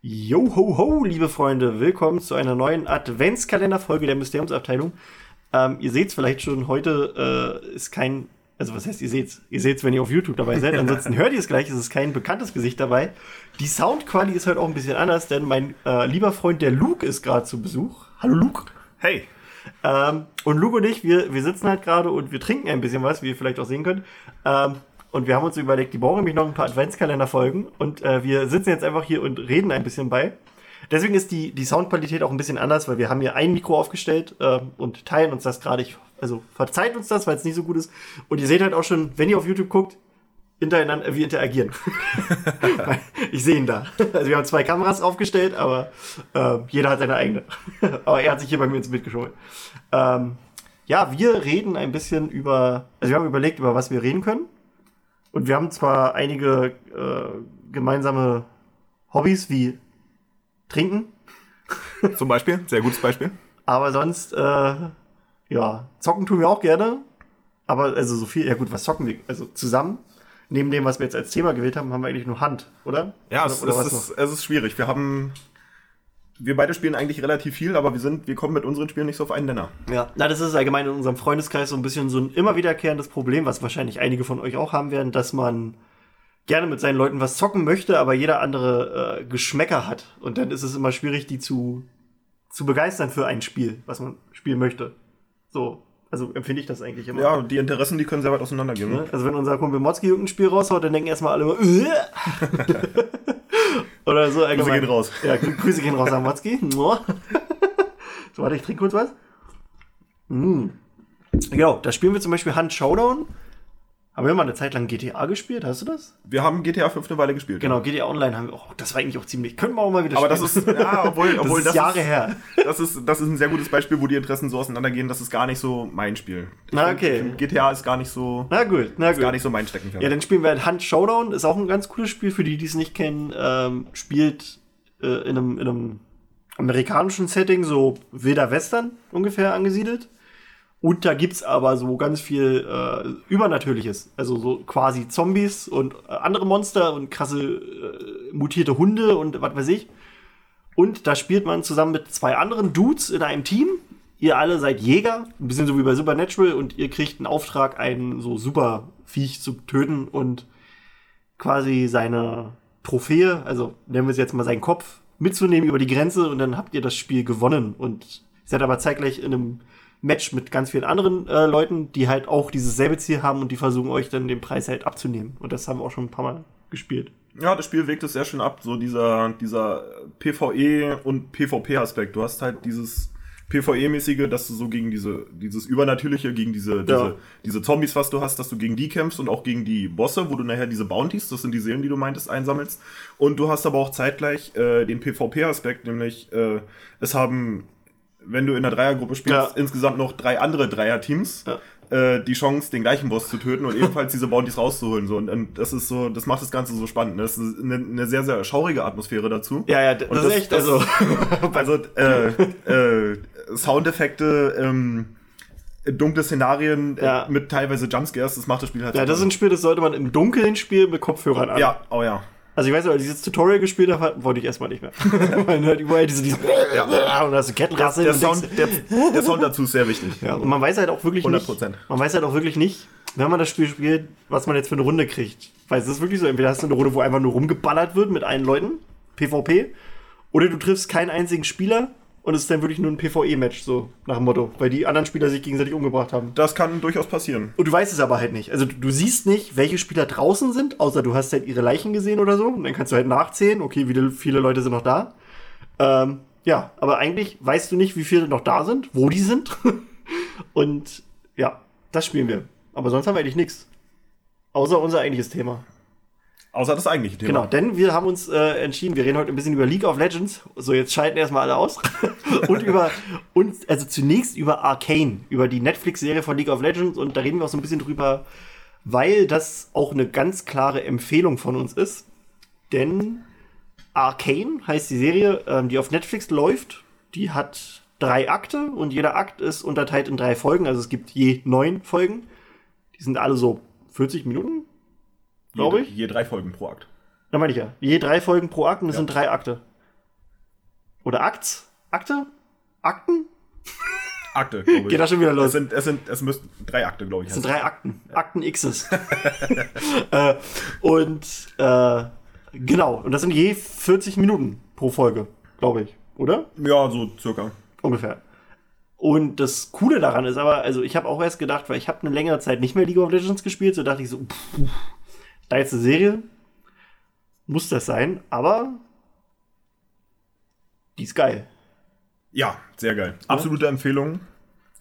Yo ho ho, liebe Freunde, willkommen zu einer neuen Adventskalenderfolge der Mysteriumsabteilung. Ähm, ihr seht es vielleicht schon, heute äh, ist kein, also was heißt ihr seht's? Ihr seht's, wenn ihr auf YouTube dabei seid. Ansonsten hört ihr es gleich, es ist kein bekanntes Gesicht dabei. Die Soundqualität ist heute auch ein bisschen anders, denn mein äh, lieber Freund der Luke ist gerade zu Besuch. Hallo Luke. Hey. Ähm, und Luke und ich, wir, wir sitzen halt gerade und wir trinken ein bisschen was, wie ihr vielleicht auch sehen könnt. Ähm, und wir haben uns überlegt, die brauchen nämlich noch ein paar Adventskalender-Folgen. Und äh, wir sitzen jetzt einfach hier und reden ein bisschen bei. Deswegen ist die, die Soundqualität auch ein bisschen anders, weil wir haben hier ein Mikro aufgestellt äh, und teilen uns das gerade. Also verzeiht uns das, weil es nicht so gut ist. Und ihr seht halt auch schon, wenn ihr auf YouTube guckt, hintereinander, äh, wir interagieren. ich sehe ihn da. Also wir haben zwei Kameras aufgestellt, aber äh, jeder hat seine eigene. aber er hat sich hier bei mir ins Bild geschoben. Ähm, ja, wir reden ein bisschen über, also wir haben überlegt, über was wir reden können. Und wir haben zwar einige äh, gemeinsame Hobbys wie Trinken. Zum Beispiel, sehr gutes Beispiel. Aber sonst, äh, ja, zocken tun wir auch gerne. Aber also so viel, ja gut, was zocken wir? Also zusammen, neben dem, was wir jetzt als Thema gewählt haben, haben wir eigentlich nur Hand, oder? Ja, oder, es, oder es, ist, es ist schwierig. Wir haben, wir beide spielen eigentlich relativ viel, aber wir sind, wir kommen mit unseren Spielen nicht so auf einen Nenner. Ja, na, das ist allgemein in unserem Freundeskreis so ein bisschen so ein immer wiederkehrendes Problem, was wahrscheinlich einige von euch auch haben werden, dass man gerne mit seinen Leuten was zocken möchte, aber jeder andere äh, Geschmäcker hat. Und dann ist es immer schwierig, die zu, zu begeistern für ein Spiel, was man spielen möchte. So, also empfinde ich das eigentlich immer. Ja, die Interessen, die können sehr weit auseinandergehen. Ne? Also wenn unser Kumpel Motzki irgendein Spiel raushaut, dann denken erstmal alle immer, äh. oder so. Grüße gehen raus. Ja, Grüße gehen raus an Motzki. so, warte, ich trinke kurz was. Mm. Genau, da spielen wir zum Beispiel Hand Showdown. Haben wir mal eine Zeit lang GTA gespielt? Hast du das? Wir haben GTA 5 eine Weile gespielt. Genau, GTA Online haben wir auch. Das war eigentlich auch ziemlich. Können wir auch mal wieder Aber das ist, ja, obwohl, das obwohl ist Jahre ist, her. Das ist, das ist ein sehr gutes Beispiel, wo die Interessen so auseinandergehen. Das ist gar nicht so mein Spiel. Ich Na, okay. find, GTA ist gar nicht so, Na gut, na ist gut. gar nicht so mein Steckenpferd. Ja, dann spielen wir halt Hand Showdown. Ist auch ein ganz cooles Spiel für die, die es nicht kennen. Ähm, spielt äh, in, einem, in einem amerikanischen Setting, so wilder Western ungefähr angesiedelt. Und da gibt's aber so ganz viel äh, Übernatürliches. Also so quasi Zombies und äh, andere Monster und krasse äh, mutierte Hunde und was weiß ich. Und da spielt man zusammen mit zwei anderen Dudes in einem Team. Ihr alle seid Jäger, ein bisschen so wie bei Supernatural, und ihr kriegt einen Auftrag, einen so Superviech zu töten und quasi seine Trophäe, also nennen wir es jetzt mal seinen Kopf, mitzunehmen über die Grenze und dann habt ihr das Spiel gewonnen. Und seid aber zeitgleich in einem Match mit ganz vielen anderen äh, Leuten, die halt auch dieses selbe Ziel haben und die versuchen euch dann den Preis halt abzunehmen. Und das haben wir auch schon ein paar Mal gespielt. Ja, das Spiel wägt es sehr schön ab, so dieser, dieser PvE und PvP-Aspekt. Du hast halt dieses PvE-mäßige, dass du so gegen diese, dieses Übernatürliche, gegen diese, diese, Ja. diese Zombies, was du hast, dass du gegen die kämpfst und auch gegen die Bosse, wo du nachher diese Bounties, das sind die Seelen, die du meintest, einsammelst. Und du hast aber auch zeitgleich äh, den PvP-Aspekt, nämlich äh, es haben, wenn du in der Dreiergruppe spielst, Ja. insgesamt noch drei andere Dreierteams. Ja. äh, die Chance, den gleichen Boss zu töten und ebenfalls diese Bounties rauszuholen. So. Und, und das ist so, das macht das Ganze so spannend. ne? Das ist eine, eine sehr, sehr schaurige Atmosphäre dazu. Ja, ja, das, Und ist echt, das- also. Also äh, äh, Soundeffekte, ähm, dunkle Szenarien äh, Ja. mit teilweise Jumpscares, das macht das Spiel halt. Ja, das ist ein Spiel, das sollte man im Dunkeln spielen mit Kopfhörern an. ja, oh ja. Also ich weiß ich dieses Tutorial gespielt habe, wollte ich erstmal nicht mehr. Weil halt überall diese, diese und da hast du Kettenrasseln Der und Sound, der, der Sound dazu ist sehr wichtig. Ja, und man weiß halt auch wirklich 100%. nicht, man weiß halt auch wirklich nicht, wenn man das Spiel spielt, was man jetzt für eine Runde kriegt. Weil es ist wirklich so, entweder hast du eine Runde, wo einfach nur rumgeballert wird mit allen Leuten, PvP, oder du triffst keinen einzigen Spieler und es ist dann wirklich nur ein PvE-Match, so nach dem Motto, weil die anderen Spieler sich gegenseitig umgebracht haben. Das kann durchaus passieren. Und du weißt es aber halt nicht. Also du, du siehst nicht, welche Spieler draußen sind, außer du hast halt ihre Leichen gesehen oder so. Und dann kannst du halt nachzählen, okay, wie viele Leute sind noch da. Ähm, ja, aber eigentlich weißt du nicht, wie viele noch da sind, wo die sind. Und ja, das spielen wir. Aber sonst haben wir eigentlich nichts. Außer unser eigentliches Thema. Außer das eigentliche Thema. Genau, denn wir haben uns äh, entschieden, wir reden heute ein bisschen über League of Legends. So, jetzt schalten erstmal alle aus. und über und also zunächst über Arcane, über die Netflix-Serie von League of Legends. Und da reden wir auch so ein bisschen drüber, weil das auch eine ganz klare Empfehlung von uns ist. Denn Arcane heißt die Serie, ähm, die auf Netflix läuft. Die hat drei Akte und jeder Akt ist unterteilt in drei Folgen. Also es gibt je neun Folgen. Die sind alle so 40 Minuten, glaube ich. je drei Folgen pro Akt. Da meine ich ja. Je drei Folgen pro Akt und es sind drei Akte. Oder Akts? Akte? Akten? Akte, glaube ich. Geht das schon wieder los? Es sind, es sind, es müssten drei Akte, glaube ich. Das sind drei Akten. Akten Xs. äh, und äh, genau, und das sind je 40 Minuten pro Folge, glaube ich, oder? Ja, so circa. Ungefähr. Und das Coole daran ist aber, also ich habe auch erst gedacht, weil ich habe eine längere Zeit nicht mehr League of Legends gespielt, so dachte ich so, pff, da jetzt eine Serie, muss das sein, aber die ist geil. Ja, sehr geil. Absolute Empfehlung.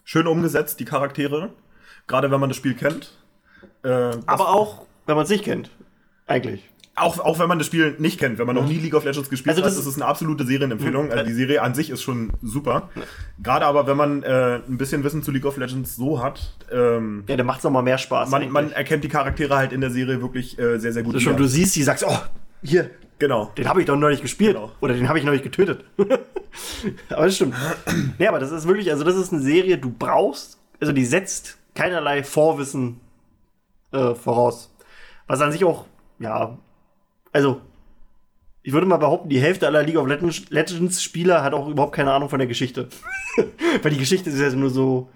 Schön umgesetzt, die Charaktere. Gerade wenn man das Spiel kennt. Äh, Aber auch, wenn man es nicht kennt, eigentlich. Auch, auch wenn man das Spiel nicht kennt, wenn man noch nie League of Legends gespielt Also das hat, ist es eine absolute Serienempfehlung. Mhm. Also die Serie an sich ist schon super. Gerade aber, wenn man äh, ein bisschen Wissen zu League of Legends so hat, ähm, Ja, der macht noch mal mehr Spaß. man, man erkennt die Charaktere halt in der Serie wirklich äh, sehr, sehr gut. Also schon, du siehst die, sagst, oh, hier, genau. den habe ich doch neulich gespielt. Genau. Oder den habe ich neulich getötet. aber das stimmt. nee, aber das ist wirklich, also das ist eine Serie, du brauchst, also die setzt keinerlei Vorwissen äh, voraus. Was an sich auch, ja, also ich würde mal behaupten, die Hälfte aller League of Legends- Legends-Spieler hat auch überhaupt keine Ahnung von der Geschichte. Weil die Geschichte ist ja nur so,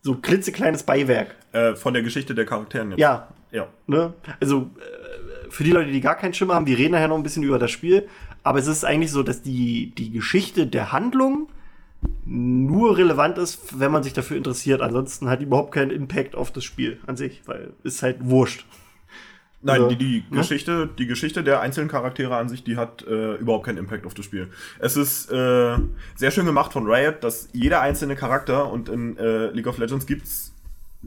so klitzekleines Beiwerk. Äh, von der Geschichte der Charakteren jetzt. Ja, Ja. Ne? Also äh, für die Leute, die gar keinen Schimmer haben, die reden nachher noch ein bisschen über das Spiel. Aber es ist eigentlich so, dass die, die Geschichte der Handlung nur relevant ist, wenn man sich dafür interessiert. Ansonsten hat die überhaupt keinen Impact auf das Spiel an sich, weil ist halt wurscht. Nein, Also, die, die, ne? Geschichte, die Geschichte der einzelnen Charaktere an sich, die hat äh, überhaupt keinen Impact auf das Spiel. Es ist äh, sehr schön gemacht von Riot, dass jeder einzelne Charakter und in äh, League of Legends gibt's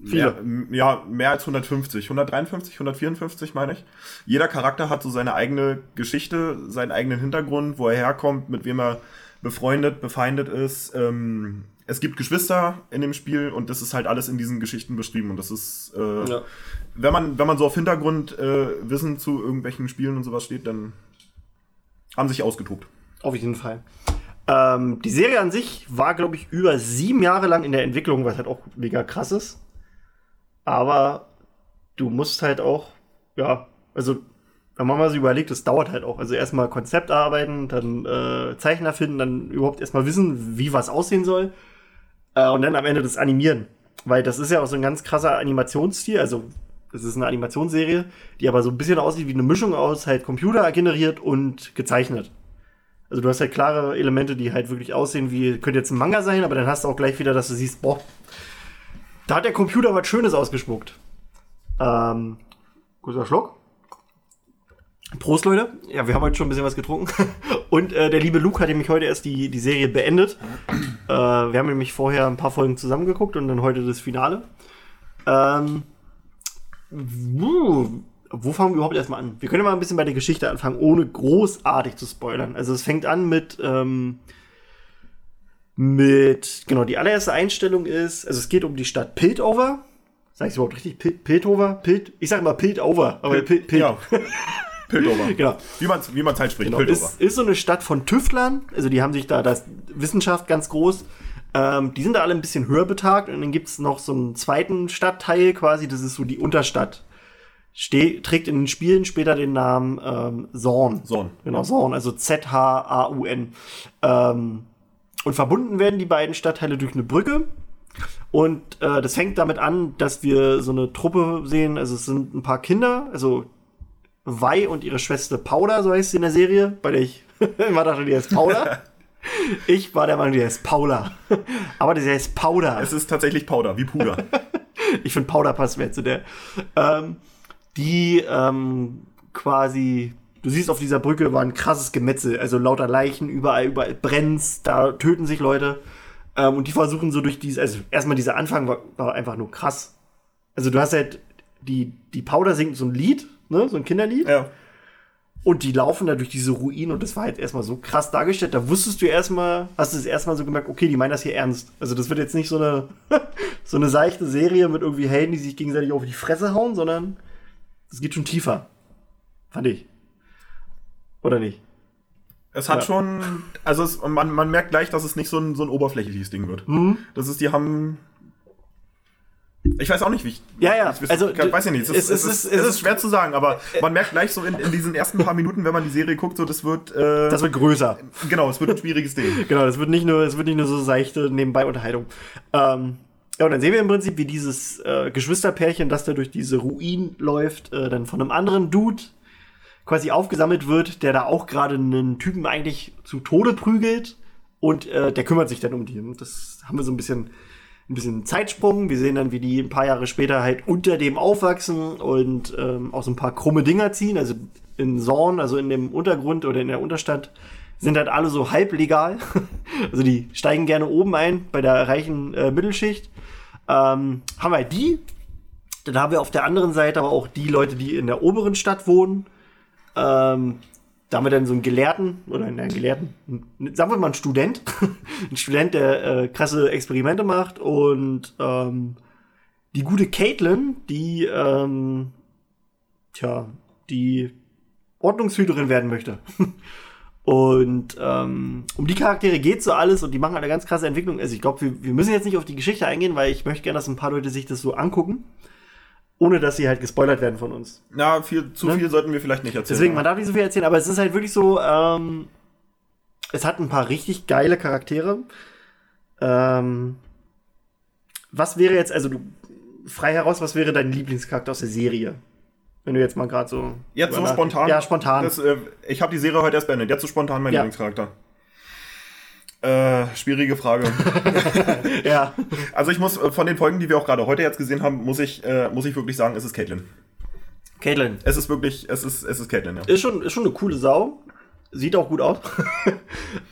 Viele. Mehr, ja, mehr als 150, 153, 154 meine ich. Jeder Charakter hat so seine eigene Geschichte, seinen eigenen Hintergrund, wo er herkommt, mit wem er befreundet, befeindet ist. Ähm, es gibt Geschwister in dem Spiel und das ist halt alles in diesen Geschichten beschrieben und das ist äh, Ja. Wenn man, wenn man so auf Hintergrundwissen äh, zu irgendwelchen Spielen und sowas steht, dann haben sich ausgetobt. Auf jeden Fall. Ähm, die Serie an sich war, glaube ich, über sieben Jahre lang in der Entwicklung, was halt auch mega krass ist. Aber du musst halt auch, ja, also, wenn man mal so überlegt, das dauert halt auch. Also erstmal Konzept arbeiten, dann äh, Zeichner finden, dann überhaupt erstmal wissen, wie was aussehen soll. Äh, und dann am Ende das Animieren. Weil das ist ja auch so ein ganz krasser Animationsstil. Also, das ist eine Animationsserie, die aber so ein bisschen aussieht wie eine Mischung aus halt Computer generiert und gezeichnet. Also du hast halt klare Elemente, die halt wirklich aussehen wie, könnte jetzt ein Manga sein, aber dann hast du auch gleich wieder, dass du siehst, boah, da hat der Computer was Schönes ausgespuckt. Ähm, kurzer Schluck. Prost, Leute. Ja, wir haben heute schon ein bisschen was getrunken. Und äh, der liebe Luke hat nämlich heute erst die, die Serie beendet. Äh, wir haben nämlich vorher ein paar Folgen zusammengeguckt und dann heute das Finale. Ähm, wo, fangen wir überhaupt erstmal an? Wir können ja mal ein bisschen bei der Geschichte anfangen, ohne großartig zu spoilern. Also es fängt an mit, ähm, mit, genau, die allererste Einstellung ist, also es geht um die Stadt Piltover. Sag ich überhaupt richtig? Pil Piltover? Pilt? Ich sag mal Piltover, aber Pil Pil Ja. Piltover. Genau. Wie man es wie man's halt spricht, Genau, Piltover. ist, ist so eine Stadt von Tüftlern, also die haben sich da, das Wissenschaft ganz groß, ähm, die sind da alle ein bisschen höher betagt und dann gibt es noch so einen zweiten Stadtteil quasi, das ist so die Unterstadt. Ste trägt in den Spielen später den Namen ähm, Zorn. Zorn. Genau, Zorn, also Z-H-A-U-N. Ähm, und verbunden werden die beiden Stadtteile durch eine Brücke. Und äh, das fängt damit an, dass wir so eine Truppe sehen, also es sind ein paar Kinder, also Wei und ihre Schwester Paula, so heißt sie in der Serie, bei der ich immer dachte, die heißt Paula. ich war der Meinung, die heißt Paula. Aber die heißt Paula. Es ist tatsächlich Powder, wie Puder. Ich finde Powder passt mehr zu der. Ähm, die ähm, quasi, du siehst auf dieser Brücke war ein krasses Gemetzel, also lauter Leichen, überall, überall brennt's, da töten sich Leute. Ähm, und die versuchen so durch diese, also erstmal dieser Anfang war, war einfach nur krass. Also du hast halt, die, die Powder singt so ein Lied, ne, so ein Kinderlied. ja. Und die laufen da durch diese Ruinen und das war halt erstmal so krass dargestellt. Da wusstest du erstmal, hast du es erstmal so gemerkt, okay, die meinen das hier ernst. Also das wird jetzt nicht so eine, so eine seichte Serie mit irgendwie Helden, die sich gegenseitig auf die Fresse hauen, sondern das geht schon tiefer. Fand ich. Oder nicht? Es hat Ja. schon, also es, man, man merkt gleich, dass es nicht so ein, so ein oberflächliches Ding wird. Mhm. Das ist, die haben Ich weiß auch nicht, wie ich. Ja, ja, Ich weiß, also, ich weiß ja nicht. Es ist, es, ist, es ist schwer zu sagen, aber man merkt gleich so in, in diesen ersten paar Minuten, wenn man die Serie guckt, so das wird. Äh, Das wird größer. genau, es wird ein schwieriges Ding. Genau, das wird nicht nur, es wird nicht nur so seichte Nebenbei-Unterhaltung. Ähm, ja, und dann sehen wir im Prinzip, wie dieses äh, Geschwisterpärchen, das da durch diese Ruin läuft, äh, dann von einem anderen Dude quasi aufgesammelt wird, der da auch gerade einen Typen eigentlich zu Tode prügelt und äh, der kümmert sich dann um die. Und das haben wir so ein bisschen, ein bisschen Zeitsprung. Wir sehen dann, wie die ein paar Jahre später halt unter dem aufwachsen und ähm, auch so ein paar krumme Dinger ziehen. Also in Zorn, also in dem Untergrund oder in der Unterstadt, sind halt alle so halblegal. also die steigen gerne oben ein bei der reichen äh, Mittelschicht. Ähm, haben wir halt die. Dann haben wir auf der anderen Seite aber auch die Leute, die in der oberen Stadt wohnen. Ähm, da haben wir dann so einen Gelehrten, oder einen Gelehrten, einen- sagen wir mal einen Student. ein Student, der äh, krasse Experimente macht. Und ähm, die gute Caitlin, die, ähm, tja, die Ordnungshüterin werden möchte. Und ähm, um die Charaktere geht so alles und die machen eine ganz krasse Entwicklung. Also ich glaube, wir, wir müssen jetzt nicht auf die Geschichte eingehen, weil ich möchte gerne, dass ein paar Leute sich das so angucken, ohne dass sie halt gespoilert werden von uns. Ja, viel, zu Ne? viel sollten wir vielleicht nicht erzählen. Deswegen, man darf nicht so viel erzählen, aber es ist halt wirklich so, ähm, es hat ein paar richtig geile Charaktere. Ähm, was wäre jetzt, also du, frei heraus, was wäre dein Lieblingscharakter aus der Serie? Wenn du jetzt mal gerade so. Jetzt so spontan? Ja, spontan. Das, äh, ich habe die Serie heute erst beendet. Jetzt so spontan mein Ja. Lieblingscharakter. Äh, schwierige Frage. ja. also ich muss äh, von den Folgen, die wir auch gerade heute jetzt gesehen haben, muss ich, äh, muss ich wirklich sagen, es ist Caitlin. Caitlin. Es ist wirklich, es ist, es ist Caitlin, ja. Ist schon, ist schon eine coole Sau. Sieht auch gut aus.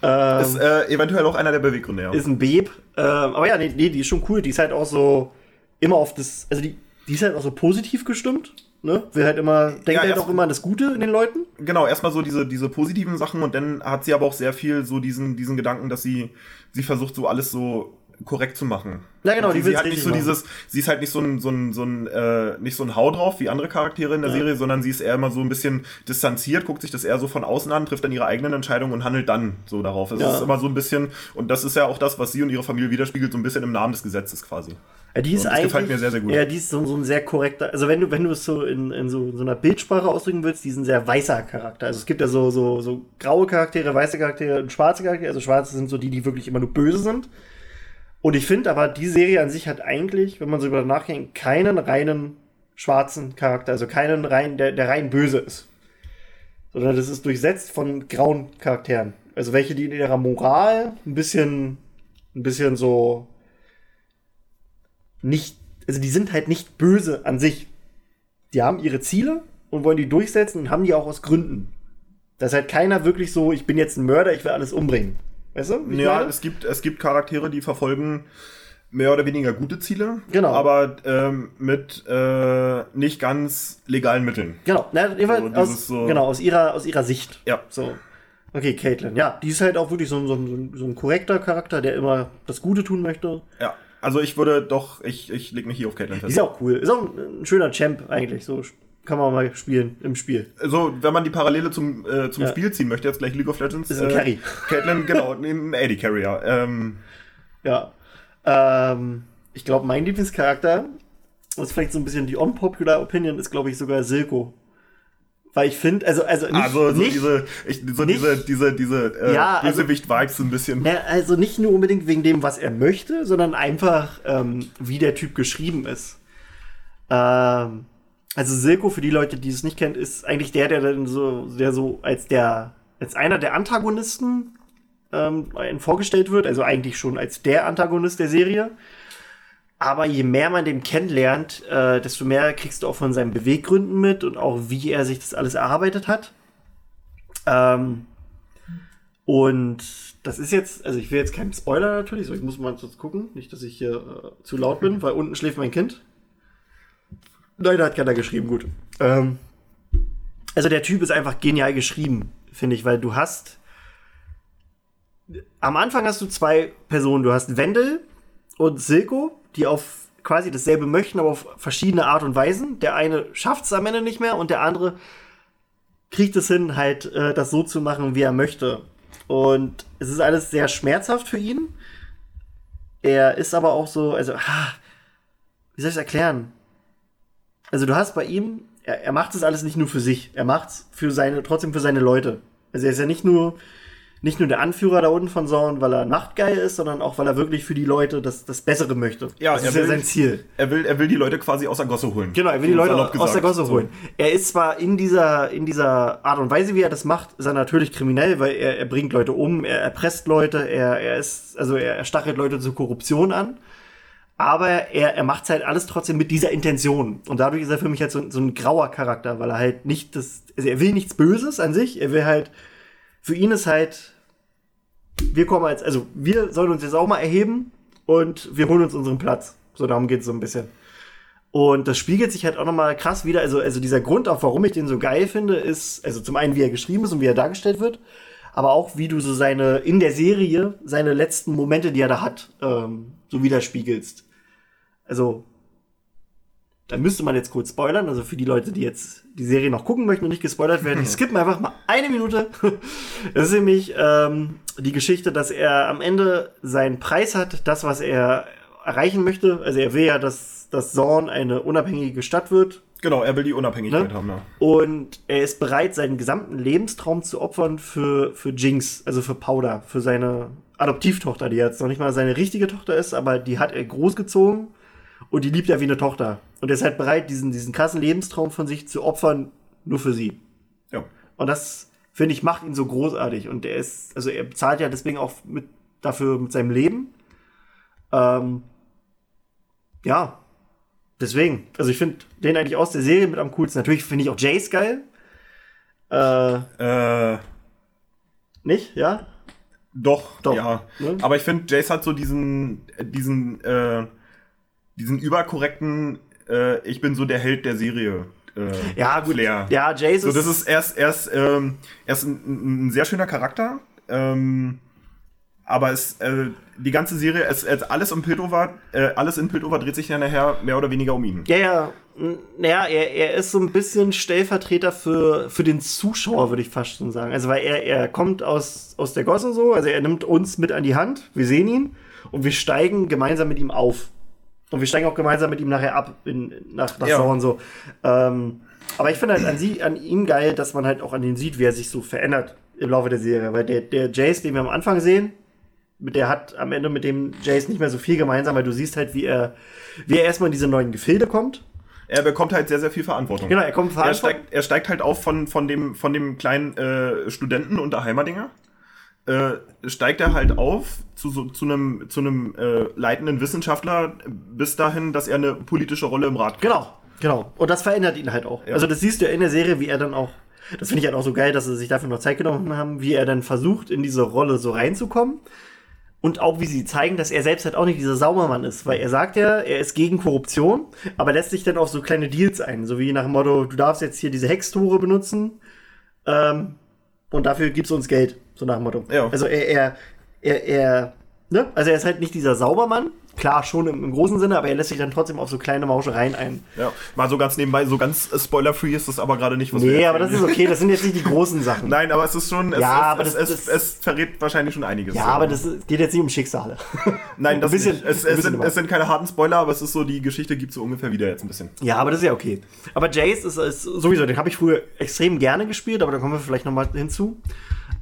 ähm, Ist äh, eventuell auch einer der Beweggründe, ja. ist ein Babe. Ähm, aber ja, nee, nee, die ist schon cool. Die ist halt auch so immer auf das. Also die, die ist halt auch so positiv gestimmt. Ne? Will halt immer, denkt Ja, halt auch immer an das Gute in den Leuten. Genau, erstmal so diese, diese positiven Sachen und dann hat sie aber auch sehr viel so diesen, diesen Gedanken, dass sie, sie versucht so alles so korrekt zu machen. Ja, genau, sie, die sie hat nicht so machen. dieses, sie ist halt nicht so ein, so ein, so ein, äh, nicht so ein Hau drauf wie andere Charaktere in der Ja. Serie, sondern sie ist eher immer so ein bisschen distanziert, guckt sich das eher so von außen an, trifft dann ihre eigenen Entscheidungen und handelt dann so darauf. Es Ja. ist immer so ein bisschen, und das ist ja auch das, was sie und ihre Familie widerspiegelt, so ein bisschen im Namen des Gesetzes quasi. Ja, die ist das eigentlich. gefällt mir sehr, sehr gut. Ja, die ist so, so ein sehr korrekter. Also wenn du, wenn du es so in, in so, so einer Bildsprache ausdrücken willst, die ist ein sehr weißer Charakter. Also es gibt ja so, so, so graue Charaktere, weiße Charaktere und schwarze Charaktere. Also schwarze sind so die, die wirklich immer nur böse sind. Und ich finde aber, die Serie an sich hat eigentlich, wenn man so über nachdenkt, keinen reinen schwarzen Charakter. Also keinen rein, der, der rein böse ist. Sondern das ist durchsetzt von grauen Charakteren. Also welche, die in ihrer Moral ein bisschen, ein bisschen so nicht, also die sind halt nicht böse an sich. Die haben ihre Ziele und wollen die durchsetzen und haben die auch aus Gründen. Da ist halt keiner wirklich so, ich bin jetzt ein Mörder, ich will alles umbringen. Weißt du? Ja, meine? es gibt, es gibt Charaktere, die verfolgen mehr oder weniger gute Ziele, Genau. aber ähm, mit äh, nicht ganz legalen Mitteln. genau. Na, So, aus, so- genau, aus ihrer, aus ihrer Sicht. Ja. So. Okay, Caitlin. Ja, die ist halt auch wirklich so, ein- so, ein- so ein korrekter Charakter, der immer das Gute tun möchte. Ja, also ich würde doch, ich, ich leg mich hier auf Caitlin Die fest. ist ja auch cool. Ist auch ein, ein schöner Champ eigentlich. So kann man mal spielen im Spiel. Also, wenn man die Parallele zum, äh, zum Ja. Spiel ziehen möchte, jetzt gleich League of Legends. Ist ein Carry. Caitlin, genau, ein AD Carrier. Ähm, Ja. Ähm, ich glaube, mein Lieblingscharakter, das ist vielleicht so ein bisschen die unpopular Opinion, ist, glaube ich, sogar Silko. Weil ich finde, also, also nicht, also so nicht, diese, ich, so nicht- diese, diese, diese äh, Ja, also- Bösewicht-Vibes so ein bisschen. na, also nicht nur unbedingt wegen dem, was er möchte, sondern einfach, ähm, wie der Typ geschrieben ist. Ähm, also Silko, für die Leute, die es nicht kennt, ist eigentlich der, der dann so, der so als der, als einer der Antagonisten ähm, vorgestellt wird, also eigentlich schon als der Antagonist der Serie. Aber je mehr man den kennenlernt, äh, desto mehr kriegst du auch von seinen Beweggründen mit und auch wie er sich das alles erarbeitet hat. Ähm, und das ist jetzt, also ich will jetzt keinen Spoiler natürlich, so ich muss mal kurz gucken, nicht, dass ich hier äh, zu laut bin, weil unten schläft mein Kind. Nein, da hat keiner geschrieben, gut. Ähm, also der Typ ist einfach genial geschrieben, finde ich, weil du hast am Anfang hast du zwei Personen. Du hast Wendel und Silko, die auf quasi dasselbe möchten, aber auf verschiedene Art und Weisen. Der eine schafft es am Ende nicht mehr und der andere kriegt es hin, halt äh, das so zu machen, wie er möchte. Und es ist alles sehr schmerzhaft für ihn. Er ist aber auch so, also, ah, wie soll ich es erklären? Also du hast bei ihm, er, er macht das alles nicht nur für sich, er macht es für seine, trotzdem für seine Leute. Also er ist ja nicht nur, nicht nur der Anführer da unten von Zorn, weil er nachtgeil ist, sondern auch, weil er wirklich für die Leute das, das Bessere möchte. Ja, das er ist ja will- sein Ziel. Er will, er will die Leute quasi aus der Gosse holen. Genau, er will die Leute aus der. Gosse So. holen. Er ist zwar in dieser, in dieser Art und Weise, wie er das macht, ist er natürlich kriminell, weil er, er bringt Leute um, er erpresst Leute, er, er ist, also er, er stachelt Leute zur Korruption an. Aber er, er macht halt alles trotzdem mit dieser Intention. Und dadurch ist er für mich halt so, so ein grauer Charakter, weil er halt nicht das, also er will nichts Böses an sich, er will halt, für ihn ist halt, wir kommen als, also wir sollen uns jetzt auch mal erheben und wir holen uns unseren Platz. So darum geht es so ein bisschen. Und das spiegelt sich halt auch nochmal krass wieder. Also, also dieser Grund auch, warum ich den so geil finde, ist, also zum einen, wie er geschrieben ist und wie er dargestellt wird, aber auch, wie du so seine, in der Serie, seine letzten Momente, die er da hat, ähm, so widerspiegelst. Also, da müsste man jetzt kurz spoilern. Also für die Leute, die jetzt die Serie noch gucken möchten und nicht gespoilert werden, die skippen einfach mal eine Minute. Das ist nämlich ähm, die Geschichte, dass er am Ende seinen Preis hat, das, was er erreichen möchte. Also er will ja, dass, dass Zorn eine unabhängige Stadt wird. Genau, er will die Unabhängigkeit Ne? haben, ja. Und er ist bereit, seinen gesamten Lebenstraum zu opfern für, für Jinx, also für Powder, für seine Adoptivtochter, die jetzt noch nicht mal seine richtige Tochter ist, aber die hat er großgezogen und die liebt er wie eine Tochter. Und er ist halt bereit, diesen, diesen krassen Lebenstraum von sich zu opfern, nur für sie. ja. Und das, finde ich, macht ihn so großartig. Und er ist, also er bezahlt ja deswegen auch mit, dafür mit seinem Leben. Ähm, ja, deswegen. Also ich finde den eigentlich aus der Serie mit am coolsten. Natürlich finde ich auch Jace geil. Äh, Äh, nicht? Ja? doch, Doch, ja. ne? Aber ich finde, Jace hat so diesen, diesen, äh, diesen überkorrekten, äh, ich bin so der Held der Serie. Äh, Ja, gut. Flair. Ja, Jace So, das ist erst, erst, ähm, erst ein, ein sehr schöner Charakter. Ähm, aber es, äh, die ganze Serie, es, es, alles in Piltover, äh, alles in Piltover dreht sich ja nachher mehr oder weniger um ihn. Ja, ja. Naja, er, er ist so ein bisschen Stellvertreter für, für den Zuschauer, würde ich fast schon sagen. Also, weil er, er kommt aus, aus der Gosse so, also er nimmt uns mit an die Hand, wir sehen ihn und wir steigen gemeinsam mit ihm auf. Und wir steigen auch gemeinsam mit ihm nachher ab in, nach, nach Ja. Sauron so. Ähm, aber ich finde halt an, sie, an ihm geil, dass man halt auch an ihm sieht, wie er sich so verändert im Laufe der Serie. Weil der, der Jace, den wir am Anfang sehen, mit der hat am Ende mit dem Jace nicht mehr so viel gemeinsam, weil du siehst halt, wie er, wie er erstmal in diese neuen Gefilde kommt. Er bekommt halt sehr, sehr viel Verantwortung. Genau, er kommt Er verantwortlich. steigt, er steigt halt auf von, von, dem, von dem kleinen äh, Studenten unter Heimerdinger. Äh, steigt er halt auf zu, so, zu einem, zu einem äh, leitenden Wissenschaftler bis dahin, dass er eine politische Rolle im Rat Genau, genau. Und das verändert ihn halt auch. Ja. Also das siehst du ja in der Serie, wie er dann auch, das finde ich halt auch so geil, dass sie sich dafür noch Zeit genommen haben, wie er dann versucht, in diese Rolle so reinzukommen. Und auch wie sie zeigen, dass er selbst halt auch nicht dieser Saubermann ist. Weil er sagt ja, er ist gegen Korruption, aber lässt sich dann auf so kleine Deals ein. So wie nach dem Motto, du darfst jetzt hier diese Hextore benutzen ähm, und dafür gibst du uns Geld. So nach dem Motto. Ja. Also er, er, er, er, ne? Also er ist halt nicht dieser Saubermann. Klar, schon im, im großen Sinne, aber er lässt sich dann trotzdem auf so kleine Mauschereien ein. Ja, mal so ganz nebenbei, so ganz äh, spoiler-free ist das aber gerade nicht, was Nee, aber das ist okay, das sind jetzt nicht die großen Sachen. Nein, aber es ist schon, es, Ja, aber es, das- es, das- es verrät wahrscheinlich schon einiges. Ja, aber das geht jetzt nicht um Schicksale. Nein, das bisschen- nicht. Es, ein es, bisschen sind, es sind keine harten Spoiler, aber es ist so, die Geschichte gibt so ungefähr wieder jetzt ein bisschen. Ja, aber das ist ja okay. Aber Jace ist, ist sowieso, den habe ich früher extrem gerne gespielt, aber da kommen wir vielleicht noch mal hinzu.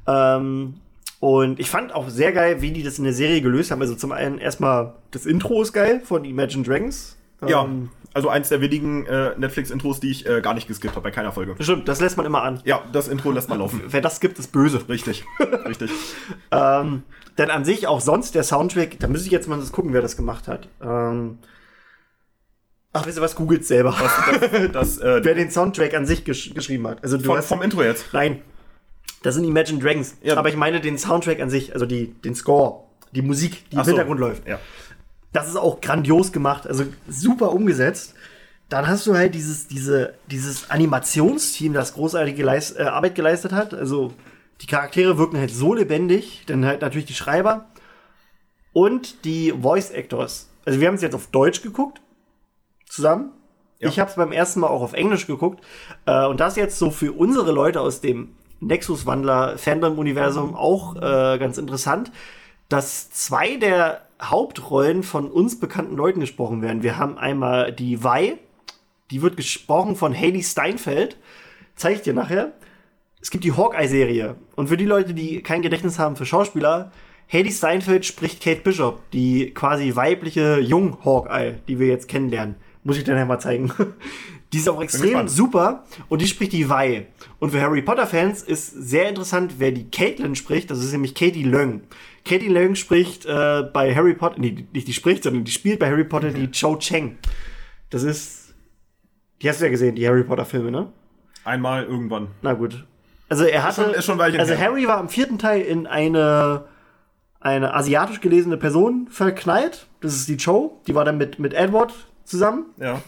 Ähm, und ich fand auch sehr geil, wie die das in der Serie gelöst haben. Also zum einen erstmal das Intro ist geil von Imagine Dragons. Ja, Ähm, also eins der wenigen äh, Netflix-Intros, die ich äh, gar nicht geskippt habe bei keiner Folge. Stimmt, das lässt man immer an. Ja, das Intro lässt mal laufen. Wer das gibt, ist böse. Richtig, richtig. Ähm, denn an sich auch sonst der Soundtrack, da müsste ich jetzt mal das gucken, wer das gemacht hat. Ähm, ach, wisst ihr was, googelt selber. Das, das, äh, wer den Soundtrack an sich gesch geschrieben hat. Also du von, hast, vom Intro jetzt. nein, das sind Imagine Dragons. Ja. Aber ich meine den Soundtrack an sich, also die, den Score, die Musik, die im Ach so, Hintergrund läuft. Ja. Das ist auch grandios gemacht, also super umgesetzt. Dann hast du halt dieses, diese, dieses Animationsteam, das großartige Leis äh, Arbeit geleistet hat. Also die Charaktere wirken halt so lebendig, dann halt natürlich die Schreiber und die Voice Actors. Also wir haben es jetzt auf Deutsch geguckt, zusammen. Ja. Ich habe es beim ersten Mal auch auf Englisch geguckt. Äh, und das jetzt so für unsere Leute aus dem Nexus-Wandler-Fandom-Universum auch äh, ganz interessant, dass zwei der Hauptrollen von uns bekannten Leuten gesprochen werden. Wir haben einmal die Vi, die wird gesprochen von Haley Steinfeld. Zeige ich dir nachher. Es gibt die Hawkeye-Serie. Und für die Leute, die kein Gedächtnis haben für Schauspieler, Haley Steinfeld spricht Kate Bishop, die quasi weibliche Jung-Hawkeye, die wir jetzt kennenlernen. Muss ich dir nachher mal zeigen. Die ist auch extrem super und die spricht die Vi. Und für Harry Potter-Fans ist sehr interessant, wer die Caitlin spricht. Das ist nämlich Katie Leung. Katie Leung spricht äh, bei Harry Potter, nee, nicht die spricht, sondern die spielt bei Harry Potter die Cho Cheng. Das ist, die hast du ja gesehen, die Harry Potter-Filme, ne? Einmal irgendwann. Na gut. Also er hatte, schon- ist schon ein Weilchen also her. Harry war im vierten Teil in eine eine asiatisch gelesene Person verknallt. Das ist die Cho. Die war dann mit mit Edward zusammen. Ja.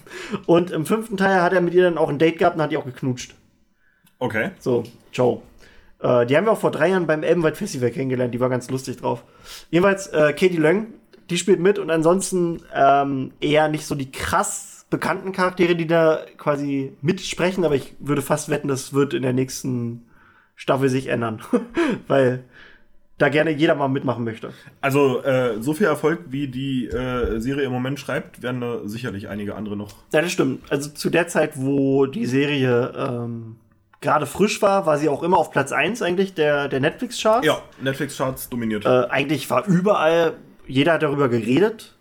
Und im fünften Teil hat er mit ihr dann auch ein Date gehabt und hat die auch geknutscht. Okay. So, Joe. Äh, die haben wir auch vor drei Jahren beim Elbenwald Festival kennengelernt. Die war ganz lustig drauf. Jedenfalls, äh, Katie Leung, die spielt mit und ansonsten ähm, eher nicht so die krass bekannten Charaktere, die da quasi mitsprechen, aber ich würde fast wetten, das wird in der nächsten Staffel sich ändern. Weil da gerne jeder mal mitmachen möchte. Also, äh, so viel Erfolg, wie die äh, Serie im Moment schreibt, werden da sicherlich einige andere noch. Ja, das stimmt. Also zu der Zeit, wo die Serie ähm, gerade frisch war, war sie auch immer auf Platz 1 eigentlich der, der Netflix-Charts. Ja, Netflix-Charts dominiert. Äh, eigentlich war überall, jeder hat darüber geredet.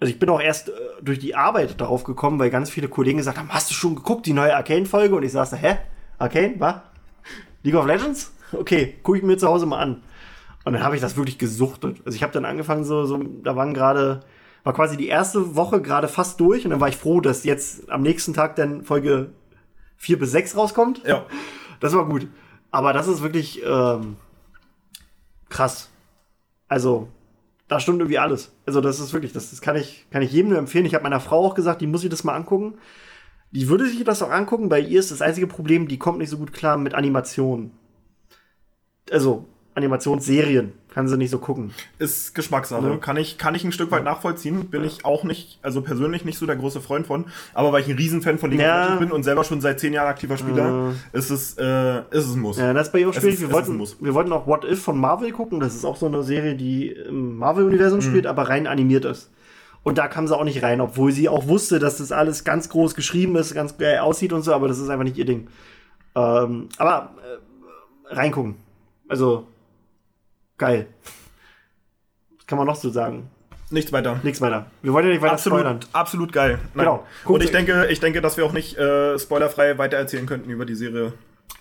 Also ich bin auch erst äh, durch die Arbeit darauf gekommen, weil ganz viele Kollegen gesagt haben, hast du schon geguckt, die neue Arcane-Folge? Und ich saß da, hä? Arcane? Was? League of Legends? Okay, gucke ich mir zu Hause mal an. Und dann habe ich das wirklich gesuchtet. Also ich habe dann angefangen, so, so da waren gerade, war quasi die erste Woche gerade fast durch und dann war ich froh, dass jetzt am nächsten Tag dann Folge 4 bis 6 rauskommt. ja. Das war gut. Aber das ist wirklich ähm, krass. Also, da stimmt irgendwie alles. Also, das ist wirklich, das, das kann, ich, kann ich jedem nur empfehlen. Ich habe meiner Frau auch gesagt, die muss sich das mal angucken. Die würde sich das auch angucken. Bei ihr ist das einzige Problem, die kommt nicht so gut klar mit Animationen. Also, Animationsserien kann sie nicht so gucken. Ist Geschmackssache. Ne? Kann, ich, kann ich ein Stück weit nachvollziehen. Bin ich auch nicht, also persönlich nicht so der große Freund von. Aber weil ich ein Riesenfan von League Ja. of Legends bin und selber schon seit zehn Jahren aktiver Spieler, ist es, äh, ist es ein Muss. Ja, das ist bei ihr auch schwierig. Wir wollten, wir wollten auch What If von Marvel gucken. Das ist auch so eine Serie, die im Marvel-Universum spielt, aber rein animiert ist. Und da kam sie auch nicht rein, obwohl sie auch wusste, dass das alles ganz groß geschrieben ist, ganz geil aussieht und so, aber das ist einfach nicht ihr Ding. Ähm, aber äh, reingucken. Also, geil. Was kann man noch so sagen? Nichts weiter. Nichts weiter. Wir wollen ja nicht weiter Absolut, spoilern. absolut geil. Nein. Genau. Guckt Und ich denke, ich denke, dass wir auch nicht äh, spoilerfrei weitererzählen könnten über die Serie.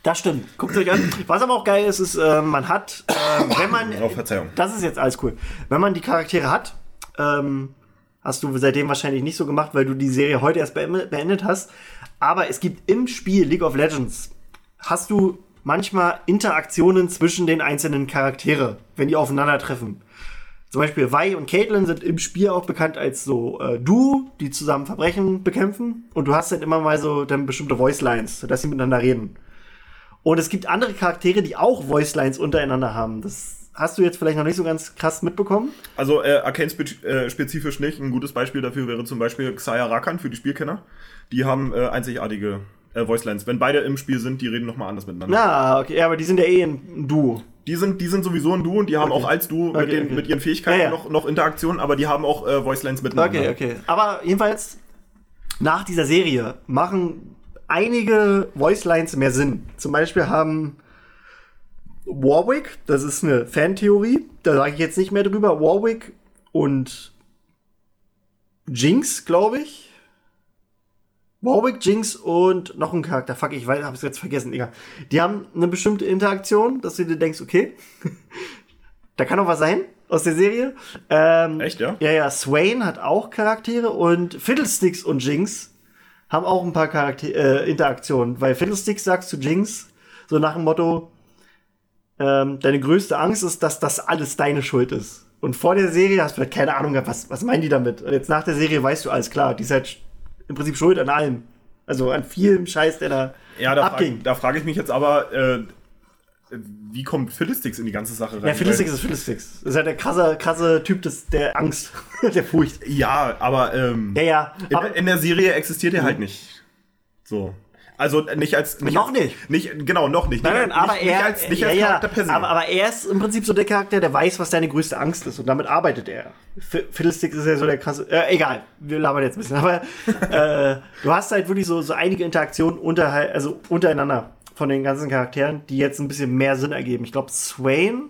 Das stimmt. Guckt euch an. Was aber auch geil ist, ist, äh, man hat, äh, wenn man. Oh, Verzeihung. Das ist jetzt alles cool. Wenn man die Charaktere hat, ähm, hast du seitdem wahrscheinlich nicht so gemacht, weil du die Serie heute erst beendet hast. Aber es gibt im Spiel League of Legends, hast du manchmal Interaktionen zwischen den einzelnen Charaktere, wenn die aufeinandertreffen. Zum Beispiel Vi und Caitlyn sind im Spiel auch bekannt als so äh, Duo, die zusammen Verbrechen bekämpfen. Und du hast dann immer mal so dann bestimmte Voicelines, sodass sie miteinander reden. Und es gibt andere Charaktere, die auch Voicelines untereinander haben. Das hast du jetzt vielleicht noch nicht so ganz krass mitbekommen. Also äh, Arcane-spezifisch nicht. Ein gutes Beispiel dafür wäre zum Beispiel Xayah Rakan für die Spielkenner. Die haben äh, einzigartige äh, Voicelines. Wenn beide im Spiel sind, die reden nochmal anders miteinander. Na, okay, aber die sind ja eh ein Duo. Die sind, die sind sowieso ein Duo und die haben Okay. auch als Duo Okay, mit, den, okay. mit ihren Fähigkeiten Ja, ja. Noch, noch Interaktionen, aber die haben auch äh, Voicelines miteinander. Okay, okay. Aber jedenfalls, nach dieser Serie machen einige Voicelines mehr Sinn. Zum Beispiel haben Warwick, das ist eine Fantheorie, da sage ich jetzt nicht mehr drüber, Warwick und Jinx, glaube ich. Warwick, Jinx und noch ein Charakter. Fuck, ich weiß, hab's jetzt vergessen, egal. Die haben eine bestimmte Interaktion, dass du dir denkst, okay, da kann noch was sein aus der Serie. Ähm, Echt, ja? ja, ja, Swain hat auch Charaktere und Fiddlesticks und Jinx haben auch ein paar Charakter äh, Interaktionen, weil Fiddlesticks sagst zu Jinx so nach dem Motto, ähm, deine größte Angst ist, dass das alles deine Schuld ist. Und vor der Serie hast du halt keine Ahnung gehabt, was, was meinen die damit? Und jetzt nach der Serie weißt du alles klar, die ist halt im Prinzip schuld an allem. Also an vielem Scheiß, der da Ja, da abging. frage da frag ich mich jetzt aber, äh, wie kommt Fiddlesticks in die ganze Sache rein? ja, Fiddlesticks ist Fiddlesticks. Das ist halt der krasse, krasse Typ des, der Angst, der Furcht. Ja, aber ähm, Ja, ja. Aber, in, in der Serie existiert er halt nicht. So. Also nicht als. Nicht Noch als, nicht. nicht. Genau, noch nicht. Nein, nein, nicht, aber nicht, er, Nicht als, nicht ja, als Charakter per se. aber, aber er ist im Prinzip so der Charakter, der weiß, was deine größte Angst ist und damit arbeitet er. Fiddlesticks ist ja so der krasse, äh, egal, wir labern jetzt ein bisschen, aber äh, du hast halt wirklich so, so einige Interaktionen unter, also untereinander von den ganzen Charakteren, die jetzt ein bisschen mehr Sinn ergeben. Ich glaube, Swain,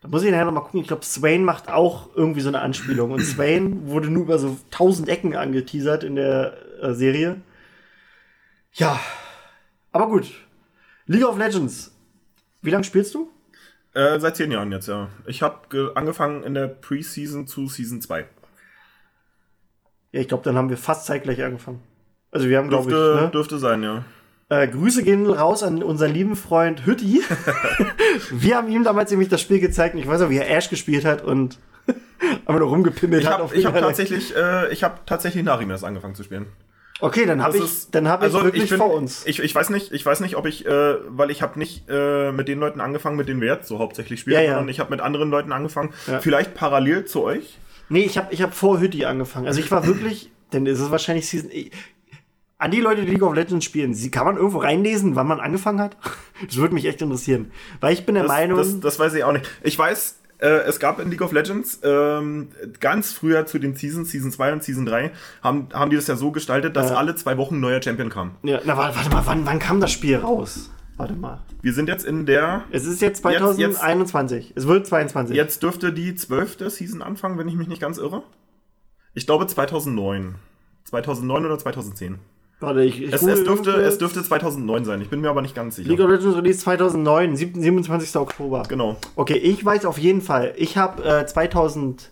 da muss ich nachher noch mal gucken, ich glaube, Swain macht auch irgendwie so eine Anspielung und Swain wurde nur über so tausend Ecken angeteasert in der äh, Serie. Ja, aber gut. League of Legends. Wie lange spielst du? Äh, seit zehn Jahren jetzt, ja. Ich habe angefangen in der Preseason zu Season 2. Ja, ich glaube, dann haben wir fast zeitgleich angefangen. Also wir haben, glaube ich, ne? dürfte sein, ja. äh, Grüße gehen raus an unseren lieben Freund Hütti. wir haben ihm damals nämlich das Spiel gezeigt und ich weiß noch, wie er Ash gespielt hat und aber noch rumgepimmelt Ich hat. habe auf ich hab Fall. tatsächlich, äh, ich hab tatsächlich nach ihm erst angefangen zu spielen. Okay, dann habe ich, ist- dann habe also ich wirklich bin- vor uns. Ich, ich weiß nicht, ich weiß nicht, ob ich, äh, weil ich habe nicht äh, mit den Leuten angefangen, mit denen wir jetzt so hauptsächlich spielen, Ja, ja. sondern ich habe mit anderen Leuten angefangen. Ja. Vielleicht parallel zu euch. Nee, ich habe ich hab vor Hütti angefangen. Also ich war wirklich, denn es ist wahrscheinlich Season. Ich, an die Leute, die League of Legends spielen, sie, kann man irgendwo reinlesen, wann man angefangen hat? Das würde mich echt interessieren. Weil ich bin der Das, Meinung. das, das weiß ich auch nicht. Ich weiß, äh, es gab in League of Legends ähm, ganz früher zu den Seasons, Season 2 und Season 3, haben, haben die das ja so gestaltet, dass Ja. alle zwei Wochen ein neuer Champion kam. ja, na, warte, warte mal, wann, wann kam das Spiel raus? Warte mal. Wir sind jetzt in der. Es ist jetzt Jetzt- jetzt- 2021. es wird 22. Jetzt dürfte die zwölfte Season anfangen, wenn ich mich nicht ganz irre. Ich glaube 2009. 2009 oder 2010. Warte, ich, ich Es, es, dürfte, es dürfte 2009 sein. Ich bin mir aber nicht ganz sicher. League of Legends Release 2009, 7, 27. Oktober. Genau. Okay, ich weiß auf jeden Fall. Ich habe äh, 2011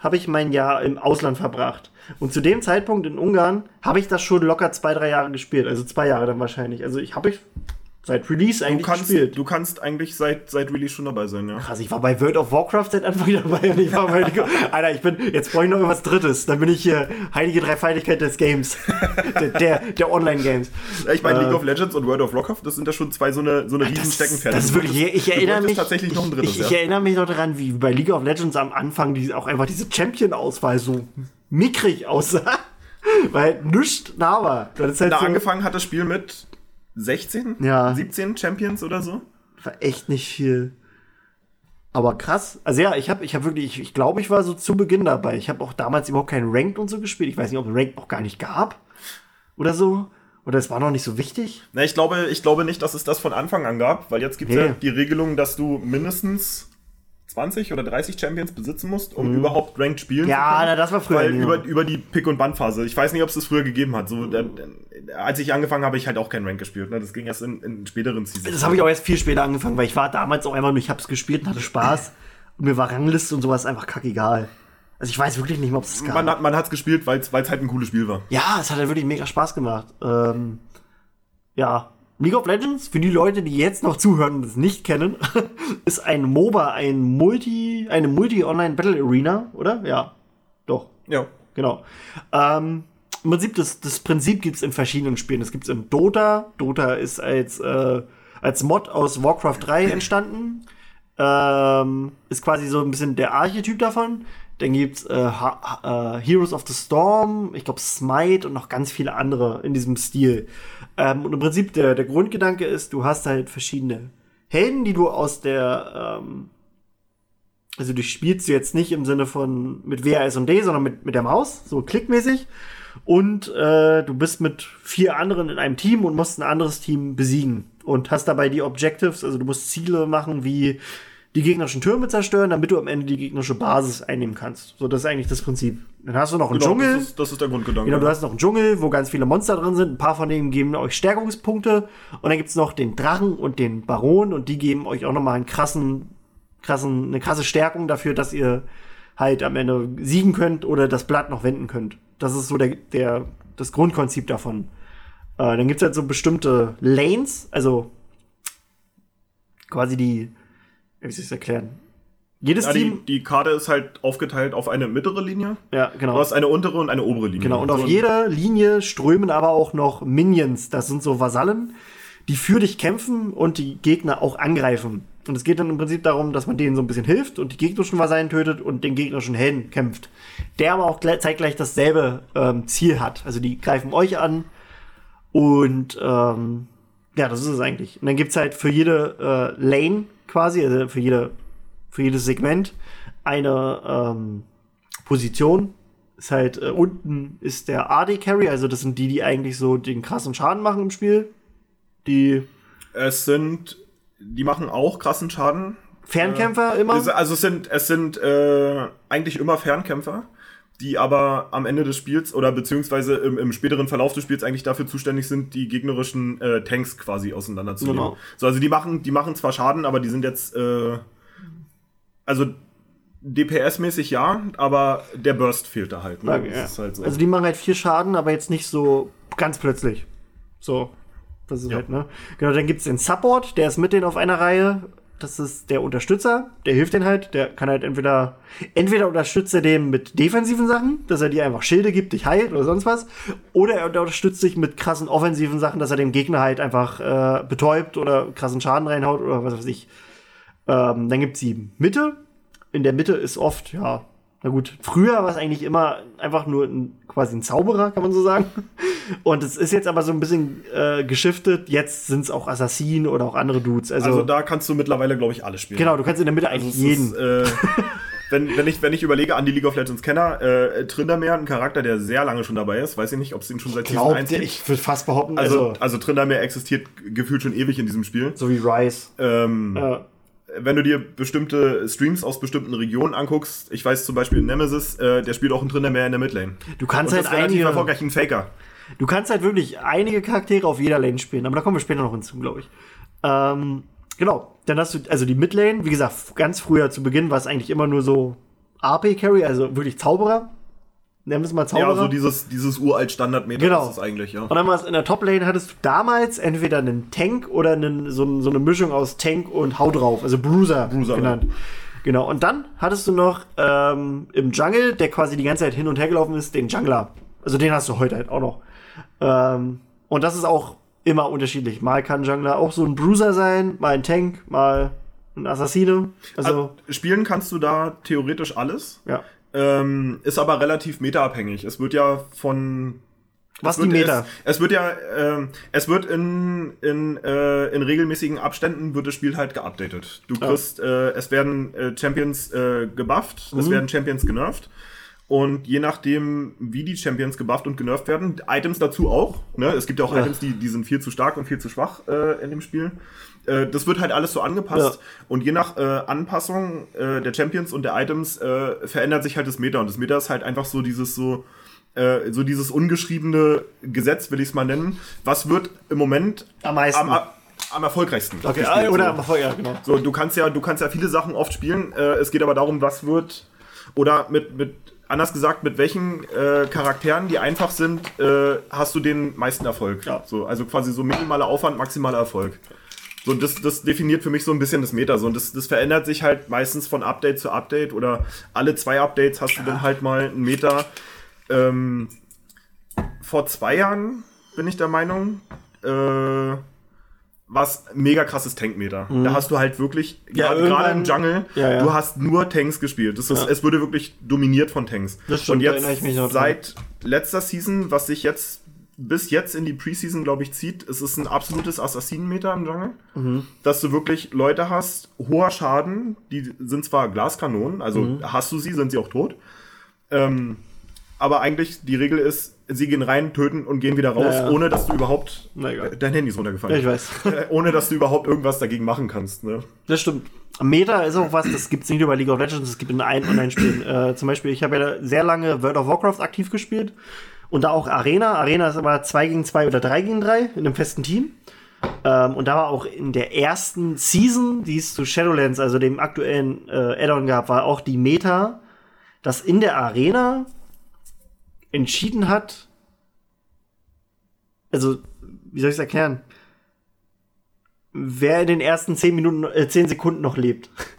habe ich mein Jahr im Ausland verbracht. Und zu dem Zeitpunkt in Ungarn habe ich das schon locker zwei, drei Jahre gespielt. Also zwei Jahre dann wahrscheinlich. Also ich habe ich seit Release Du eigentlich kannst, gespielt. du kannst eigentlich seit, seit Release schon dabei sein, ja. Krass, ich war bei World of Warcraft seit Anfang dabei und ich war bei Alter, ich bin, jetzt brauche ich noch irgendwas Drittes. Dann bin ich hier heilige Dreifaltigkeit des Games. der der, der Online-Games. Ich meine, Äh, League of Legends und World of Warcraft, das sind ja schon zwei so eine, so eine riesen Steckenpferde. das ist wirklich, ich, ich Du erinnere mich. tatsächlich noch ein drittes, ich, ich ja. erinnere mich noch daran, wie bei League of Legends am Anfang die, auch einfach diese Champion-Auswahl so mickrig aussah. Weil nichts da war. Halt Da so, angefangen hat das Spiel mit 16, Ja. 17 Champions oder so. war echt nicht viel. Aber krass. Also ja, ich habe ich hab wirklich, ich, ich glaube, ich war so zu Beginn dabei. Ich habe auch damals überhaupt keinen Ranked und so gespielt. Ich weiß nicht, ob es Ranked noch gar nicht gab. Oder so. Oder es war noch nicht so wichtig. Na, ich glaube, ich glaube nicht, dass es das von Anfang an gab, weil jetzt gibt es Nee. ja die Regelung, dass du mindestens 20 oder 30 Champions besitzen musst, um überhaupt Ranked spielen Mhm. Ja, zu können. na, das war früher Weil über, über die Pick- und Bandphase. Ich weiß nicht, ob es das früher gegeben hat. So, da, als ich angefangen habe, habe ich halt auch kein Rank gespielt. Ne? Das ging erst in, in späteren Seasons. Das habe ich auch erst viel später angefangen, weil ich war damals auch einfach nur, ich habe es gespielt und hatte Spaß. Und mir war Rangliste und sowas einfach kackegal. Also ich weiß wirklich nicht mehr, ob es gab. Man hat man hat's gespielt, weil es halt ein cooles Spiel war. Ja, es hat halt wirklich mega Spaß gemacht. Ähm, ja, League of Legends, für die Leute, die jetzt noch zuhören und es nicht kennen, ist ein MOBA, ein Multi, eine Multi-Online-Battle-Arena, oder? Ja, doch, Ja. genau. Ähm, Im Prinzip, das, das Prinzip gibt es in verschiedenen Spielen. Es gibt es in Dota. Dota ist als, äh, als Mod aus Warcraft 3 entstanden. Ähm, ist quasi so ein bisschen der Archetyp davon. Dann gibt's äh, ha äh, Heroes of the Storm, ich glaube Smite und noch ganz viele andere in diesem Stil. Ähm, und im Prinzip der, der Grundgedanke ist, du hast halt verschiedene Helden, die du aus der ähm, also du spielst du jetzt nicht im Sinne von mit WAS und D, sondern mit, mit der Maus, so klickmäßig. Und äh, du bist mit vier anderen in einem Team und musst ein anderes Team besiegen. Und hast dabei die Objectives, also du musst Ziele machen, wie die gegnerischen Türme zerstören, damit du am Ende die gegnerische Basis einnehmen kannst. So, das ist eigentlich das Prinzip. Dann hast du noch einen Genau, Dschungel. Das ist, das ist der Grundgedanke. Genau, du hast noch einen Dschungel, wo ganz viele Monster drin sind. Ein paar von denen geben euch Stärkungspunkte. Und dann gibt's noch den Drachen und den Baron. Und die geben euch auch noch mal einen krassen, krassen, eine krasse Stärkung dafür, dass ihr halt am Ende siegen könnt oder das Blatt noch wenden könnt. Das ist so der, der, das Grundprinzip davon. Äh, dann gibt's halt so bestimmte Lanes, also quasi die, wie soll ich erklären? Jedes ja, Team, die, die Karte ist halt aufgeteilt auf eine mittlere Linie. ja, genau. Du hast eine untere und eine obere Linie. Genau, und auf jeder Linie strömen aber auch noch Minions. Das sind so Vasallen, die für dich kämpfen und die Gegner auch angreifen. Und es geht dann im Prinzip darum, dass man denen so ein bisschen hilft und die gegnerischen Vasallen tötet und den gegnerischen Helden kämpft. Der aber auch gle- zeitgleich dasselbe ähm, Ziel hat. Also die greifen euch an Und ähm, ja, das ist es eigentlich. Und dann gibt's halt für jede äh, Lane quasi, also für, jede, für jedes Segment eine ähm, Position. Ist halt, äh, unten ist der AD Carry, also das sind die, die eigentlich so den krassen Schaden machen im Spiel. Die Es sind, die machen auch krassen Schaden. Fernkämpfer immer. Es- Also es sind, es sind äh, eigentlich immer Fernkämpfer, die aber am Ende des Spiels oder beziehungsweise im, im späteren Verlauf des Spiels eigentlich dafür zuständig sind, die gegnerischen äh, Tanks quasi auseinanderzunehmen. Genau. So, also die machen, die machen zwar Schaden, aber die sind jetzt äh, also DPS-mäßig ja, aber der Burst fehlt da halt. Ne? Okay, ja. halt so. Also die machen halt vier Schaden, aber jetzt nicht so ganz plötzlich. So. Das ist Ja. halt, ne? Genau, dann gibt's den Support, der ist mit denen auf einer Reihe. Das ist der Unterstützer, der hilft denen halt. Der kann halt entweder, entweder unterstützt er dem mit defensiven Sachen, dass er dir einfach Schilde gibt, dich heilt oder sonst was. Oder er unterstützt dich mit krassen offensiven Sachen, dass er dem Gegner halt einfach äh, betäubt oder krassen Schaden reinhaut oder was weiß ich. Ähm, dann gibt's die Mitte. In der Mitte ist oft, ja, na gut, früher war es eigentlich immer einfach nur ein, quasi ein Zauberer, kann man so sagen. Und es ist jetzt aber so ein bisschen äh, geschiftet. Jetzt sind es auch Assassinen oder auch andere Dudes. Also, also da kannst du mittlerweile, glaube ich, alle spielen. genau, du kannst in der Mitte Also eigentlich es jeden. Ist, äh, wenn, wenn, ich, wenn ich überlege an die League of Legends Kenner, äh, Trindamer, ein Charakter, der sehr lange schon dabei ist, weiß ich nicht, ob es ihn schon seit Season Glaubt 1 ihr, gibt. ich würde fast behaupten, Also, also, also Trindamer existiert gefühlt schon ewig in diesem Spiel. so wie Rice. Ähm, Ja. Wenn du dir bestimmte Streams aus bestimmten Regionen anguckst, ich weiß zum Beispiel Nemesis, äh, der spielt auch ein Trindamer in der Midlane. Du kannst Und halt einige, erfolgreich, ein Faker. du kannst halt wirklich einige Charaktere auf jeder Lane spielen, aber da kommen wir später noch hinzu, glaube ich. Ähm, genau, dann hast du, also die Midlane, wie gesagt, ganz früher zu Beginn war es eigentlich immer nur so AP-Carry, also wirklich Zauberer. Nennen wir es mal Zauberer. Ja, so dieses, dieses uralt Standard-Meta Genau. ist es eigentlich, ja. Und dann war in der Top-Lane hattest du damals entweder einen Tank oder einen, so, so eine Mischung aus Tank und Hau drauf, also Bruiser, Bruiser, genannt. Genau, und dann hattest du noch ähm, im Jungle, der quasi die ganze Zeit hin und her gelaufen ist, den Jungler. Also den hast du heute halt auch noch. Ähm, und das ist auch immer unterschiedlich. Mal kann Jungler auch so ein Bruiser sein, mal ein Tank, mal ein Assassine. Also, Also, spielen kannst du da theoretisch alles. ja. Ähm, ist aber relativ metaabhängig. Es wird ja von. Was die Meta? Es, es wird ja, ähm, es wird in, in, äh, in regelmäßigen Abständen wird das Spiel halt geupdatet. Du kriegst, äh, es werden äh, Champions äh, gebufft, Mhm. es werden Champions genervt. Und je nachdem, wie die Champions gebufft und genervt werden, Items dazu auch. Ne? Es gibt ja auch Ja. Items, die, die sind viel zu stark und viel zu schwach äh, in dem Spiel. Äh, das wird halt alles so angepasst. Ja. Und je nach äh, Anpassung äh, der Champions und der Items äh, verändert sich halt das Meta. Und das Meta ist halt einfach so dieses so, äh, so dieses ungeschriebene Gesetz, will ich es mal nennen. Was wird im Moment Am meisten. am, am erfolgreichsten Okay, gespielt, oder so. ja, genau. So, du kannst ja, du kannst ja viele Sachen oft spielen. Äh, es geht aber darum, was wird oder mit, mit anders gesagt, mit welchen äh, Charakteren, die einfach sind, äh, hast du den meisten Erfolg. Ja. So, also quasi so minimaler Aufwand, maximaler Erfolg. So, das, das definiert für mich so ein bisschen das Meta. So, und das, das verändert sich halt meistens von Update zu Update oder alle zwei Updates hast du dann halt mal ein Meta. Ähm, vor zwei Jahren bin ich der Meinung, äh, was mega krasses Tankmeter. Da hast du halt wirklich, Mhm. Ja, gerade im Jungle, Ja, ja. du hast nur Tanks gespielt. Das ist. Es wurde wirklich dominiert von Tanks. Das stimmt, Und jetzt seit letzter Season, was sich jetzt bis jetzt in die Preseason, glaube ich, zieht, es ist ein absolutes Assassinenmeter im Jungle. Mhm. Dass du wirklich Leute hast, hoher Schaden, die sind zwar Glaskanonen, also Mhm. hast du sie, sind sie auch tot. Ähm, aber eigentlich die Regel ist, sie gehen rein, töten und gehen wieder raus, Ja, ja. ohne dass du überhaupt. Na egal. Äh, Dein Handy ist runtergefallen. Ja, ich weiß. Äh, ohne dass du überhaupt irgendwas dagegen machen kannst. Ne? Das stimmt. Meta ist auch was, das gibt es nicht nur bei League of Legends, es gibt in allen Online-Spielen. äh, zum Beispiel, ich habe ja sehr lange World of Warcraft aktiv gespielt und da auch Arena. Arena ist aber 2 gegen 2 oder 3 gegen 3 in einem festen Team. Ähm, und da war auch in der ersten Season, die es zu Shadowlands, also dem aktuellen äh, Add-on gab, war auch die Meta, dass in der Arena entschieden hat, also, wie soll ich es erklären? wer in den ersten 10 Minuten, äh, 10 Sekunden noch lebt.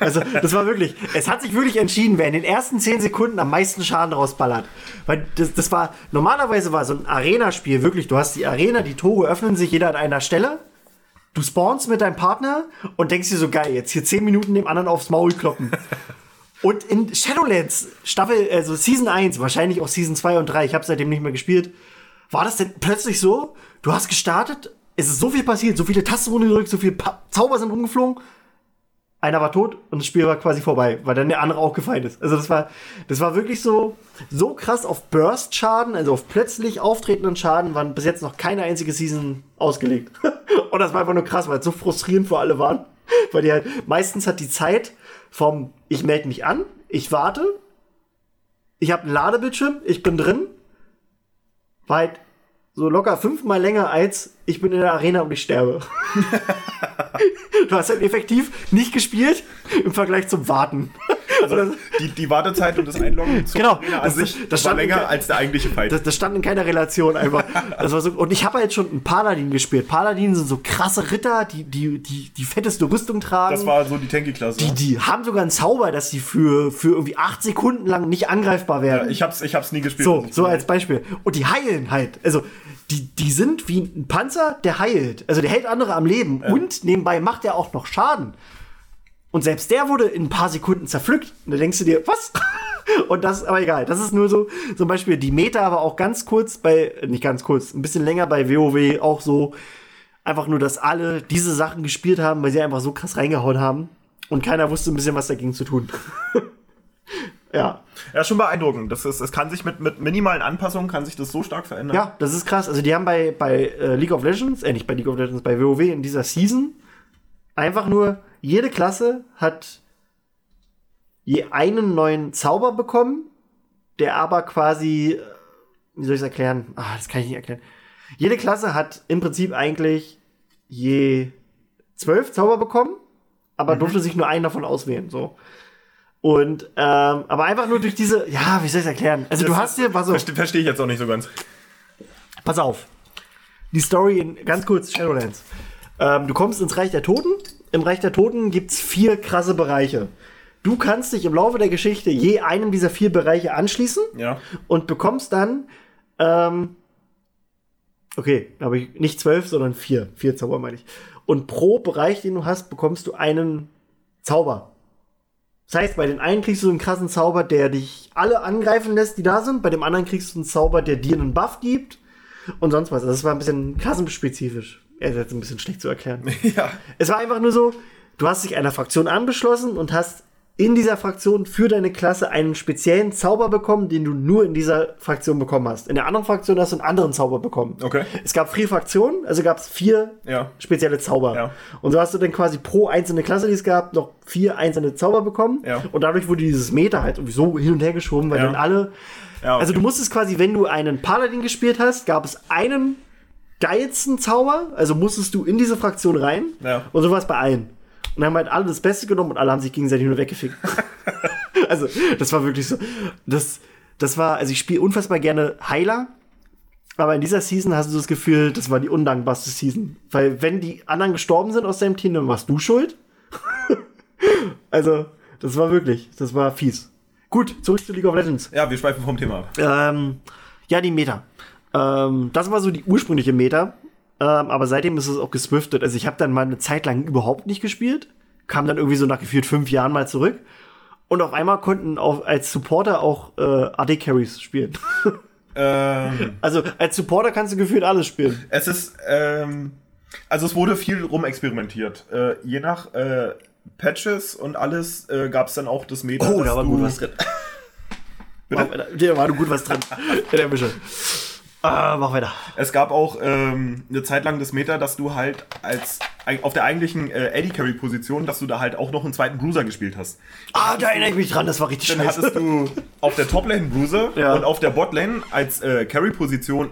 Also, das war wirklich, es hat sich wirklich entschieden, wer in den ersten 10 Sekunden am meisten Schaden rausballert. Weil das, das war, normalerweise war so ein Arena-Spiel wirklich, du hast die Arena, die Tore öffnen sich jeder an einer Stelle. Du spawnst mit deinem Partner und denkst dir so, geil, jetzt hier 10 Minuten dem anderen aufs Maul kloppen. Und in Shadowlands, Staffel, also Season 1, wahrscheinlich auch Season 2 und 3, ich habe seitdem nicht mehr gespielt, war das denn plötzlich so, du hast gestartet, es ist so viel passiert, so viele Tasten wurden gedrückt, so viele pa Zauber sind rumgeflogen, einer war tot und das Spiel war quasi vorbei, weil dann der andere auch gefallen ist. Also das war, das war wirklich so, so krass auf Burst-Schaden, also auf plötzlich auftretenden Schaden, waren bis jetzt noch keine einzige Season ausgelegt. und das war einfach nur krass, weil es so frustrierend für alle waren. Weil die halt, meistens hat die Zeit vom, ich melde mich an, ich warte, ich habe einen Ladebildschirm, ich bin drin, war halt so locker fünfmal länger als ich bin in der Arena und ich sterbe. du hast halt effektiv nicht gespielt im Vergleich zum Warten. Also die, die Wartezeit und das Einloggen zur genau, Arena an sich das war länger als der eigentliche Fight. Das, das stand in keiner Relation einfach. Das war so, und ich habe halt schon einen Paladin gespielt. Paladin sind so krasse Ritter, die die, die, die fetteste Rüstung tragen. Das war so die Tanky-Klasse. Die, die haben sogar einen Zauber, dass sie für, für irgendwie acht Sekunden lang nicht angreifbar werden. Ja, ich, hab's, ich hab's nie gespielt. So, so als Beispiel. Und die heilen halt. Also die, die sind wie ein Panzer, der heilt. Also der hält andere am Leben. Ja. Und nebenbei macht er auch noch Schaden. Und selbst der wurde in ein paar Sekunden zerpflückt. Und da denkst du dir, was? Und das, aber egal, das ist nur so, zum Beispiel die Meta aber auch ganz kurz bei, nicht ganz kurz, ein bisschen länger bei WoW auch so, einfach nur, dass alle diese Sachen gespielt haben, weil sie einfach so krass reingehauen haben. Und keiner wusste ein bisschen was dagegen zu tun. ja. Ja, schon beeindruckend. Das ist, es kann sich mit, mit minimalen Anpassungen kann sich das so stark verändern. Ja, das ist krass. Also die haben bei, bei äh, League of Legends, äh, nicht bei League of Legends, bei WoW in dieser Season einfach nur jede Klasse hat je einen neuen Zauber bekommen, der aber quasi, äh, wie soll ich es erklären? Ah, das kann ich nicht erklären. Jede Klasse hat im Prinzip eigentlich je zwölf Zauber bekommen, aber mhm. durfte sich nur einen davon auswählen. So. Und ähm, aber einfach nur durch diese, ja, wie soll ich es erklären? Also das du hast hier, pass auf. Verstehe versteh ich jetzt auch nicht so ganz. Pass auf. Die Story in ganz kurz Shadowlands. Ähm, du kommst ins Reich der Toten im Reich der Toten gibt's vier krasse Bereiche. Du kannst dich im Laufe der Geschichte je einem dieser vier Bereiche anschließen ja. und bekommst dann, ähm, okay, da habe ich nicht zwölf, sondern vier. Vier Zauber meine ich. Und pro Bereich, den du hast, bekommst du einen Zauber. Das heißt, bei den einen kriegst du einen krassen Zauber, der dich alle angreifen lässt, die da sind. Bei dem anderen kriegst du einen Zauber, der dir einen Buff gibt. Und sonst was. Also das war ein bisschen klassenspezifisch. Er ist jetzt ein bisschen schlecht zu erklären. ja. Es war einfach nur so, du hast dich einer Fraktion angeschlossen und hast in dieser Fraktion für deine Klasse einen speziellen Zauber bekommen, den du nur in dieser Fraktion bekommen hast. In der anderen Fraktion hast du einen anderen Zauber bekommen. Okay. Es gab vier Fraktionen, also gab es vier ja. spezielle Zauber. Ja. Und so hast du dann quasi pro einzelne Klasse, die es gab, noch vier einzelne Zauber bekommen. Ja. Und dadurch wurde dieses Meter halt so hin und her geschoben, weil dann alle. Okay. Also du musstest quasi, wenn du einen Paladin gespielt hast, gab es einen geilsten Zauber, also musstest du in diese Fraktion rein. Ja. Und so war es bei allen. Und dann haben halt alle das Beste genommen und alle haben sich gegenseitig nur weggefickt. also, das war wirklich so. Das, das war, also ich spiele unfassbar gerne Heiler. Aber in dieser Season hast du das Gefühl, das war die undankbarste Season. Weil wenn die anderen gestorben sind aus deinem Team, dann warst du schuld. also, das war wirklich, das war fies. Gut, zurück zu League of Legends. Ja, wir schweifen vom Thema ab. Ähm, ja, die Meta. Ähm, das war so die ursprüngliche Meta. Ähm, aber seitdem ist es auch geswiftet. Also ich habe dann mal eine Zeit lang überhaupt nicht gespielt. Kam dann irgendwie so nach gefühlt fünf Jahren mal zurück. Und auf einmal konnten auch als Supporter auch äh, AD Carries spielen. ähm, also als Supporter kannst du gefühlt alles spielen. Es ist, ähm, also es wurde viel rumexperimentiert. Äh, je nach äh, Patches und alles äh, gab es dann auch das Meta. Oh, da war gut was drin. Bitte? Da war gut was drin. In der Mische. Ah, mach weiter. Es gab auch ähm, eine Zeit lang das Meta, dass du halt als auf der eigentlichen äh, Eddie Carry Position, dass du da halt auch noch einen zweiten Bruiser gespielt hast. Ah, da erinnere ich mich dran, das war richtig Dann scheiße. hattest du auf der Top Lane Bruiser ja. und auf der Bot Lane als äh, Carry Position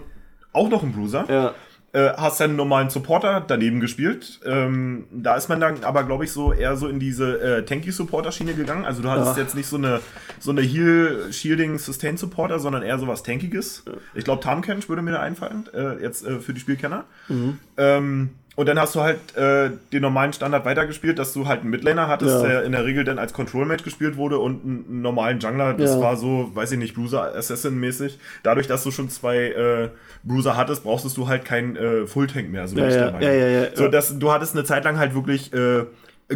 auch noch einen Bruiser. Ja äh, hast dann einen normalen Supporter daneben gespielt. Ähm, da ist man dann aber, glaube ich, so eher so in diese äh, Tanky-Supporter-Schiene gegangen. Also du hattest ja. jetzt nicht so eine, so eine Heal-Shielding-Sustain-Supporter, sondern eher so was Tankiges. Ich glaube, Tamkench würde mir da einfallen, äh, jetzt äh, für die Spielkenner. Mhm. Ähm, und dann hast du halt äh, den normalen Standard weitergespielt, dass du halt einen Midlaner hattest, ja. der in der Regel dann als Control-Match gespielt wurde und einen normalen Jungler. Das ja. war so, weiß ich nicht, Bruiser Assassin-mäßig. Dadurch, dass du schon zwei äh, Bruiser hattest, brauchst du halt keinen äh, Full-Tank mehr. So ja, ja, ja, ja, ja, So, dass, du hattest eine Zeit lang halt wirklich äh,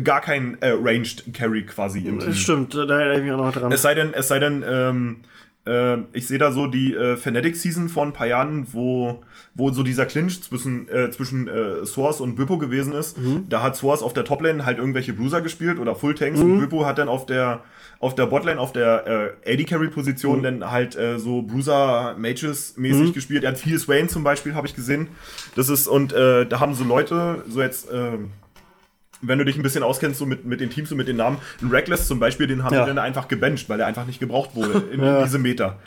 gar keinen äh, Ranged Carry quasi im Team. Stimmt, da erinnere ich mich auch noch dran. Es sei denn, es sei denn, ähm, äh, ich sehe da so die äh, Fnatic Season vor ein paar Jahren, wo, wo so dieser Clinch zwischen, äh, zwischen äh, Source und Bippo gewesen ist. Mhm. Da hat Source auf der Toplane halt irgendwelche Bruiser gespielt oder Full Tanks Mhm. und Bippo hat dann auf der auf der Botlane, auf der äh, AD Carry Mhm. Position dann halt äh, so Bruiser Mages mäßig gespielt. Er hat viel Swain zum Beispiel, habe ich gesehen. Das ist, und äh, da haben so Leute, so jetzt, ähm, wenn du dich ein bisschen auskennst, so mit, mit den Teams und mit den Namen, ein Reckless zum Beispiel, den haben Ja. die dann einfach gebencht, weil er einfach nicht gebraucht wurde in, Ja. diesem Meter.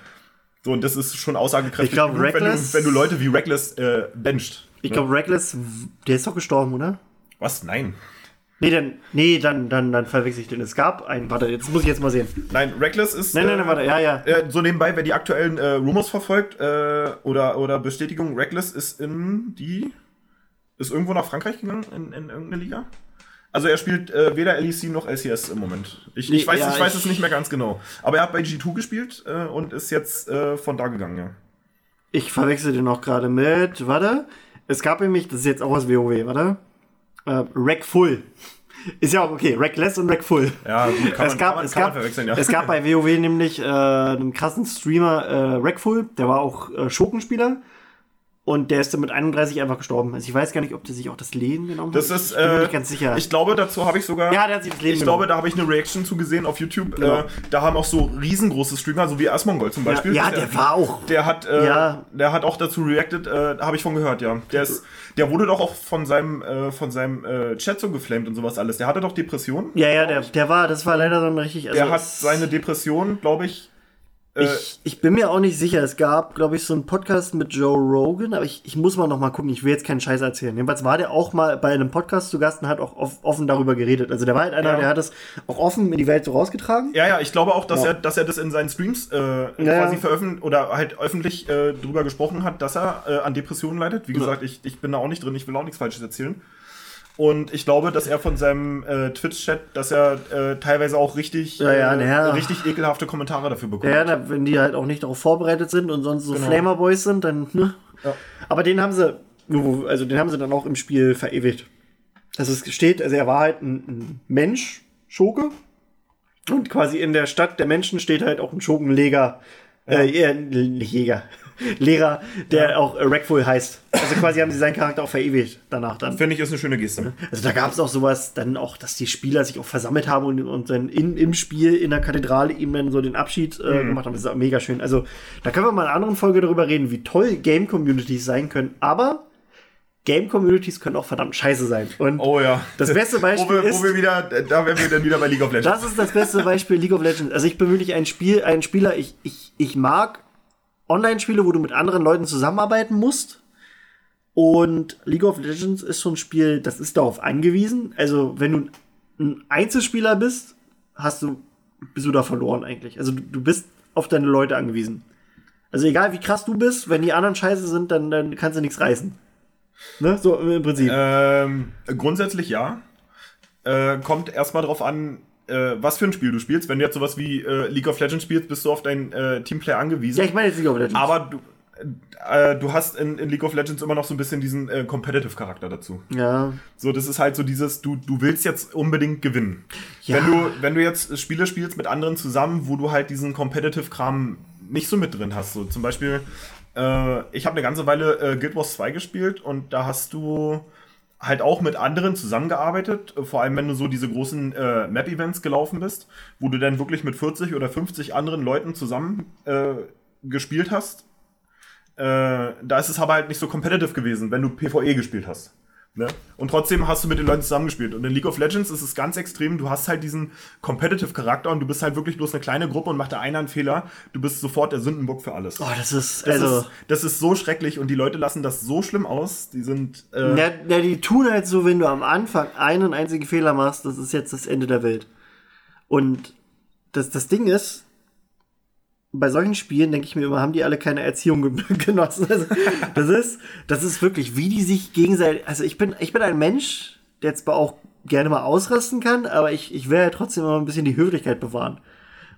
So, und das ist schon aussagekräftig, Ich glaub, genug, wenn, du, Reckless- wenn du Leute wie Reckless äh, bencht. Ich Ne? glaube, Reckless, der ist doch gestorben, oder? Was? Nein. Nee, dann, nee, dann, dann, dann verwechsel ich den. Es gab einen. Warte, jetzt muss ich jetzt mal sehen. Nein, Reckless ist. Nein, nein, äh, nein, warte, ja, ja. Äh, so nebenbei, wer die aktuellen äh, Rumors verfolgt äh, oder, oder Bestätigungen, Reckless ist in die. Ist irgendwo nach Frankreich gegangen, in, in irgendeine Liga? Also er spielt äh, weder LEC noch LCS im Moment. Ich, ich weiß, ja, ich weiß ich- es nicht mehr ganz genau. Aber er hat bei G2 gespielt äh, und ist jetzt äh, von da gegangen, ja. Ich verwechsel den auch gerade mit. Warte. Es gab nämlich, das ist jetzt auch aus WoW, warte. Äh, Rack Full. Ist ja auch okay. Reckless und Rack Full. Ja, gut, kann es man, gab, kann es, kann gab, ja. es gab bei WoW nämlich äh, einen krassen Streamer, äh, Rackful, der war auch äh, Schurkenspieler. Und der ist dann mit 31 einfach gestorben. Also ich weiß gar nicht, ob der sich auch das Leben genommen Das hat. ist, ich bin mir äh, nicht ganz sicher. Ich glaube, dazu habe ich sogar. ja, der hat sich das Leben Ich genommen. glaube, da habe ich eine Reaction zu gesehen auf YouTube. Genau. Äh, da haben auch so riesengroße Streamer, so wie Asmongol zum Beispiel. ja, Der- der war auch. Der hat, äh, Ja. der hat auch dazu reacted, äh, habe ich von gehört, ja. Der ist, der wurde doch auch von seinem, äh, von seinem äh, Chat so geflamed und sowas alles. Der hatte doch Depressionen. Ja, ja, der, der war, das war leider so ein richtig. Also Der hat seine Depression, glaube ich. Äh, Ich, ich bin mir auch nicht sicher. Es gab, glaube ich, so einen Podcast mit Joe Rogan, aber ich, ich muss mal noch mal gucken. Ich will jetzt keinen Scheiß erzählen. Jedenfalls war der auch mal bei einem Podcast zu Gast und hat auch off, offen darüber geredet. Also der war halt einer, Ja. der hat das auch offen in die Welt so rausgetragen. ja, ja, ich glaube auch, dass Ja. er, dass er das in seinen Streams äh, Ja, quasi veröffentlicht oder halt öffentlich äh, drüber gesprochen hat, dass er äh, an Depressionen leidet. Wie gesagt, ich, ich bin da auch nicht drin, ich will auch nichts Falsches erzählen. Und ich glaube, dass er von seinem äh, Twitch-Chat, dass er äh, teilweise auch richtig, Ja, ja, äh, ja. richtig ekelhafte Kommentare dafür bekommt. Ja, wenn die halt auch nicht darauf vorbereitet sind und sonst so Genau. Flamer-Boys sind, dann, ne? Aber den haben sie, also den haben sie dann auch im Spiel verewigt. Also es steht, also er war halt ein, ein Mensch, Schurke. Und quasi in der Stadt der Menschen steht halt auch ein Schurkenleger, äh, Jäger, Lehrer, der auch äh, Rackful heißt. Also quasi haben sie seinen Charakter auch verewigt danach dann. Finde ich, ist eine schöne Geste. Also da gab es auch sowas, dann auch, dass die Spieler sich auch versammelt haben und, und dann in, im Spiel in der Kathedrale ihm dann so den Abschied äh, Mhm. gemacht haben. Das ist auch mega schön. Also da können wir mal in einer anderen Folge darüber reden, wie toll Game-Communities sein können. Aber Game-Communities können auch verdammt scheiße sein. Und Oh ja. Das beste Beispiel wo wir, ist- Wo wir wieder, da wären wir dann wieder bei League of Legends. das ist das beste Beispiel League of Legends. Also ich bin wirklich ein Spiel, ein Spieler, ich, ich, ich mag Online-Spiele, wo du mit anderen Leuten zusammenarbeiten musst. Und League of Legends ist so ein Spiel, das ist darauf angewiesen. Also, wenn du ein Einzelspieler bist, hast du, bist du da verloren eigentlich. Also, du, bist auf deine Leute angewiesen. Also, egal wie krass du bist, wenn die anderen scheiße sind, dann, dann kannst du nichts reißen. Ne? So im Prinzip. Ähm, grundsätzlich ja. Äh, kommt erstmal drauf an, äh, was für ein Spiel du spielst. Wenn du jetzt sowas wie äh, League of Legends spielst, bist du auf deinen äh, Teamplayer angewiesen. ja, ich meine jetzt League of Legends. Aber du, äh, du hast in, in League of Legends immer noch so ein bisschen diesen äh, Competitive-Charakter dazu. ja. So, das ist halt so dieses, du, du willst jetzt unbedingt gewinnen. Ja. Wenn, du, wenn du jetzt Spiele spielst mit anderen zusammen, wo du halt diesen Competitive-Kram nicht so mit drin hast. So zum Beispiel, äh, ich habe eine ganze Weile äh, Guild Wars 2 gespielt und da hast du halt auch mit anderen zusammengearbeitet, äh, vor allem wenn du so diese großen äh, Map-Events gelaufen bist, wo du dann wirklich mit 40 oder 50 anderen Leuten zusammen äh, gespielt hast. Äh, da ist es aber halt nicht so competitive gewesen, wenn du PvE gespielt hast. Ne? Und trotzdem hast du mit den Leuten zusammengespielt. Und in League of Legends ist es ganz extrem, du hast halt diesen competitive Charakter und du bist halt wirklich bloß eine kleine Gruppe und macht da einer einen Fehler, du bist sofort der Sündenbock für alles. Oh, das ist, das, also. ist, das ist so schrecklich und die Leute lassen das so schlimm aus. Die sind. Äh, Na, na, die tun halt so, wenn du am Anfang einen einzigen Fehler machst, das ist jetzt das Ende der Welt. Und das, das Ding ist, bei solchen Spielen denke ich mir immer, haben die alle keine Erziehung ge- genossen. Also, das ist, das ist wirklich, wie die sich gegenseitig, also ich bin, ich bin ein Mensch, der zwar auch gerne mal ausrasten kann, aber ich, ich will ja trotzdem immer ein bisschen die Höflichkeit bewahren.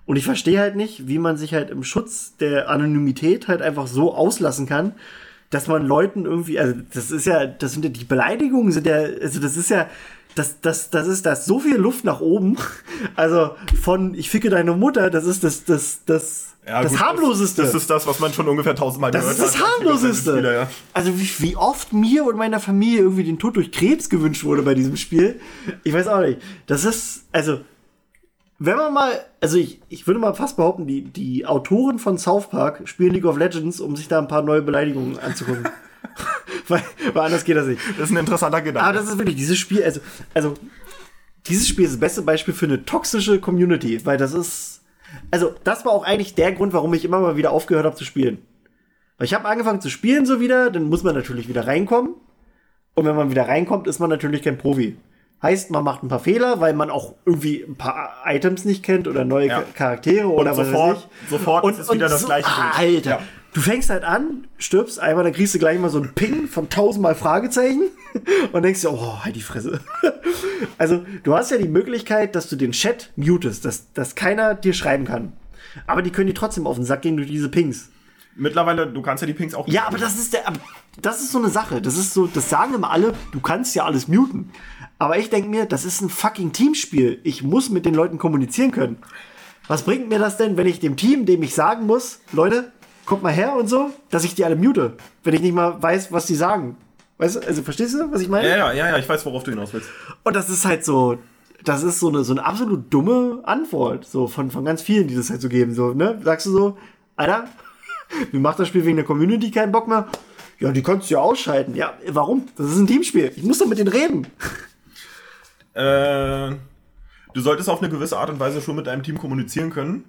Und ich verstehe halt nicht, wie man sich halt im Schutz der Anonymität halt einfach so auslassen kann, dass man Leuten irgendwie, also das ist ja, das sind ja die Beleidigungen, sind ja, also das ist ja, das, das, das ist das so viel Luft nach oben. Also von ich ficke deine Mutter, das ist das, das, das, Ja, das gut, harmloseste. Das, das ist das, was man schon ungefähr tausendmal Das gehört ist das hat. als harmloseste. Spieler, ja. Also wie, wie oft mir und meiner Familie irgendwie den Tod durch Krebs gewünscht wurde bei diesem Spiel. Ich weiß auch nicht. Das ist, also, wenn man mal, also ich, ich würde mal fast behaupten, die, die Autoren von South Park spielen League of Legends, um sich da ein paar neue Beleidigungen anzugucken. weil, weil anders geht das nicht. Das ist ein interessanter Gedanke. Aber das ist wirklich dieses Spiel, also, also dieses Spiel ist das beste Beispiel für eine toxische Community, weil das ist, also das war auch eigentlich der Grund, warum ich immer mal wieder aufgehört habe zu spielen. Weil ich habe angefangen zu spielen so wieder, dann muss man natürlich wieder reinkommen. Und wenn man wieder reinkommt, ist man natürlich kein Profi. Heißt, man macht ein paar Fehler, weil man auch irgendwie ein paar Items nicht kennt oder neue Ja. Cha- Charaktere oder was sofort- weiß ich. sofort ist es wieder das gleiche. Alter, Ja. Du fängst halt an, stirbst einmal, dann kriegst du gleich mal so einen Ping von tausendmal Fragezeichen und denkst dir, oh, halt die Fresse. Also, du hast ja die Möglichkeit, dass du den Chat mutest, dass, dass keiner dir schreiben kann. Aber die können dir trotzdem auf den Sack gehen durch diese Pings. Mittlerweile, du kannst ja die Pings auch. Ja, aber das ist der, das ist so eine Sache. Das ist so, das sagen immer alle, du kannst ja alles muten. Aber ich denke mir, das ist ein fucking Teamspiel. Ich muss mit den Leuten kommunizieren können. Was bringt mir das denn, wenn ich dem Team, dem ich sagen muss, Leute, kommt mal her und so, dass ich die alle mute, wenn ich nicht mal weiß, was die sagen. Weißt du, also verstehst du, was ich meine? Ja, ja, ja, ja, ich weiß, worauf du hinaus willst. Und das ist halt so, das ist so eine, so eine absolut dumme Antwort, so von, von ganz vielen, die das halt so geben. So, ne? Sagst du so, Alter, mir macht das Spiel wegen der Community keinen Bock mehr. Ja, die konntest du ja ausschalten. Ja, warum? Das ist ein Teamspiel. Ich muss doch mit denen reden. Äh, du solltest auf eine gewisse Art und Weise schon mit deinem Team kommunizieren können.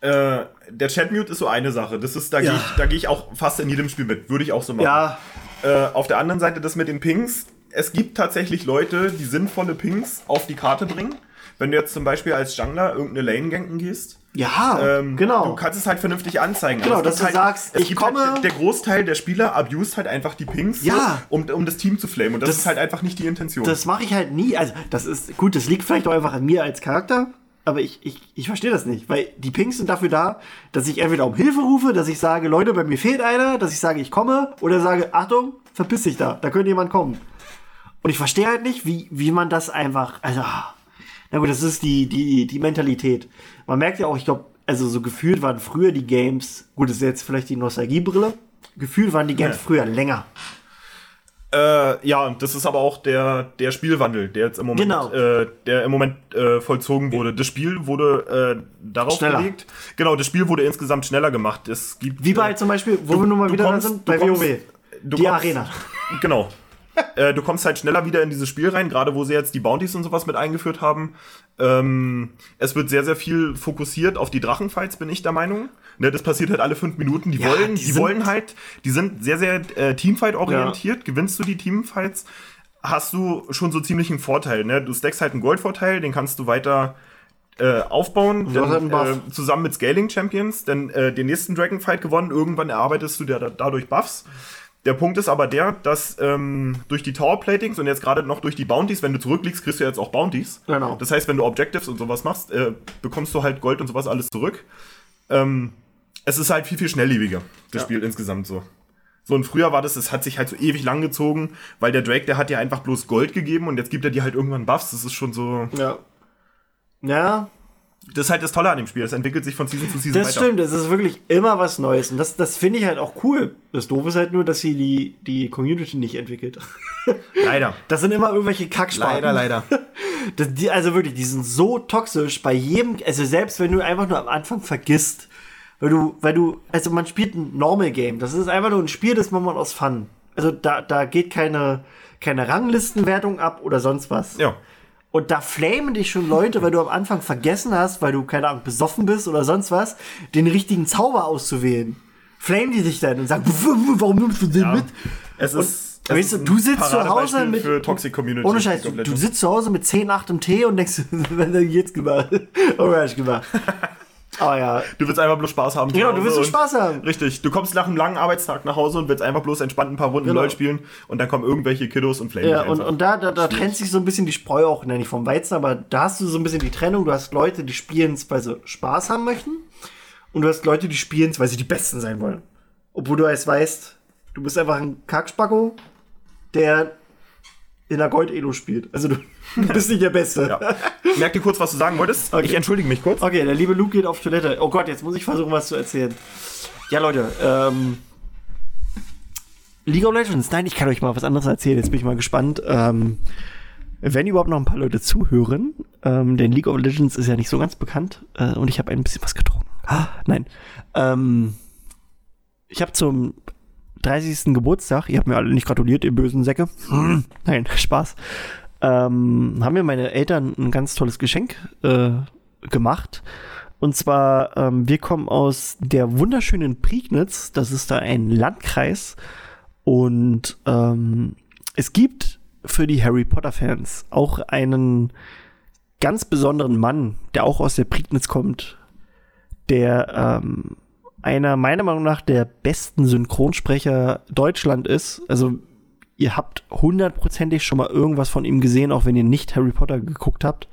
Äh, der Chatmute ist so eine Sache. Das ist, da Ja. gehe ich, da gehe ich auch fast in jedem Spiel mit. Würde ich auch so machen. Ja, Äh, auf der anderen Seite das mit den Pings. Es gibt tatsächlich Leute, die sinnvolle Pings auf die Karte bringen. Wenn du jetzt zum Beispiel als Jungler irgendeine Lane ganken gehst, ja, ähm, genau. du kannst es halt vernünftig anzeigen. Genau, dass du halt, sagst, ich gibt komme- Halt, der Großteil der Spieler abused halt einfach die Pings, Ja. so, um, um das Team zu flamen. Und das, Das- ist halt einfach nicht die Intention. Das mache ich halt nie. Also, das ist gut, das liegt vielleicht auch einfach an mir als Charakter. Aber ich, ich, ich verstehe das nicht, weil die Pings sind dafür da, dass ich entweder um Hilfe rufe, dass ich sage, Leute, bei mir fehlt einer, dass ich sage, ich komme, oder sage, Achtung, verpiss dich da, da könnte jemand kommen. Und ich verstehe halt nicht, wie, wie man das einfach, also, na gut, das ist die, die, die Mentalität. Man merkt ja auch, ich glaube, also so gefühlt waren früher die Games, gut, das ist jetzt vielleicht die Nostalgiebrille, gefühlt waren die Games Ja. früher länger. Äh, ja, das ist aber auch der, der Spielwandel, der jetzt im Moment, Genau. äh, der im Moment äh, vollzogen wurde. Das Spiel wurde äh, darauf Schneller. gelegt. Genau, das Spiel wurde insgesamt schneller gemacht. Es gibt Wie bei äh, zum Beispiel, wo du- wir nun mal wieder kommst- sind, bei kommst- WoW. die kommst- Arena. Genau. äh, du kommst halt schneller wieder in dieses Spiel rein, gerade wo sie jetzt die Bounties und sowas mit eingeführt haben. Ähm, es wird sehr, sehr viel fokussiert auf die Drachenfights, bin ich der Meinung. Ne, das passiert halt alle fünf Minuten. Die Ja, wollen, die die, wollen halt, die sind sehr, sehr äh, Teamfight-orientiert. Gewinnst du die Teamfights, hast du schon so ziemlich einen Vorteil. Ne? Du stackst halt einen Goldvorteil, den kannst du weiter äh, aufbauen, halt dann, Buff. äh, zusammen mit Scaling Champions, dann äh, den nächsten Dragonfight gewonnen. Irgendwann erarbeitest du dir da, dadurch Buffs. Der Punkt ist aber der, dass ähm, durch die Towerplatings und jetzt gerade noch durch die Bounties, wenn du zurückliegst, kriegst du jetzt auch Bounties. Genau. Das heißt, wenn du Objectives und sowas machst, äh, bekommst du halt Gold und sowas alles zurück. Ähm, es ist halt viel, viel schnelllebiger, das Ja. Spiel insgesamt so. So, und früher war das, es hat sich halt so ewig lang gezogen, weil der Drake, der hat dir einfach bloß Gold gegeben und jetzt gibt er dir halt irgendwann Buffs. Das ist schon so. Ja. Ja, Das ist halt das Tolle an dem Spiel. Es entwickelt sich von Season zu Season das stimmt. Es ist wirklich immer was Neues. Und das, das finde ich halt auch cool. Das Doofe ist halt nur, dass sie die, die Community nicht entwickelt. Leider. Das sind immer irgendwelche Kacksparten. Leider, leider. Das, die, also wirklich, die sind so toxisch bei jedem, also selbst wenn du einfach nur am Anfang vergisst, weil du, weil du, also man spielt ein Normal Game. Das ist einfach nur ein Spiel, das macht man aus Fun. Also da, da geht keine, keine Ranglistenwertung ab oder sonst was. Ja. Und da flamen dich schon Leute, weil du am Anfang vergessen hast, weil du, keine Ahnung, besoffen bist oder sonst was, den richtigen Zauber auszuwählen. Flamen die dich dann und sagen, warum nimmst du den Ja. mit? Es ist. es weißt du, du sitzt zu Hause mit-. Ohne Scheiß, du, du sitzt zu Hause mit 10, 8 im Tee und denkst, was hat er jetzt gemacht? Oh, hab ich gemacht. Aber ja, Du willst einfach bloß Spaß haben. genau, du willst und- Spaß haben. Richtig, du kommst nach einem langen Arbeitstag nach Hause und willst einfach bloß entspannt ein paar Runden Genau. LOL spielen und dann kommen irgendwelche Kiddos und flamen Ja, und, und da, da, da trennt sich so ein bisschen die Spreu auch, nenne ich vom Weizen, aber da hast du so ein bisschen die Trennung. Du hast Leute, die spielen es, weil sie Spaß haben möchten. Und du hast Leute, die spielen es, weil sie die Besten sein wollen. Obwohl du erst weißt, Du bist einfach ein Kackspacko, der in der Gold-Elo spielt. Also du, bist nicht der Beste. Ja. Merk dir kurz, was du sagen wolltest. Okay. Ich entschuldige mich kurz. Okay, der liebe Luke geht auf Toilette. Oh Gott, jetzt muss ich versuchen, was zu erzählen. Ja, Leute, ähm. League of Legends. Nein, ich kann euch mal was anderes erzählen. Jetzt bin ich mal gespannt. Ähm, wenn überhaupt noch ein paar Leute zuhören, ähm, denn League of Legends ist ja nicht so ganz bekannt äh, und ich habe ein bisschen was getrunken. Ah, nein. Ähm, ich habe zum 30. Geburtstag, ihr habt mir alle nicht gratuliert, ihr bösen Säcke. Hm, nein, Spaß. Ähm, haben mir meine Eltern ein ganz tolles Geschenk äh, gemacht. Und zwar, ähm, wir kommen aus der wunderschönen Prignitz. Das ist da ein Landkreis. Und ähm, es gibt für die Harry Potter-Fans auch einen ganz besonderen Mann, der auch aus der Prignitz kommt, der ähm, einer meiner Meinung nach der besten Synchronsprecher Deutschland ist. Also ihr habt hundertprozentig schon mal irgendwas von ihm gesehen, auch wenn ihr nicht Harry Potter geguckt habt.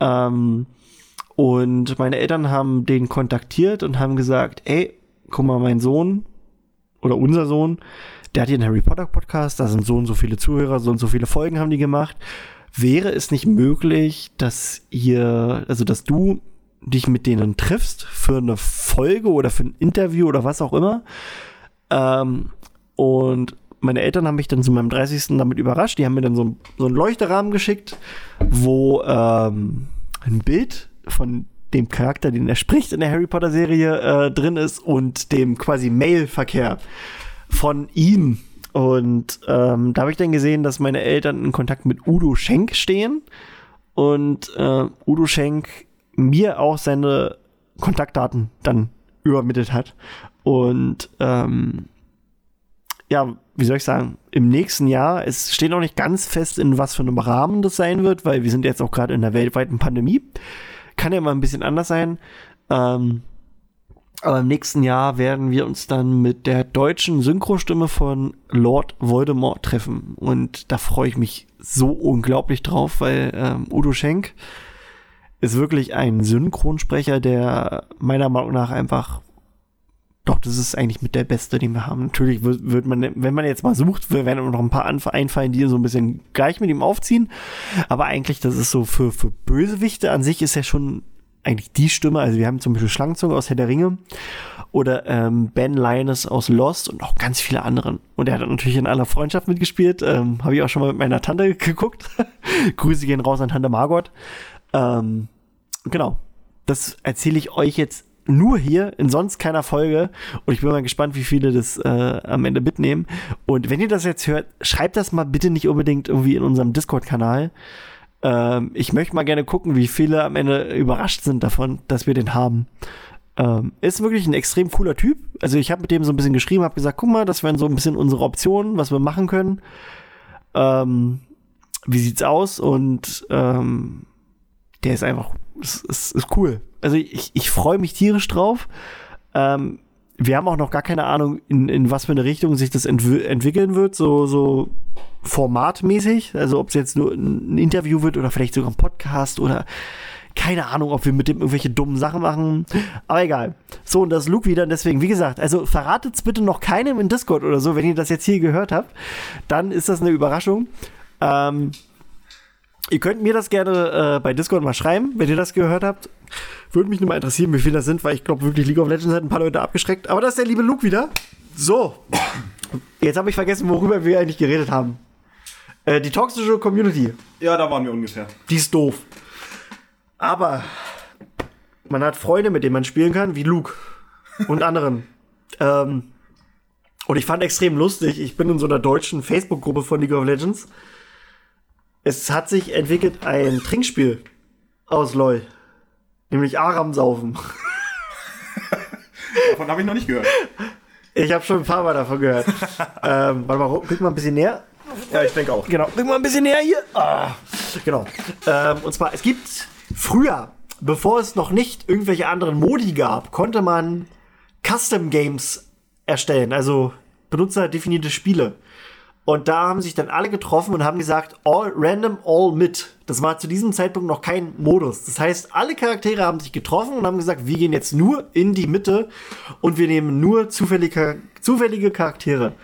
Ähm, und meine Eltern haben den kontaktiert und haben gesagt, ey, guck mal, mein Sohn oder unser Sohn, der hat hier einen Harry Potter Podcast, da sind so und so viele Zuhörer, so und so viele Folgen haben die gemacht. Wäre es nicht möglich, dass ihr, also dass du dich mit denen triffst für eine Folge oder für ein Interview oder was auch immer? Ähm, und meine Eltern haben mich dann zu meinem 30. damit überrascht. Die haben mir dann so, so einen Leuchterahmen geschickt, wo ähm, ein Bild von dem Charakter, den er spricht in der Harry Potter Serie äh, drin ist und dem quasi Mailverkehr von ihm. Und ähm, da habe ich dann gesehen, dass meine Eltern in Kontakt mit Udo Schenk stehen und äh, Udo Schenk mir auch seine Kontaktdaten dann übermittelt hat. Und ähm, ja, wie soll ich sagen, im nächsten Jahr, es steht noch nicht ganz fest, in was für einem Rahmen das sein wird, weil wir sind jetzt auch gerade in der weltweiten Pandemie. Kann ja mal ein bisschen anders sein. Ähm, aber im nächsten Jahr werden wir uns dann mit der deutschen Synchrostimme von Lord Voldemort treffen. Und da freue ich mich so unglaublich drauf, weil ähm, Udo Schenk ist wirklich ein Synchronsprecher, der meiner Meinung nach einfach doch, das ist eigentlich mit der beste, den wir haben. Natürlich wird, man, wenn man jetzt mal sucht, werden noch ein paar einfallen, die so ein bisschen gleich mit ihm aufziehen. Aber eigentlich, das ist so für, für Bösewichte an sich ist ja schon eigentlich die Stimme. Also wir haben zum Beispiel Schlangenzunge aus Herr der Ringe oder ähm, Ben Linus aus Lost und noch ganz viele anderen. Und er hat natürlich in aller Freundschaft mitgespielt. Ähm, Habe ich auch schon mal mit meiner Tante geguckt. Grüße gehen raus an Tante Margot. Ähm, genau. Das erzähle ich euch jetzt nur hier, in sonst keiner Folge. Und ich bin mal gespannt, wie viele das äh, am Ende mitnehmen. Und wenn ihr das jetzt hört, schreibt das mal bitte nicht unbedingt irgendwie in unserem Discord-Kanal. Ähm, ich möchte mal gerne gucken, wie viele am Ende überrascht sind davon, dass wir den haben. Ähm, ist wirklich ein extrem cooler Typ. Also ich habe mit dem so ein bisschen geschrieben, habe gesagt, guck mal, das wären so ein bisschen unsere Optionen, was wir machen können. Ähm, wie sieht's aus? Und ähm, der ist einfach, ist, ist, ist cool. Also ich, ich freue mich tierisch drauf. Ähm, wir haben auch noch gar keine Ahnung, in, in was für eine Richtung sich das entw entwickeln wird, so, so formatmäßig. Also ob es jetzt nur ein Interview wird oder vielleicht sogar ein Podcast oder keine Ahnung, ob wir mit dem irgendwelche dummen Sachen machen. Aber egal. So, und das ist Luke wieder. Und deswegen, wie gesagt, also verratet's bitte noch keinem in Discord oder so, wenn ihr das jetzt hier gehört habt. Dann ist das eine Überraschung. Ähm, ihr könnt mir das gerne äh, bei Discord mal schreiben, wenn ihr das gehört habt. Würde mich nur mal interessieren, wie viele das sind, weil ich glaube wirklich League of Legends hat ein paar Leute abgeschreckt. Aber das ist der liebe Luke wieder. So. Jetzt habe ich vergessen, worüber wir eigentlich geredet haben. Äh, die toxische Community. Ja, da waren wir ungefähr. Die ist doof. Aber man hat Freunde, mit denen man spielen kann, wie Luke und anderen. ähm, und ich fand extrem lustig, ich bin in so einer deutschen Facebook-Gruppe von League of Legends. Es hat sich entwickelt ein Trinkspiel aus LOL. Nämlich Aram saufen. Davon habe ich noch nicht gehört. Ich habe schon ein paar Mal davon gehört. ähm, warte mal, guck mal ein bisschen näher. Ja, ich denke auch. Genau, bring mal ein bisschen näher hier. Ah, genau. Ähm, und zwar, es gibt früher, bevor es noch nicht irgendwelche anderen Modi gab, konnte man Custom Games erstellen, also benutzerdefinierte Spiele. Und da haben sich dann alle getroffen und haben gesagt, all random, all mit. Das war zu diesem Zeitpunkt noch kein Modus. Das heißt, alle Charaktere haben sich getroffen und haben gesagt, wir gehen jetzt nur in die Mitte und wir nehmen nur zufällige, zufällige Charaktere.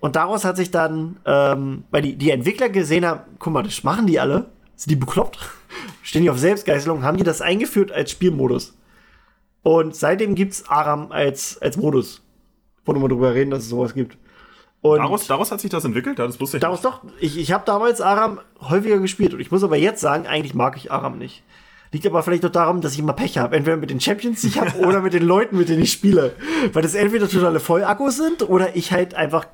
Und daraus hat sich dann, ähm, weil die, die Entwickler gesehen haben, guck mal, das machen die alle. Sind die bekloppt? Stehen die auf Selbstgeißelung? Haben die das eingeführt als Spielmodus? Und seitdem gibt's Aram als, als Modus. Wollen wir mal drüber reden, dass es sowas gibt. Und Daraus, daraus hat sich das entwickelt? Ja, das wusste ich daraus doch, ich, ich habe damals Aram häufiger gespielt und ich muss aber jetzt sagen, eigentlich mag ich Aram nicht. Liegt aber vielleicht doch darum, dass ich immer Pech habe. Entweder mit den Champions, die ich habe, oder mit den Leuten, mit denen ich spiele. Weil das entweder totale Vollakkus sind oder ich halt einfach,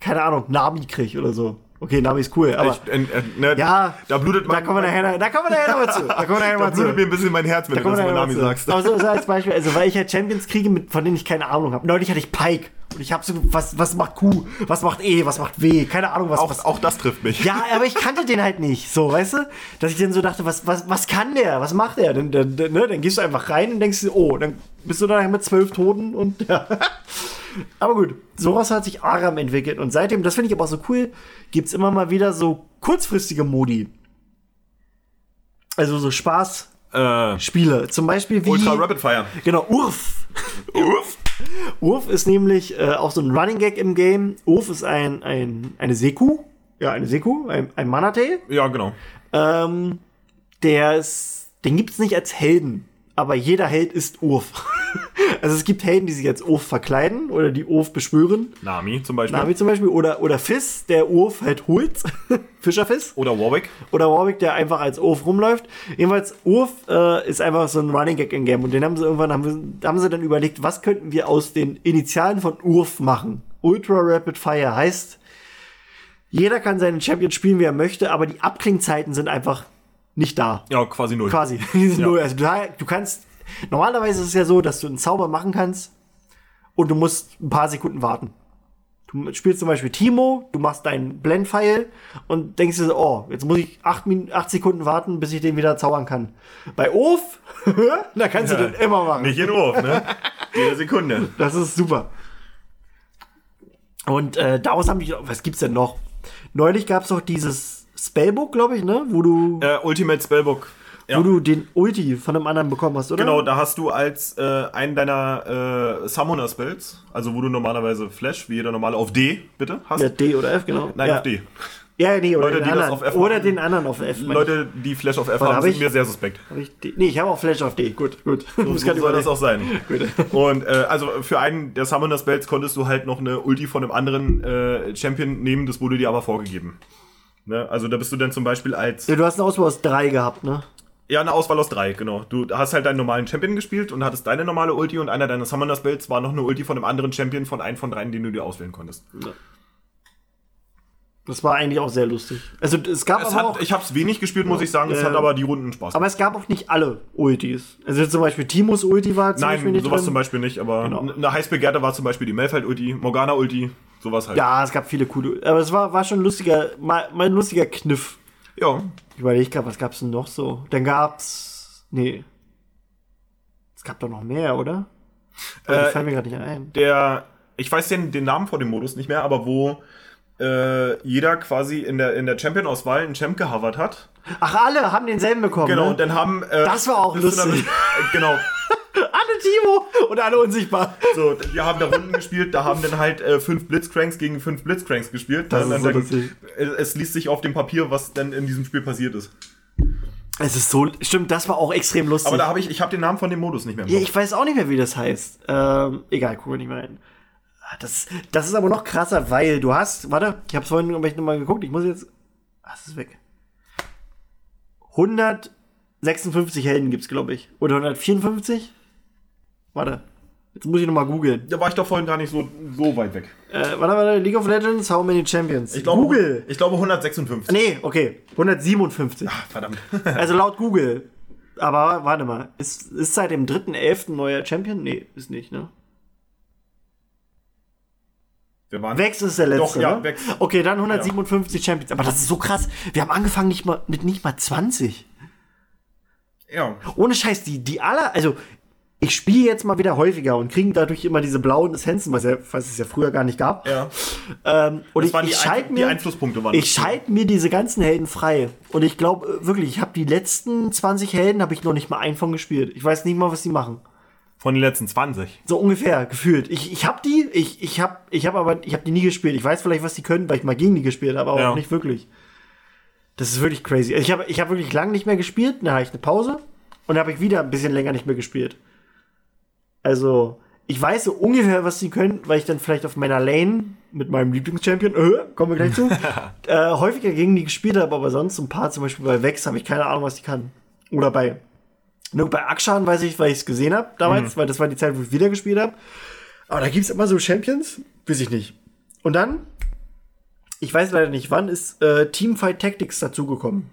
keine Ahnung, Nami krieg oder so. Okay, Nami ist cool, aber Ich, äh, äh, ne, ja, da blutet da mein, kommen wir nachher, da kommen wir nachher zu. Da kommen wir nachher da mal zu. blutet mir ein bisschen mein Herz, wenn Da du das über Nami sagst. Aber so, so als Beispiel, also weil ich halt Champions kriege, mit, von denen ich keine Ahnung habe. Neulich hatte ich Pike und ich habe so, was, was macht Q, was macht E, was macht W, keine Ahnung, was, was Auch, auch das trifft mich. ja, aber ich kannte den halt nicht, so, weißt du? Dass ich dann so dachte, was, was, was kann der? Was macht der? Dann, dann, dann, ne? dann gehst du einfach rein und denkst oh, dann bist du dann mit zwölf Toten und ja. Aber gut, sowas hat sich Aram entwickelt und seitdem, das finde ich aber auch so cool, gibt's immer mal wieder so kurzfristige Modi. Also so Spaßspiele. Äh, Zum Beispiel wie. Ultra Rapid Fire. Genau, Urf. Uff. Urf ist nämlich äh, auch so ein Running Gag im Game. Urf ist ein, ein, eine Seku. Ja, eine Seku, ein, ein Manatee. Ja, genau. Ähm, der ist, den gibt's nicht als Helden, aber jeder Held ist Urf. also es gibt Helden, die sich als Urf verkleiden oder die Urf beschwören. Nami zum Beispiel. Nami zum Beispiel. Oder, oder Fizz, der Urf halt holt. Fischerfiss. Oder Warwick. Oder Warwick, der einfach als Urf rumläuft. Jedenfalls, Urf äh, ist einfach so ein Running Gag im Game. Und den haben sie irgendwann, haben, haben sie dann überlegt, was könnten wir aus den Initialen von Urf machen? Ultra Rapid Fire heißt, jeder kann seinen Champion spielen, wie er möchte, aber die Abklingzeiten sind einfach nicht da. Ja, quasi null. Quasi. Die sind Ja. null. Also du, du kannst, normalerweise ist es ja so, dass du einen Zauber machen kannst und du musst ein paar Sekunden warten. Du spielst zum Beispiel Timo, du machst deinen Blendpfeil und denkst dir so, oh, jetzt muss ich acht, Min acht Sekunden warten, bis ich den wieder zaubern kann. Bei Of, da kannst du den immer machen. Nicht in Urf, ne? Jede Sekunde. Das ist super. Und äh, daraus haben die, was gibt's denn noch? Neulich gab's doch dieses Spellbook, glaube ich, ne? Wo du, Äh, Ultimate Spellbook. Ja. wo du den Ulti von einem anderen bekommen hast, oder? Genau, da hast du als äh, einen deiner äh, Summoner-Spells, also wo du normalerweise Flash, wie jeder normale, auf D, bitte, hast. Ja, D oder F, genau. Nein, ja. auf D. Ja, nee, oder Leute, den anderen. auf F oder den anderen auf F. Leute, die Flash auf F Warte, haben, hab sind ich- mir sehr suspekt. Hab ich D? Nee, ich habe auch Flash auf D. Gut, gut. So, so soll das auch sein. Und äh, also für einen der Summoner-Spells konntest du halt noch eine Ulti von einem anderen äh, Champion nehmen, das wurde dir aber vorgegeben. Ne? Also da bist du dann zum Beispiel als Ja, du hast eine Auswahl aus drei gehabt, ne? Ja, eine Auswahl aus drei, genau. Du hast halt deinen normalen Champion gespielt und hattest deine normale Ulti und einer deiner Summoner-Spells war noch eine Ulti von einem anderen Champion von einem von dreien, den du dir auswählen konntest. Das war eigentlich auch sehr lustig. Also es gab Es aber hat, auch, ich habe es wenig gespielt, muss ich sagen. Es Ja. hat aber die Runden Spaß aber es gab auch nicht alle Ultis. Also zum Beispiel Timos Ulti war zum Beispiel Nein, nicht sowas drin. zum Beispiel nicht, aber Genau. eine heiß begehrte war zum Beispiel die Melfeld-Ulti, Morgana-Ulti, sowas halt. Ja, es gab viele coole. Aber es war, war schon ein lustiger, mal, mal ein lustiger Kniff. Ja. Ich überlege gerade, was gab's denn noch so? Dann gab's. Nee. Es gab doch noch mehr, oder? Äh, fallen mir gerade nicht ein. Der, ich weiß den, den Namen vor dem Modus nicht mehr, aber wo äh, jeder quasi in der, in der Champion-Auswahl einen Champ gehovert hat. Ach, alle haben denselben bekommen. Genau, ne? und dann haben. Äh, Das war auch lustig. damit- genau. Alle Timo und alle unsichtbar. So, wir haben da Runden gespielt, da haben dann halt äh, fünf Blitzcranks gegen fünf Blitzcranks gespielt. Das Dann- ist so dann, lustig. es liest sich auf dem Papier, was dann in diesem Spiel passiert ist. Es ist so. Stimmt, das war auch extrem lustig. Aber da habe ich, ich habe den Namen von dem Modus nicht mehr. im ja, ich weiß auch nicht mehr, wie das heißt. Ähm, egal, gucken wir nicht mehr rein. Ah, Das, das ist aber noch krasser, weil du hast. Warte, ich habe es vorhin noch mal geguckt. Ich muss jetzt. Ah, es ist weg. 156 Helden gibt's, glaube ich. Oder 154? Warte. Jetzt muss ich noch mal googeln. da war ich doch vorhin gar nicht so, so weit weg. Äh, warte, warte. League of Legends, how many champions? Ich glaube, Google. Ich glaube 156. Nee, okay. 157. Verdammt. Also laut Google. Aber warte mal. Ist, ist seit dem 3.11. neuer Champion? Nee, ist nicht, ne? Wir waren Vex ist der letzte. Doch, ja, ne? Okay, dann 157 Champions. Aber das ist so krass. Wir haben angefangen nicht mal, mit nicht mal 20. Ja. Ohne Scheiß, die, die aller, also ich spiele jetzt mal wieder häufiger und kriege dadurch immer diese blauen Essenzen, was, ja, was es ja früher gar nicht gab. Ja. Ähm, und Das ich, waren die ich Ein- schalte die mir, Einflusspunkte waren ich schalte mir diese ganzen Helden frei. Und ich glaube wirklich, ich habe die letzten 20 Helden, habe ich noch nicht mal einen von gespielt. Ich weiß nicht mal, was die machen. Von den letzten 20. So ungefähr, gefühlt. Ich, ich habe die, ich, ich habe ich hab aber, ich habe die nie gespielt. Ich weiß vielleicht, was die können, weil ich mal gegen die gespielt habe, aber Ja. auch nicht wirklich. Das ist wirklich crazy. Ich habe ich hab wirklich lange nicht mehr gespielt, dann habe ich eine Pause und dann habe ich wieder ein bisschen länger nicht mehr gespielt. Also, ich weiß so ungefähr, was die können, weil ich dann vielleicht auf meiner Lane mit meinem Lieblingschampion, äh, kommen wir gleich zu, äh, häufiger gegen die gespielt habe, aber sonst ein paar, zum Beispiel bei Vex, habe ich keine Ahnung, was die kann. Oder bei, nur bei Akshan weiß ich, weil ich es gesehen habe damals, weil das war die Zeit, wo ich wieder gespielt habe. Aber da gibt's immer so Champions, weiß ich nicht. Und dann, ich weiß leider nicht wann, ist äh, Teamfight Tactics dazugekommen.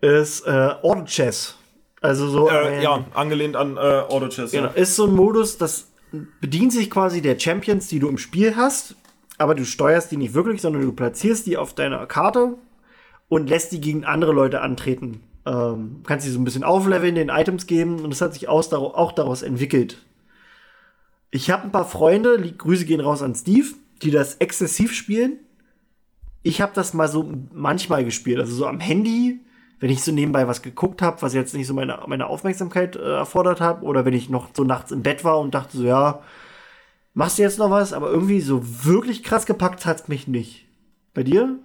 Ist äh, Auto Chess. Also so Äh, ein- ja, angelehnt an äh, Auto Chess. Genau, Ja. ist so ein Modus, das bedient sich quasi der Champions, die du im Spiel hast, aber du steuerst die nicht wirklich, sondern du platzierst die auf deiner Karte und lässt die gegen andere Leute antreten. Ähm, kannst sie so ein bisschen aufleveln, den Items geben und es hat sich aus, auch daraus entwickelt. Ich habe ein paar Freunde, die Grüße gehen raus an Steve, die das exzessiv spielen. Ich habe das mal so manchmal gespielt, also so am Handy, wenn ich so nebenbei was geguckt habe, was jetzt nicht so meine, meine Aufmerksamkeit äh, erfordert habe, oder wenn ich noch so nachts im Bett war und dachte so, ja, machst du jetzt noch was? Aber irgendwie so wirklich krass gepackt hat's mich nicht. Bei dir?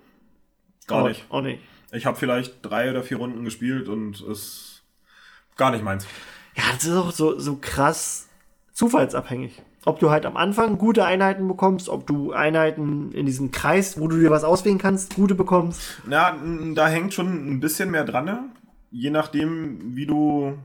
Gar Auch- nicht. Auch nicht. Ich habe vielleicht drei oder vier Runden gespielt und es gar nicht meins. Ja, das ist auch so, so krass zufallsabhängig. Ob du halt am Anfang gute Einheiten bekommst, ob du Einheiten in diesem Kreis, wo du dir was auswählen kannst, gute bekommst. Na, da hängt schon ein bisschen mehr dran, ne? je nachdem, wie du.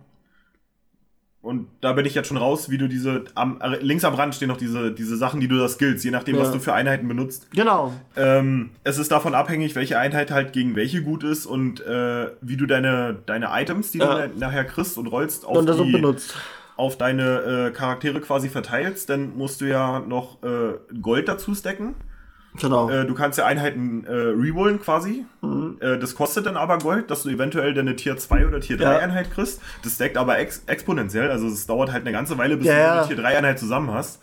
Und da bin ich jetzt schon raus, wie du diese. Am, äh, links am Rand stehen noch diese, diese Sachen, die du da skillst, je nachdem, Ja. was du für Einheiten benutzt. Genau. Ähm, es ist davon abhängig, welche Einheit halt gegen welche gut ist und äh, wie du deine, deine Items, die Ja. du na- nachher kriegst und rollst, auf, Und das auch die, benutzt. Auf deine äh, Charaktere quasi verteilst. Dann musst du ja noch äh, Gold dazu stacken. Genau. Äh, du kannst ja Einheiten äh, rerollen quasi. Äh, das kostet dann aber Gold, dass du eventuell deine Tier 2 oder Tier 3 Ja. Einheit kriegst. Das stackt aber ex exponentiell, also es dauert halt eine ganze Weile, bis Ja, du eine Tier 3 Einheit zusammen hast.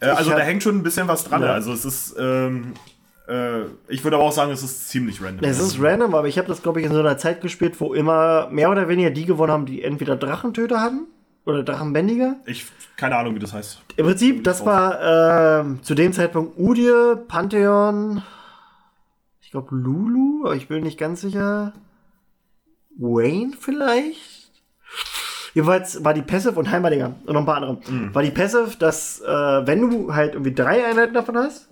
Äh, also hab- da hängt schon ein bisschen was dran. Ja. Also es ist, ähm, äh, ich würde aber auch sagen, es ist ziemlich random. Es ist random, aber ich habe das, glaube ich, in so einer Zeit gespielt, wo immer mehr oder weniger die gewonnen haben, die entweder Drachentöter hatten oder Drachenbändiger. ich keine Ahnung, wie das heißt. Im Prinzip, das war ähm, zu dem Zeitpunkt Udie, Pantheon, ich glaube Lulu, aber ich bin nicht ganz sicher. Wayne vielleicht? Jedenfalls war die Passive und Heimerdinger und noch ein paar andere. War die Passive, dass äh, wenn du halt irgendwie drei Einheiten davon hast,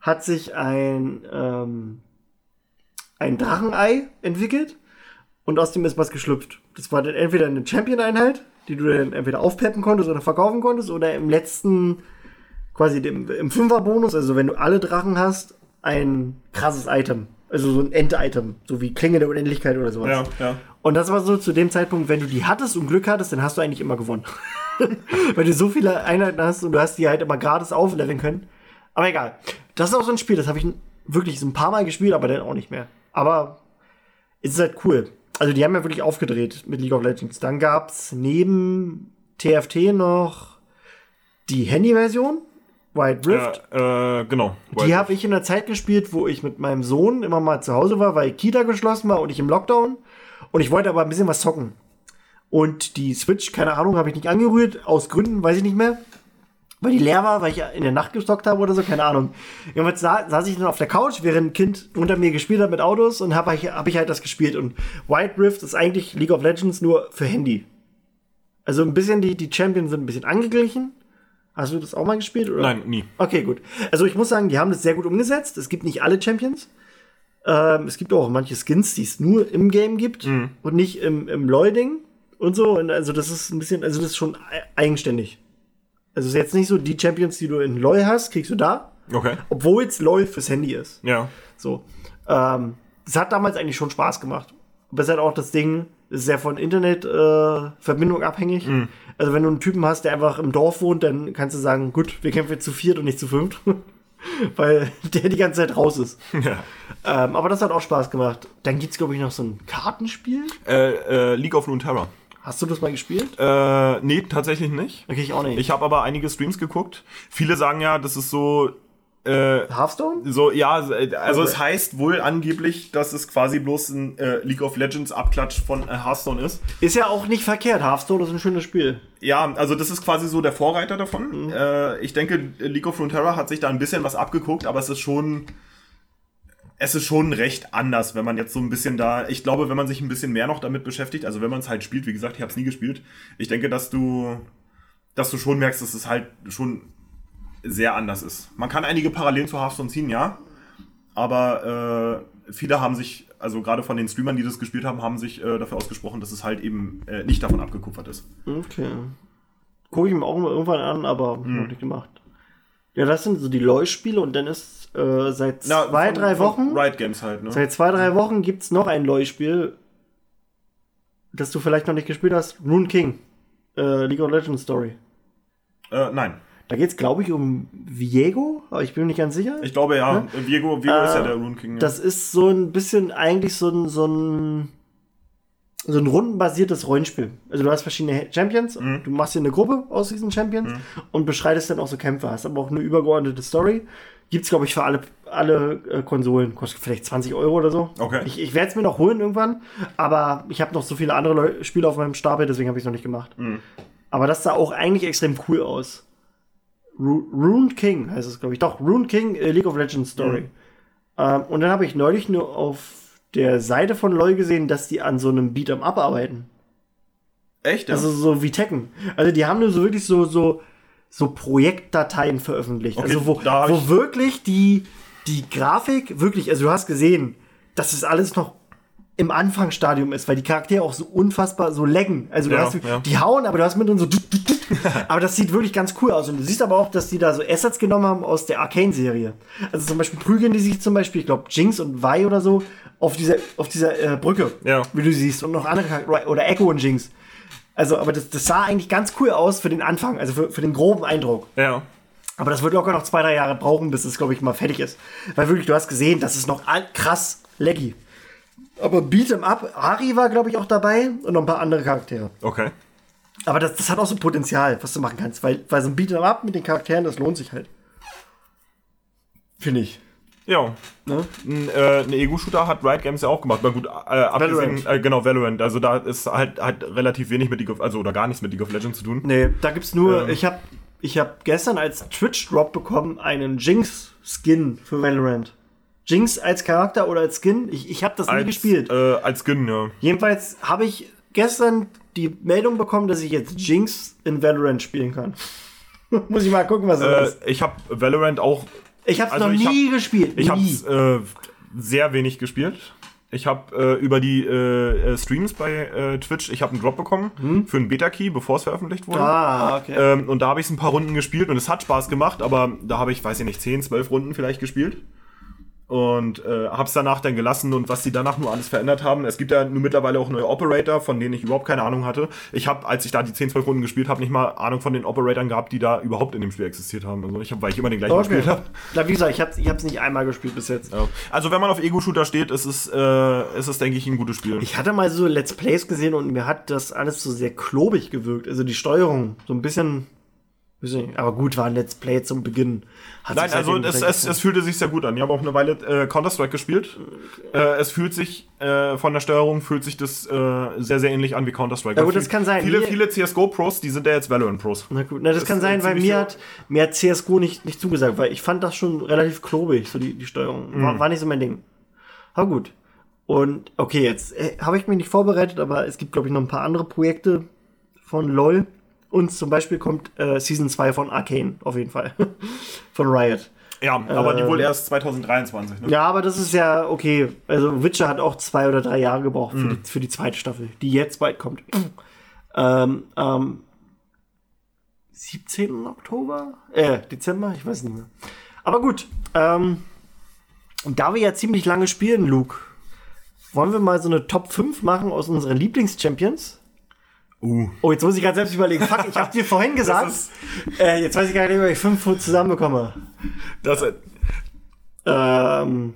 hat sich ein, ähm, ein Drachenei entwickelt und aus dem ist was geschlüpft. Das war dann entweder eine Champion-Einheit, die du dann entweder aufpeppen konntest oder verkaufen konntest, oder im letzten, quasi dem, im Fünfer-Bonus, also wenn du alle Drachen hast, ein krasses Item. Also so ein End-Item, so wie Klinge der Unendlichkeit oder sowas. Ja, ja. Und das war so zu dem Zeitpunkt, wenn du die hattest und Glück hattest, dann hast du eigentlich immer gewonnen. Weil du so viele Einheiten hast und du hast die halt immer gratis aufleveln können. Aber egal. Das ist auch so ein Spiel, das habe ich wirklich so ein paar Mal gespielt, aber dann auch nicht mehr. Aber es ist halt cool. Also die haben ja wirklich aufgedreht mit League of Legends. Dann gab's neben TFT noch die Handy-Version, White Rift. Äh, äh, genau. Die habe ich in der Zeit gespielt, wo ich mit meinem Sohn immer mal zu Hause war, weil Kita geschlossen war und ich im Lockdown. Und ich wollte aber ein bisschen was zocken. Und die Switch, keine Ahnung, habe ich nicht angerührt, aus Gründen, weiß ich nicht mehr. Weil die leer war, weil ich in der Nacht gestockt habe oder so, keine Ahnung. Jedenfalls sa saß ich dann auf der Couch, während ein Kind unter mir gespielt hat mit Autos und habe ich, hab ich halt das gespielt. Und White Rift ist eigentlich League of Legends nur für Handy. Also ein bisschen, die, die Champions sind ein bisschen angeglichen. Hast du das auch mal gespielt? Oder? Nein, nie. Okay, gut. Also ich muss sagen, die haben das sehr gut umgesetzt. Es gibt nicht alle Champions. Ähm, es gibt auch manche Skins, die es nur im Game gibt und nicht im, im LoL-Ding und so. Und also das ist ein bisschen, also das ist schon e- eigenständig. Also es ist jetzt nicht so, die Champions, die du in LoL hast, kriegst du da, Okay. obwohl es LoL fürs Handy ist. Ja. So. Ähm, das hat damals eigentlich schon Spaß gemacht. Aber es halt auch das Ding, es ist ja von Internetverbindung äh, abhängig. Also wenn du einen Typen hast, der einfach im Dorf wohnt, dann kannst du sagen, gut, wir kämpfen jetzt zu viert und nicht zu fünft. Weil der die ganze Zeit raus ist. ja. Ähm, aber das hat auch Spaß gemacht. Dann gibt's glaube ich, noch so ein Kartenspiel. Äh, äh, League of Runeterra. Hast du das mal gespielt? Äh, nee, tatsächlich nicht. Okay, ich auch nicht. Ich habe aber einige Streams geguckt. Viele sagen ja, das ist so äh, Hearthstone? So, ja, also Okay. es heißt wohl angeblich, dass es quasi bloß ein äh, League of Legends Abklatsch von äh, Hearthstone ist. Ist ja auch nicht verkehrt. Hearthstone ist ein schönes Spiel. Ja, also das ist quasi so der Vorreiter davon. Äh, ich denke, League of Runeterra hat sich da ein bisschen was abgeguckt, aber es ist schon es ist schon recht anders, wenn man jetzt so ein bisschen da, ich glaube, wenn man sich ein bisschen mehr noch damit beschäftigt, also wenn man es halt spielt, wie gesagt, ich habe es nie gespielt, ich denke, dass du dass du schon merkst, dass es halt schon sehr anders ist. Man kann einige Parallelen zu Hearthstone ziehen, ja, aber äh, viele haben sich, also gerade von den Streamern, die das gespielt haben, haben sich äh, dafür ausgesprochen, dass es halt eben äh, nicht davon abgekupfert ist. Okay. Gucke ich mir auch mal irgendwann an, aber Hm. noch nicht gemacht. Ja, das sind so die LOL-Spiele und dann ist äh, seit Na, zwei, von- drei Wochen. Riot Games halt, ne? Seit zwei, drei Wochen gibt's noch ein LOL-Spiel, das du vielleicht noch nicht gespielt hast. Rune King. Äh, League of Legends Story. Äh, nein. Da geht's, glaube ich, um Viego, aber ich bin mir nicht ganz sicher. Ich glaube ja, Viego, Viego ist ja Äh, der Rune King. Ja. Das ist so ein bisschen eigentlich so ein, so ein, so ein rundenbasiertes Rollenspiel. Also du hast verschiedene Champions, Mhm. du machst dir eine Gruppe aus diesen Champions und beschreitest dann auch so Kämpfe. Hast aber auch eine übergeordnete Story. Gibt's, glaube ich, für alle, alle äh, Konsolen. Kostet vielleicht 20 Euro oder so. Okay. Ich, ich werde es mir noch holen irgendwann, aber ich habe noch so viele andere Leu Spiele auf meinem Stapel, deswegen habe ich es noch nicht gemacht. Mhm. Aber das sah auch eigentlich extrem cool aus. Ru Rune King heißt es, glaube ich. Doch, Rune King äh, League of Legends Story. Ähm, und dann habe ich neulich nur auf der Seite von LoL gesehen, dass die an so einem Beat'em Up arbeiten. Echt? Ja? Also so wie Tekken. Also die haben nur so wirklich so, so, so Projektdateien veröffentlicht. Okay, also wo, wo ich- wirklich die, die Grafik, wirklich, also du hast gesehen, dass es alles noch im Anfangsstadium ist, weil die Charaktere auch so unfassbar so laggen. Also du Ja, hast, ja. die hauen, aber du hast mit so aber das sieht wirklich ganz cool aus. Und du siehst aber auch, dass die da so Assets genommen haben aus der Arcane-Serie. Also zum Beispiel prügeln die sich zum Beispiel, ich glaube, Jinx und Vi oder so, auf dieser, auf dieser äh, Brücke. Ja. Wie du siehst. Und noch andere Charaktere. Oder Echo und Jinx. Also, aber das, das sah eigentlich ganz cool aus für den Anfang, also für, für den groben Eindruck. ja. Aber das wird locker noch zwei, drei Jahre brauchen, bis es, glaube ich, mal fertig ist. Weil wirklich, du hast gesehen, das ist noch krass laggy. Aber Beat'em Up, Ari war, glaube ich, auch dabei und noch ein paar andere Charaktere. Okay. Aber das, das hat auch so Potenzial, was du machen kannst. Weil, weil so ein Beat'em Up mit den Charakteren, das lohnt sich halt. Finde ich. Ja. Ne? Ein, äh, ein Ego-Shooter hat Riot Games ja auch gemacht. Na gut, äh, abgesehen, äh, genau, Valorant. Also da ist halt, halt relativ wenig mit League of, also oder gar nichts mit League of Legends zu tun. Nee, da gibt's nur, Ähm. ich habe ich hab gestern als Twitch-Drop bekommen einen Jinx-Skin für Valorant. Jinx als Charakter oder als Skin, ich, ich habe das nie Als, gespielt. Äh, als Skin, ja. Jedenfalls habe ich gestern die Meldung bekommen, dass ich jetzt Jinx in Valorant spielen kann. Muss ich mal gucken, was das Äh, ist. ich habe Valorant auch, Ich habe es also noch ich nie gespielt. ich habe nie. äh, sehr wenig gespielt. Ich habe äh, über die äh, äh, Streams bei äh, Twitch, ich habe einen Drop bekommen für einen Beta-Key, bevor es veröffentlicht wurde. Ah, okay. Ähm, und da habe ich ein paar Runden gespielt und es hat Spaß gemacht, aber da habe ich, weiß ich nicht, 10, 12 Runden vielleicht gespielt. Und äh, habe es danach dann gelassen und was die danach nur alles verändert haben. Es gibt ja nun mittlerweile auch neue Operator, von denen ich überhaupt keine Ahnung hatte. Ich habe, als ich da die 10, 12 Runden gespielt habe, nicht mal Ahnung von den Operatoren gehabt, die da überhaupt in dem Spiel existiert haben. Also ich hab, weil ich immer den gleichen okay. gespielt habe. Na, wie gesagt, ich habe es ich hab's nicht einmal gespielt bis jetzt. Ja. Also wenn man auf Ego-Shooter steht, ist es, äh, ist es, denke ich, ein gutes Spiel. Ich hatte mal so Let's Plays gesehen und mir hat das alles so sehr klobig gewirkt. Also die Steuerung, so ein bisschen. Aber gut, war ein Let's Play zum Beginn. Hat Nein, also es, es, es fühlte sich sehr gut an. Ich habe auch eine Weile äh, Counter-Strike gespielt. Äh, es fühlt sich äh, von der Steuerung fühlt sich das äh, sehr, sehr ähnlich an wie Counter-Strike. Ja gut, Viel- das kann sein. Viele, Mir- viele CSGO-Pros, die sind ja jetzt Valorant-Pros. Na gut, na, das, Das kann sein, ein weil mir so- hat, mir hat CSGO nicht, nicht zugesagt, weil ich fand das schon relativ klobig, so die, die Steuerung. Mhm. War, war nicht so mein Ding. Aber gut. Und okay, jetzt äh, habe ich mich nicht vorbereitet, aber es gibt, glaube ich, noch ein paar andere Projekte von LOL. Und zum Beispiel kommt äh, Season 2 von Arcane, auf jeden Fall. von Riot. Ja, aber die Ähm, wohl erst 2023. Ne? Ja, aber das ist ja okay. Also Witcher hat auch zwei oder drei Jahre gebraucht für, die, für die zweite Staffel, die jetzt bald kommt. ähm, ähm, 17. Oktober? Äh, Dezember? Ich weiß nicht mehr. Aber gut. Ähm, da wir ja ziemlich lange spielen, Luke, wollen wir mal so eine Top 5 machen aus unseren Lieblings-Champions? Uh. Oh, jetzt muss ich gerade selbst überlegen. Fuck, ich hab dir vorhin gesagt. ist- äh, jetzt weiß ich gar nicht, ob ich fünf zusammenbekomme. Das, Ähm,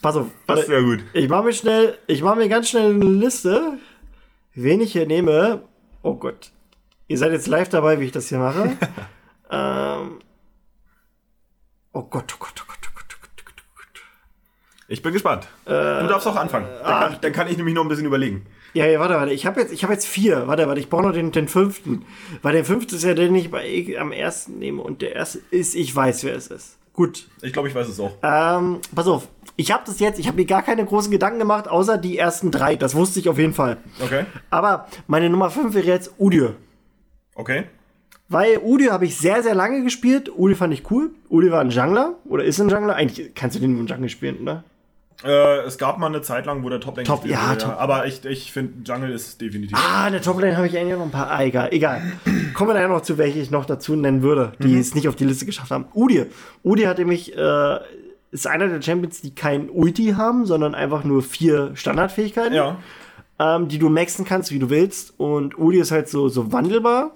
pass auf. das ist sehr gut. Ich mache mir schnell, ich mache mir ganz schnell eine Liste. wen ich hier nehme. Oh Gott. Ihr seid jetzt live dabei, wie ich das hier mache. ähm, oh Gott, oh Gott, oh Gott, oh Gott, oh Gott, oh Gott, oh Gott. Ich bin gespannt. du darfst auch anfangen. Dann kann, dann kann ich nämlich noch ein bisschen überlegen. Ja, ja, warte, warte. Ich habe jetzt, ich hab jetzt vier. Warte, warte, ich brauche noch den, den fünften. Weil der fünfte ist ja der, den ich bei, am ersten nehme. Und der erste ist, ich weiß, wer es ist. Gut. Ich glaube, ich weiß es auch. Ähm, pass auf. Ich habe das jetzt, ich habe mir gar keine großen Gedanken gemacht, außer die ersten drei. Das wusste ich auf jeden Fall. Okay. Aber meine Nummer fünf wäre jetzt Udir. Okay. Weil Udir habe ich sehr, sehr lange gespielt. Udir fand ich cool. Udir war ein Jungler oder ist ein Jungler. Eigentlich kannst du den nur im Jungle spielen, oder? Äh, es gab mal eine Zeit lang, wo der Top Lane Top- ja, wurde, Top- Aber ich, ich finde, Jungle ist definitiv. Ah, in der Toplane habe ich eigentlich noch ein paar. Ah, egal, egal. Kommen wir nachher noch zu, welche ich noch dazu nennen würde, die es nicht auf die Liste geschafft haben. Udir. Udir hat nämlich, äh, ist einer der Champions, die kein Ulti haben, sondern einfach nur vier Standardfähigkeiten, Ja. ähm, die du maxen kannst, wie du willst. Und Udir ist halt so, so wandelbar.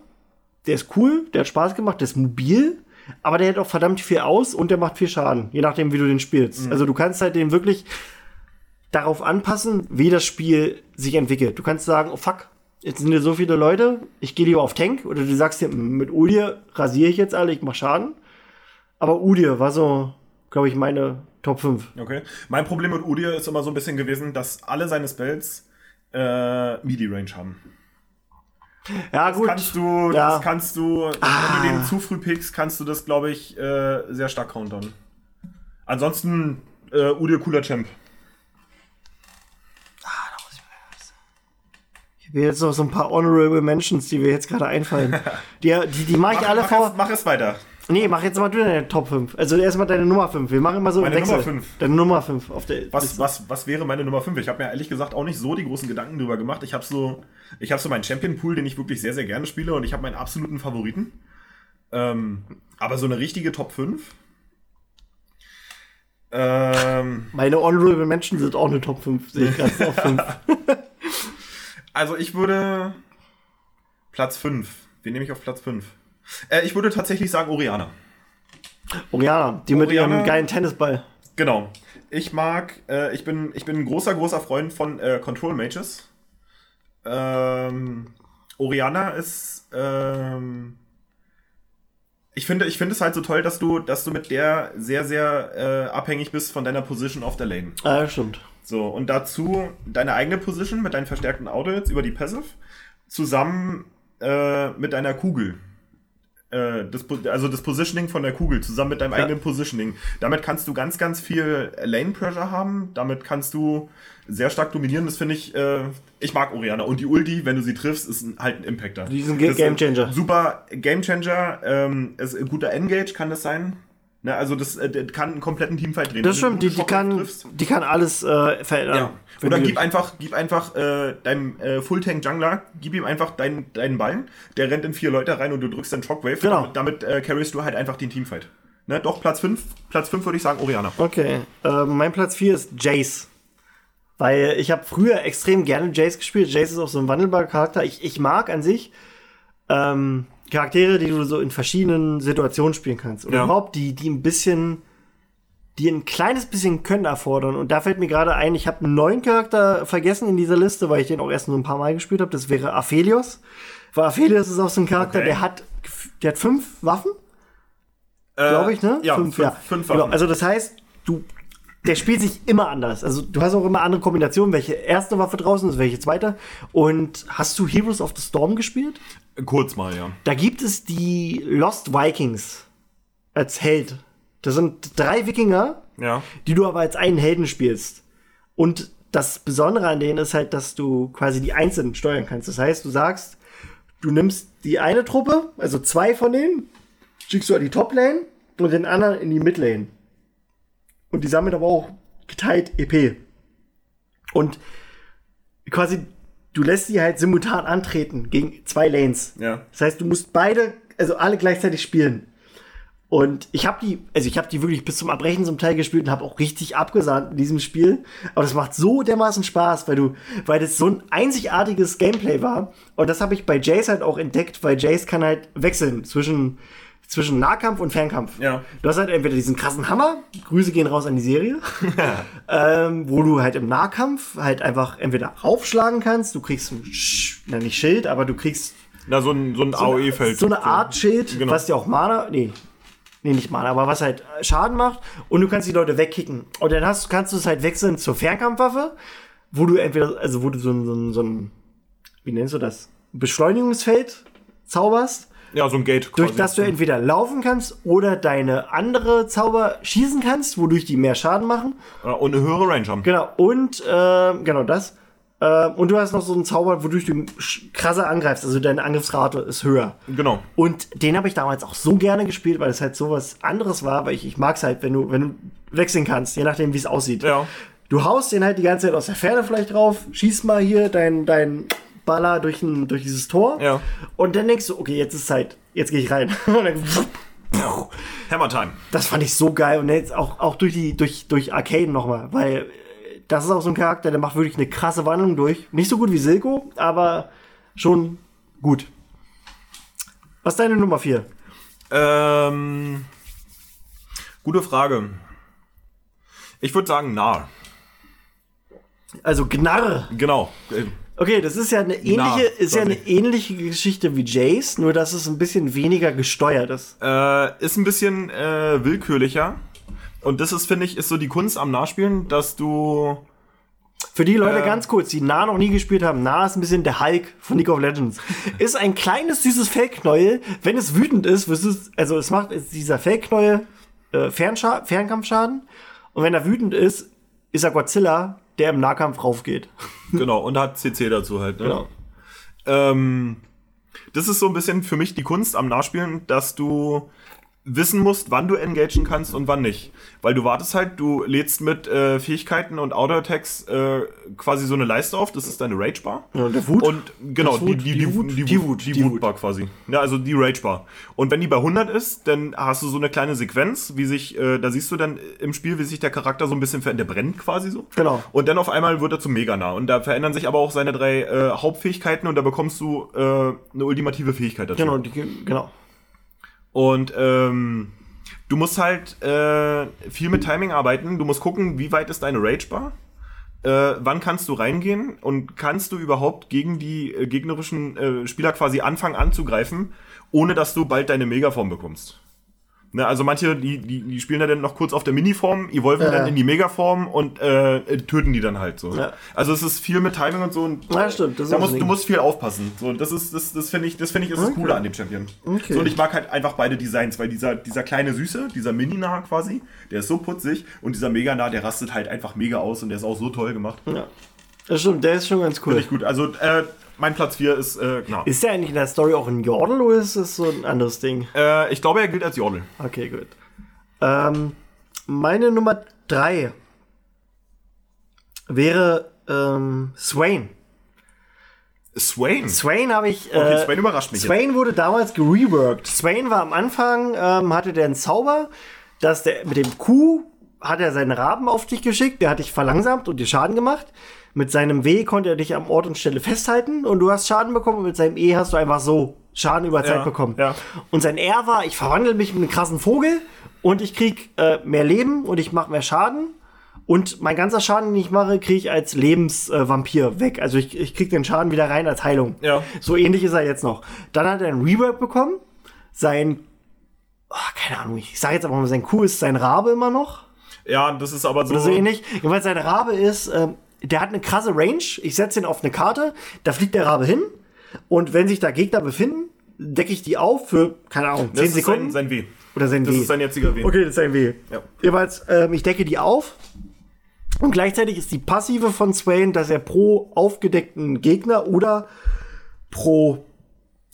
Der ist cool, der hat Spaß gemacht, der ist mobil. Aber der hält auch verdammt viel aus und der macht viel Schaden, je nachdem, wie du den spielst. Also du kannst halt den wirklich darauf anpassen, wie das Spiel sich entwickelt. Du kannst sagen, oh fuck, jetzt sind hier so viele Leute, ich gehe lieber auf Tank. Oder du sagst dir, "Mm, mit Udir rasiere ich jetzt alle, ich mach Schaden. Aber Udir war so, glaube ich, meine Top 5. Okay. Mein Problem mit Udir ist immer so ein bisschen gewesen, dass alle seine Spells äh, Midi-Range haben. Ja, Das gut. kannst du, Ja. das kannst du, Ah. wenn du den zu früh pickst, kannst du das, glaube ich, äh, sehr stark countern. Ansonsten, äh, Udir cooler Champ. Ich habe jetzt noch so ein paar Honorable Mentions, die mir jetzt gerade einfallen. Die, die, die mache ich Mach, alle mach, vor. es, mach es weiter. Nee, mach jetzt mal du deine Top 5. Also erstmal deine Nummer 5. Wir machen immer so Meine. Nummer fünf. Deine Nummer 5 auf der Was, was, was wäre meine Nummer 5? Ich habe mir ehrlich gesagt auch nicht so die großen Gedanken drüber gemacht. Ich habe so, ich habe so meinen Champion-Pool, den ich wirklich sehr, sehr gerne spiele und ich habe meinen absoluten Favoriten. Ähm, aber so eine richtige Top 5? Ähm, Meine Honorable Mentions sind auch eine Top 5, sehe ich gerade auf 5. also ich würde Platz 5. Wen nehme ich auf Platz 5? Äh, ich würde tatsächlich sagen Oriana. Oriana, die mit Oriana. ihrem geilen Tennisball. Genau. Ich mag, äh, ich bin, ich bin ein großer, großer Freund von äh, Control Mages. Ähm, Oriana ist, ähm, ich finde, ich finde es halt so toll, dass du, dass du mit der sehr, sehr äh, abhängig bist von deiner Position auf der Lane. Ah, stimmt. So, und dazu deine eigene Position mit deinen verstärkten Audits über die Passive zusammen äh, mit deiner Kugel. Äh, das, also das Positioning von der Kugel zusammen mit deinem Ja. eigenen Positioning. Damit kannst du ganz, ganz viel Lane Pressure haben. Damit kannst du sehr stark dominieren. Das finde ich, äh, ich mag Oriana. Und die Ulti, wenn du sie triffst, ist ein, halt ein Impactor. Die sind ist ein Gamechanger. Super Gamechanger. Ähm, ist ein guter Engage kann das sein. Ne, also das, äh, das kann einen kompletten Teamfight drehen. Das stimmt, die, die, kann, triffst, die kann alles äh, verändern. ja. Oder gib einfach, gib einfach äh, deinem äh, Full-Tank-Jungler, gib ihm einfach deinen, deinen Ballen, der rennt in vier Leute rein und du drückst dann Shockwave. Genau. Damit, damit äh, carryst du halt einfach den Teamfight. Ne? Doch, Platz 5, Platz 5 würde ich sagen, Oriana. Okay, äh, mein Platz 4 ist Jace. Weil ich habe früher extrem gerne Jace gespielt. Jace ist auch so ein wandelbarer Charakter. Ich, ich mag an sich ähm, Charaktere, die du so in verschiedenen Situationen spielen kannst. Oder Ja. überhaupt, die, die ein bisschen, die ein kleines bisschen Können erfordern. Und da fällt mir gerade ein, ich habe einen neuen Charakter vergessen in dieser Liste, weil ich den auch erst nur ein paar Mal gespielt habe. Das wäre Aphelios. Weil Aphelios ist auch so ein Charakter, Okay. der hat, der hat fünf Waffen glaube ich, ne? Äh, Ja, fünf, ja. fünf Genau, Waffen. also das heißt, du, der spielt sich immer anders. Also du hast auch immer andere Kombinationen, welche erste Waffe draußen ist, welche zweite. Und hast du Heroes of the Storm gespielt? Kurz mal, ja. Da gibt es die Lost Vikings als Held. Das sind drei Wikinger, Ja. die du aber als einen Helden spielst. Und das Besondere an denen ist halt, dass du quasi die einzelnen steuern kannst. Das heißt, du sagst, du nimmst die eine Truppe, also zwei von denen, schickst du an die Top-Lane und den anderen in die Mid-Lane. Und die sammeln aber auch geteilt EP. Und quasi, du lässt sie halt simultan antreten gegen zwei Lanes. Ja. Das heißt, du musst beide, also alle gleichzeitig spielen. Und ich habe die, also ich habe die wirklich bis zum Erbrechen zum Teil gespielt und habe auch richtig abgesahnt in diesem Spiel. Aber das macht so dermaßen Spaß, weil du, weil das so ein einzigartiges Gameplay war. Und das habe ich bei Jace halt auch entdeckt, weil Jace kann halt wechseln zwischen zwischen Nahkampf und Fernkampf. Ja. Du hast halt entweder diesen krassen Hammer, Grüße gehen raus an die Serie, ähm, wo du halt im Nahkampf halt einfach entweder raufschlagen kannst, du kriegst ein, Sch na nicht Schild, aber du kriegst Na, so ein, so ein AOE-Feld. so eine Art Schild, Genau. was dir auch Mana, nee, nee, nicht Mana, aber was halt Schaden macht und du kannst die Leute wegkicken. Und dann hast, kannst du es halt wechseln zur Fernkampfwaffe, wo du entweder, also wo du so ein, so ein, so ein wie nennst du das? Beschleunigungsfeld zauberst, Ja, so ein Gate. durch quasi. das du entweder laufen kannst oder deine andere Zauber schießen kannst, wodurch die mehr Schaden machen. Und eine höhere Range haben. Genau, und äh, genau das. Äh, und du hast noch so einen Zauber, wodurch du krasser angreifst, also deine Angriffsrate ist höher. Genau. Und den habe ich damals auch so gerne gespielt, weil es halt so was anderes war, weil ich, ich mag es halt, wenn du, wenn du wechseln kannst, je nachdem, wie es aussieht. Ja. Du haust den halt die ganze Zeit aus der Ferne vielleicht drauf, schießt mal hier dein, dein Baller durch, ein, durch dieses Tor. Ja. Und dann denkst du, okay, jetzt ist Zeit, jetzt gehe ich rein. Und dann, Hammer Time. das fand ich so geil und jetzt auch, auch durch die durch durch Arcane nochmal, weil äh, das ist auch so ein Charakter, der macht wirklich eine krasse Wandlung durch. Nicht so gut wie Silko, aber schon gut. Was ist deine Nummer 4? Ähm, gute Frage. Ich würde sagen, nah. Also Gnarr. Genau. Okay, das ist ja eine ähnliche, Na, ist ja eine ähnliche Geschichte wie Jace, nur dass es ein bisschen weniger gesteuert ist. Äh, ist ein bisschen äh, willkürlicher. Und das ist, finde ich, ist so die Kunst am Nachspielen, dass du. Für die Leute Äh. ganz kurz, die Na noch nie gespielt haben, Na ist ein bisschen der Hulk von League of Legends. ist ein kleines, süßes Fellknäuel. Wenn es wütend ist, wirst es, also es macht dieser Fellknäuel äh, Fernscha Fernkampfschaden. Und wenn er wütend ist, ist er Godzilla, der im Nahkampf raufgeht. Genau, und hat CC dazu halt. Ne? Genau. Ähm, das ist so ein bisschen für mich die Kunst am Nachspielen, dass du wissen musst, wann du engagen kannst und wann nicht. Weil du wartest halt, du lädst mit äh, Fähigkeiten und Auto-Attacks äh, quasi so eine Leiste auf, das ist deine Rage-Bar. Ja, der Wut. Und genau, Wut, die, die die, Wut, die, die Wut, Wut, die Wut-Bar quasi. Ja, also die Rage-Bar. Und wenn die bei 100 ist, dann hast du so eine kleine Sequenz, wie sich, äh, da siehst du dann im Spiel, wie sich der Charakter so ein bisschen verändert, der brennt quasi so. Genau. Und dann auf einmal wird er zum Mega nah. Und da verändern sich aber auch seine drei äh, Hauptfähigkeiten und da bekommst du äh, eine ultimative Fähigkeit dazu. Genau, die, genau. Und ähm, du musst halt äh, viel mit Timing arbeiten. Du musst gucken, wie weit ist deine Rage-Bar. Äh, wann kannst du reingehen und kannst du überhaupt gegen die äh, gegnerischen äh, Spieler quasi anfangen anzugreifen, ohne dass du bald deine Megaform bekommst? Ne, also manche, die, die, die spielen ja dann noch kurz auf der Miniform, evolven Ja. dann in die Megaform und äh, äh, töten die dann halt so. Ja. Also es ist viel mit Timing und so. Und Ja, stimmt, das da musst, du musst viel aufpassen. So, das ist, das, das finde ich, das finde ich ist das Okay. Coole an dem Champion. Okay. So, und ich mag halt einfach beide Designs, weil dieser, dieser kleine Süße, dieser Mini-Nah quasi, der ist so putzig und dieser Mega-Nah, der rastet halt einfach mega aus und der ist auch so toll gemacht. Ja. Das stimmt, der ist schon ganz cool. Finde ich gut. Also, äh, mein Platz 4 ist, äh, genau. Ist der eigentlich in der Story auch ein Jordel oder ist das so ein anderes Ding? Äh, ich glaube, er gilt als Jordel. Okay, gut. Ähm, meine Nummer drei wäre ähm, Swain. Swain. Swain habe ich. Äh, Okay, Swain überrascht mich Swain wurde damals gereworked. Swain war am Anfang, ähm, hatte der einen Zauber, dass der mit dem Q hat er seinen Raben auf dich geschickt, der hat dich verlangsamt und dir Schaden gemacht. Mit seinem W konnte er dich am Ort und Stelle festhalten und du hast Schaden bekommen und mit seinem E hast du einfach so Schaden über Zeit Ja, bekommen. ja. Und sein R war, ich verwandle mich in einen krassen Vogel und ich krieg äh, mehr Leben und ich mache mehr Schaden. Und mein ganzer Schaden, den ich mache, kriege ich als Lebensvampir äh, weg. Also ich, ich krieg den Schaden wieder rein als Heilung. Ja. So ähnlich ist er jetzt noch. Dann hat er einen Rework bekommen. Sein, oh, keine Ahnung, ich sage jetzt aber mal, sein Kuh ist sein Rabe immer noch. Ja, das ist aber so. Oder so ähnlich. Jedenfalls sein Rabe ist, ähm, der hat eine krasse Range. Ich setze ihn auf eine Karte, da fliegt der Rabe hin. Und wenn sich da Gegner befinden, decke ich die auf für, keine Ahnung, 10 das ist Sekunden. sein, sein W. oder sein Das W. ist sein jetziger W. Okay, das ist ein W. Ja. Jeweils, ähm, ich decke die auf. Und gleichzeitig ist die passive von Swain, dass er pro aufgedeckten Gegner oder pro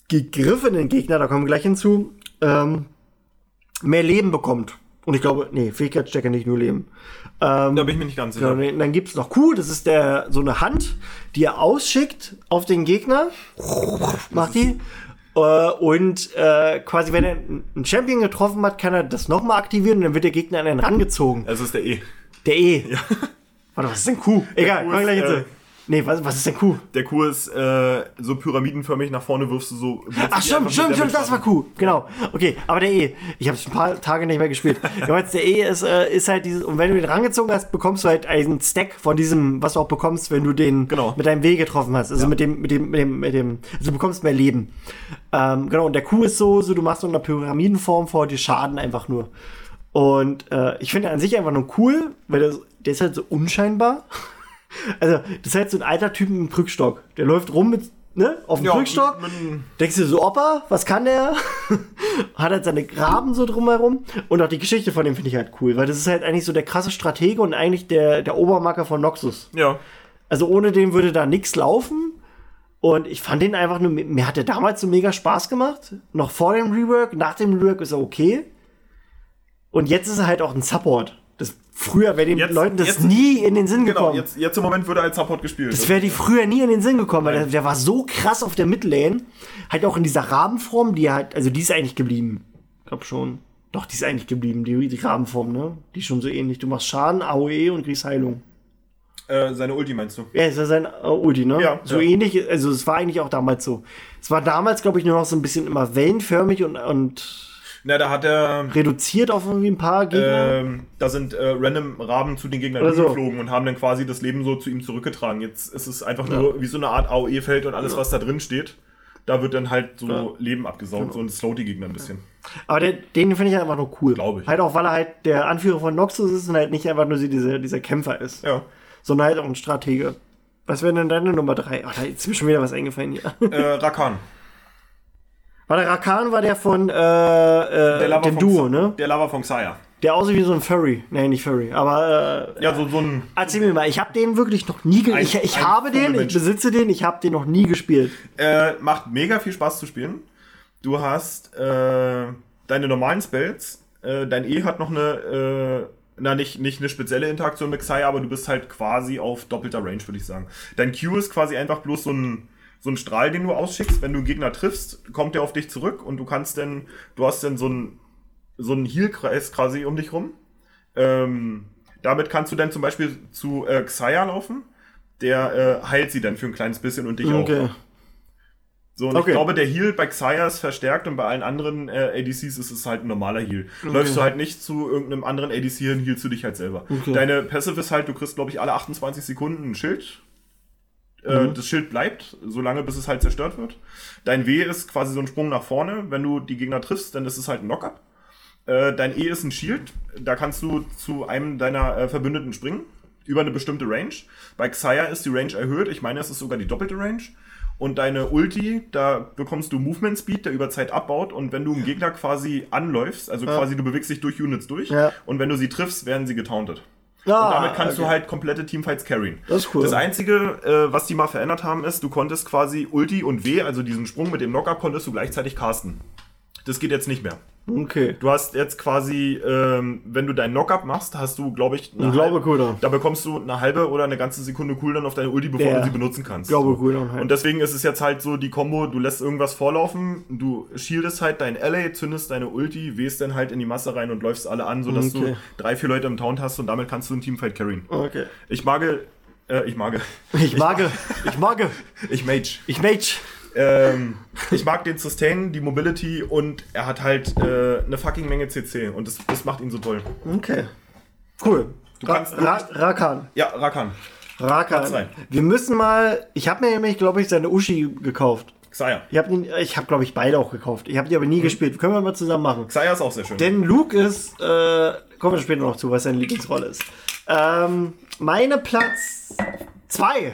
gegriffenen Gegner, da kommen wir gleich hinzu, ähm, mehr Leben bekommt. Und ich glaube, nee, Fähigkeitsstecker nicht nur Leben. Ähm, Da bin ich mir nicht ganz Genau, sicher. und dann gibt's noch Q, das ist der so eine Hand, die er ausschickt auf den Gegner. Macht die. Äh, und äh, quasi, wenn er einen Champion getroffen hat, kann er das nochmal aktivieren und dann wird der Gegner an den rangezogen. Es ist der E. Der E. Warte, was ist denn Q? Egal, Q ist, gleich äh, hinzu. Nee, was, was ist denn Q? Der Q ist äh, so pyramidenförmig nach vorne wirfst du so. Ach stimmt, stimmt, stimmt, das war Q. Genau. Okay, aber der E. Ich habe es ein paar Tage nicht mehr gespielt. Ja, jetzt der E ist, äh, ist halt dieses, und wenn du den rangezogen hast, bekommst du halt einen Stack von diesem, was du auch bekommst, wenn du den Genau. mit deinem W getroffen hast. Also Ja. mit dem, mit dem, mit dem, mit dem, also du bekommst mehr Leben. Ähm, genau, und der Q ist so, so du machst so eine Pyramidenform vor dir Schaden einfach nur. Und äh, ich finde an sich einfach nur cool, weil der, der ist halt so unscheinbar. Also, das ist halt so ein alter Typ mit einem Krückstock. Der läuft rum mit, ne, auf dem Ja, Krückstock. Denkst du so, Opa, was kann der? Hat halt seine Graben so drumherum. Und auch die Geschichte von dem finde ich halt cool, weil das ist halt eigentlich so der krasse Stratege und eigentlich der, der Obermacker von Noxus. Ja. Also ohne den würde da nichts laufen. Und ich fand den einfach nur, mir hat der damals so mega Spaß gemacht. Noch vor dem Rework, nach dem Rework ist er okay. Und jetzt ist er halt auch ein Support. Das, früher wäre den Jetzt- Leuten das jetzt- nie in den Sinn Genau, gekommen. jetzt, jetzt im Moment wird er als Support gespielt. Das wäre die früher nie in den Sinn gekommen, weil der, der war so krass auf der Midlane. Halt auch in dieser Rabenform, die halt, also die ist eigentlich geblieben. Ich glaube schon. Doch, die ist eigentlich geblieben, die, die Rabenform, ne? Die ist schon so ähnlich. Du machst Schaden, AOE und kriegst Heilung. äh, seine Ulti meinst du? Ja, ist ja sein äh, Ulti, ne? Ja, So ja. ähnlich, also es war eigentlich auch damals so. Es war damals, glaube ich, nur noch so ein bisschen immer wellenförmig und, und Na, da hat er. reduziert auf irgendwie ein paar Gegner. Ähm, da sind äh, random Raben zu den Gegnern so. geflogen und haben dann quasi das Leben so zu ihm zurückgetragen. Jetzt ist es einfach nur wie so eine Art AOE-Feld und alles, was da drin steht. Da wird dann halt so Leben abgesaugt, so ein slowt die Gegner ein bisschen. Aber der, den finde ich halt einfach nur cool. Glaub ich. Halt auch, weil er halt der Anführer von Noxus ist und halt nicht einfach nur dieser, dieser Kämpfer ist. Ja. sondern halt auch ein Stratege. Was wäre denn deine Nummer 3? Oh, da ist mir schon wieder was eingefallen hier. Äh, Rakan. War der Rakan war der von äh, äh, dem von Duo, ne? Der Lava von Xayah. Der aussieht wie so ein Furry. Nee, nicht Furry. Aber äh, Ja, so, so ein. erzähl mir mal, ich habe den wirklich noch nie ge Ein- Ich, ich habe den, ich Vogelmensch. besitze den, ich habe den noch nie gespielt. Äh, macht mega viel Spaß zu spielen. Du hast äh, deine normalen Spells. Äh, dein E hat noch eine, äh, na nicht, nicht eine spezielle Interaktion mit Xayah, aber du bist halt quasi auf doppelter Range, würde ich sagen. Dein Q ist quasi einfach bloß so ein, so ein Strahl, den du ausschickst. Wenn du einen Gegner triffst, kommt der auf dich zurück und du kannst dann, du hast dann so ein so einen Heal-Kreis quasi um dich rum. Ähm, damit kannst du dann zum Beispiel zu äh, Xayah laufen. Der äh, heilt sie dann für ein kleines bisschen und dich auch. So, und Okay. ich glaube, der Heal bei Xayah ist verstärkt und bei allen anderen äh, ADCs ist es halt ein normaler Heal. Läufst du halt nicht zu irgendeinem anderen ADC hin, healst du dich halt selber. Okay. Deine Passive ist halt, du kriegst, glaube ich, alle 28 Sekunden ein Schild. Äh, Mhm. Das Schild bleibt, solange bis es halt zerstört wird. Dein W ist quasi so ein Sprung nach vorne. Wenn du die Gegner triffst, dann ist es halt ein Knockup. Äh, dein E ist ein Shield. Da kannst du zu einem deiner äh, Verbündeten springen. Über eine bestimmte Range. Bei Xayah ist die Range erhöht. Ich meine, es ist sogar die doppelte Range. Und deine Ulti, da bekommst du Movement Speed, der über Zeit abbaut. Und wenn du einen Gegner quasi anläufst, also quasi du bewegst dich durch Units durch. Ja. Und wenn du sie triffst, werden sie getauntet. Ja, Und damit kannst du okay. halt komplette Teamfights carryen. Das ist cool. Das Einzige, äh, was die mal verändert haben, ist, du konntest quasi Ulti und W, also diesen Sprung mit dem Knockup, konntest du gleichzeitig casten. Das geht jetzt nicht mehr. Okay. Du hast jetzt quasi, ähm, wenn du deinen Knockup machst, hast du, glaube ich, eine Ein Glaube halbe- Cooldown. Da bekommst du eine halbe oder eine ganze Sekunde Cooldown auf deine Ulti, bevor Ja. du sie benutzen kannst. Glaube Cooldown halt. Und deswegen ist es jetzt halt so die Kombo, du lässt irgendwas vorlaufen, du shieldest halt dein LA, zündest deine Ulti, wehst dann halt in die Masse rein und läufst alle an, sodass Okay. du drei, vier Leute im Taunt hast und damit kannst du ein Teamfight carryen. Okay. Ich mag, äh, ich mag, Ich mag, ich mag, ich mage. ich mage. Ähm, ich mag den Sustain, die Mobility und er hat halt äh, eine fucking Menge CC und das, das macht ihn so toll. Okay. Cool. Ra kannst Ra Rakan. Ja, Rakan. Rakan. Wir müssen mal. Ich habe mir nämlich, glaube ich, seine Uschi gekauft. Xayah. Ich habe, habe, glaube ich, beide auch gekauft. Ich habe die aber Mhm. nie gespielt. Können wir mal zusammen machen. Xayah ist auch sehr schön. Denn Luke ist, äh, kommen wir später noch zu, was seine Lieblingsrolle ist. Ähm, meine Platz zwei.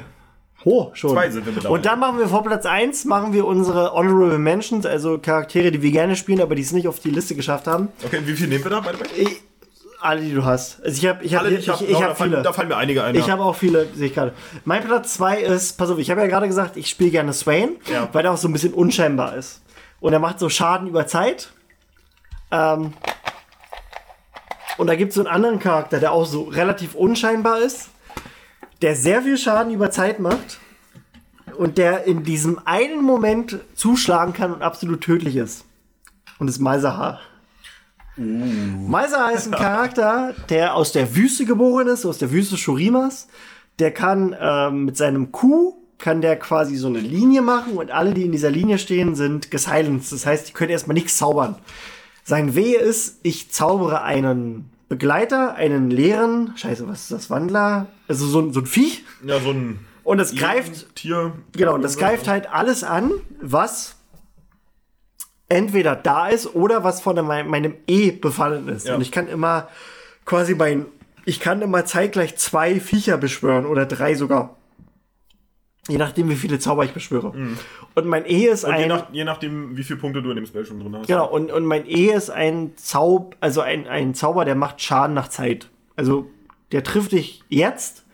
Oh, schon. Zwei sind wir mittlerweile. Und dann machen wir vor Platz 1, machen wir unsere Honorable Mentions, also Charaktere, die wir gerne spielen, aber die es nicht auf die Liste geschafft haben. okay, wie viel nehmen wir da? By the way? Ich, alle, die du hast. Also ich habe ich hab, Alle, ich, hab- ich, ich oh, hab da, fallen, viele. da fallen mir einige ein. Ich ja. habe auch viele, sehe ich gerade. Mein Platz 2 ist, pass auf, ich habe ja gerade gesagt, ich spiele gerne Swain, Ja. weil er auch so ein bisschen unscheinbar ist. Und er macht so Schaden über Zeit. Ähm, und da gibt es so einen anderen Charakter, der auch so relativ unscheinbar ist, der sehr viel Schaden über Zeit macht und der in diesem einen Moment zuschlagen kann und absolut tödlich ist. Und das ist Malzahar. Malzahar ist ein Charakter, der aus der Wüste geboren ist, aus der Wüste Shurimas, der kann ähm, mit seinem Q kann der quasi so eine Linie machen und alle, die in dieser Linie stehen, sind gesilenced. Das heißt, die können erstmal nichts zaubern. Sein Wehe ist, ich zaubere einen Begleiter, einen leeren, scheiße, was ist das, Wandler? Also so, ein- so ein Viech. Ja, so ein Und es greift, Tier. genau, und das greift halt alles an, was entweder da ist oder was von meinem, meinem E befallen ist. Ja. Und ich kann immer quasi mein, ich kann immer zeitgleich zwei Viecher beschwören oder drei sogar. Je nachdem, wie viele Zauber ich beschwöre. Und mein E ist Mhm. Und je, ein. nach, je nachdem, wie viele Punkte du in dem Spell schon drin hast. Genau, und, und mein E ist ein Zaub, also ein, ein Zauber, der macht Schaden nach Zeit. Also der trifft dich jetzt.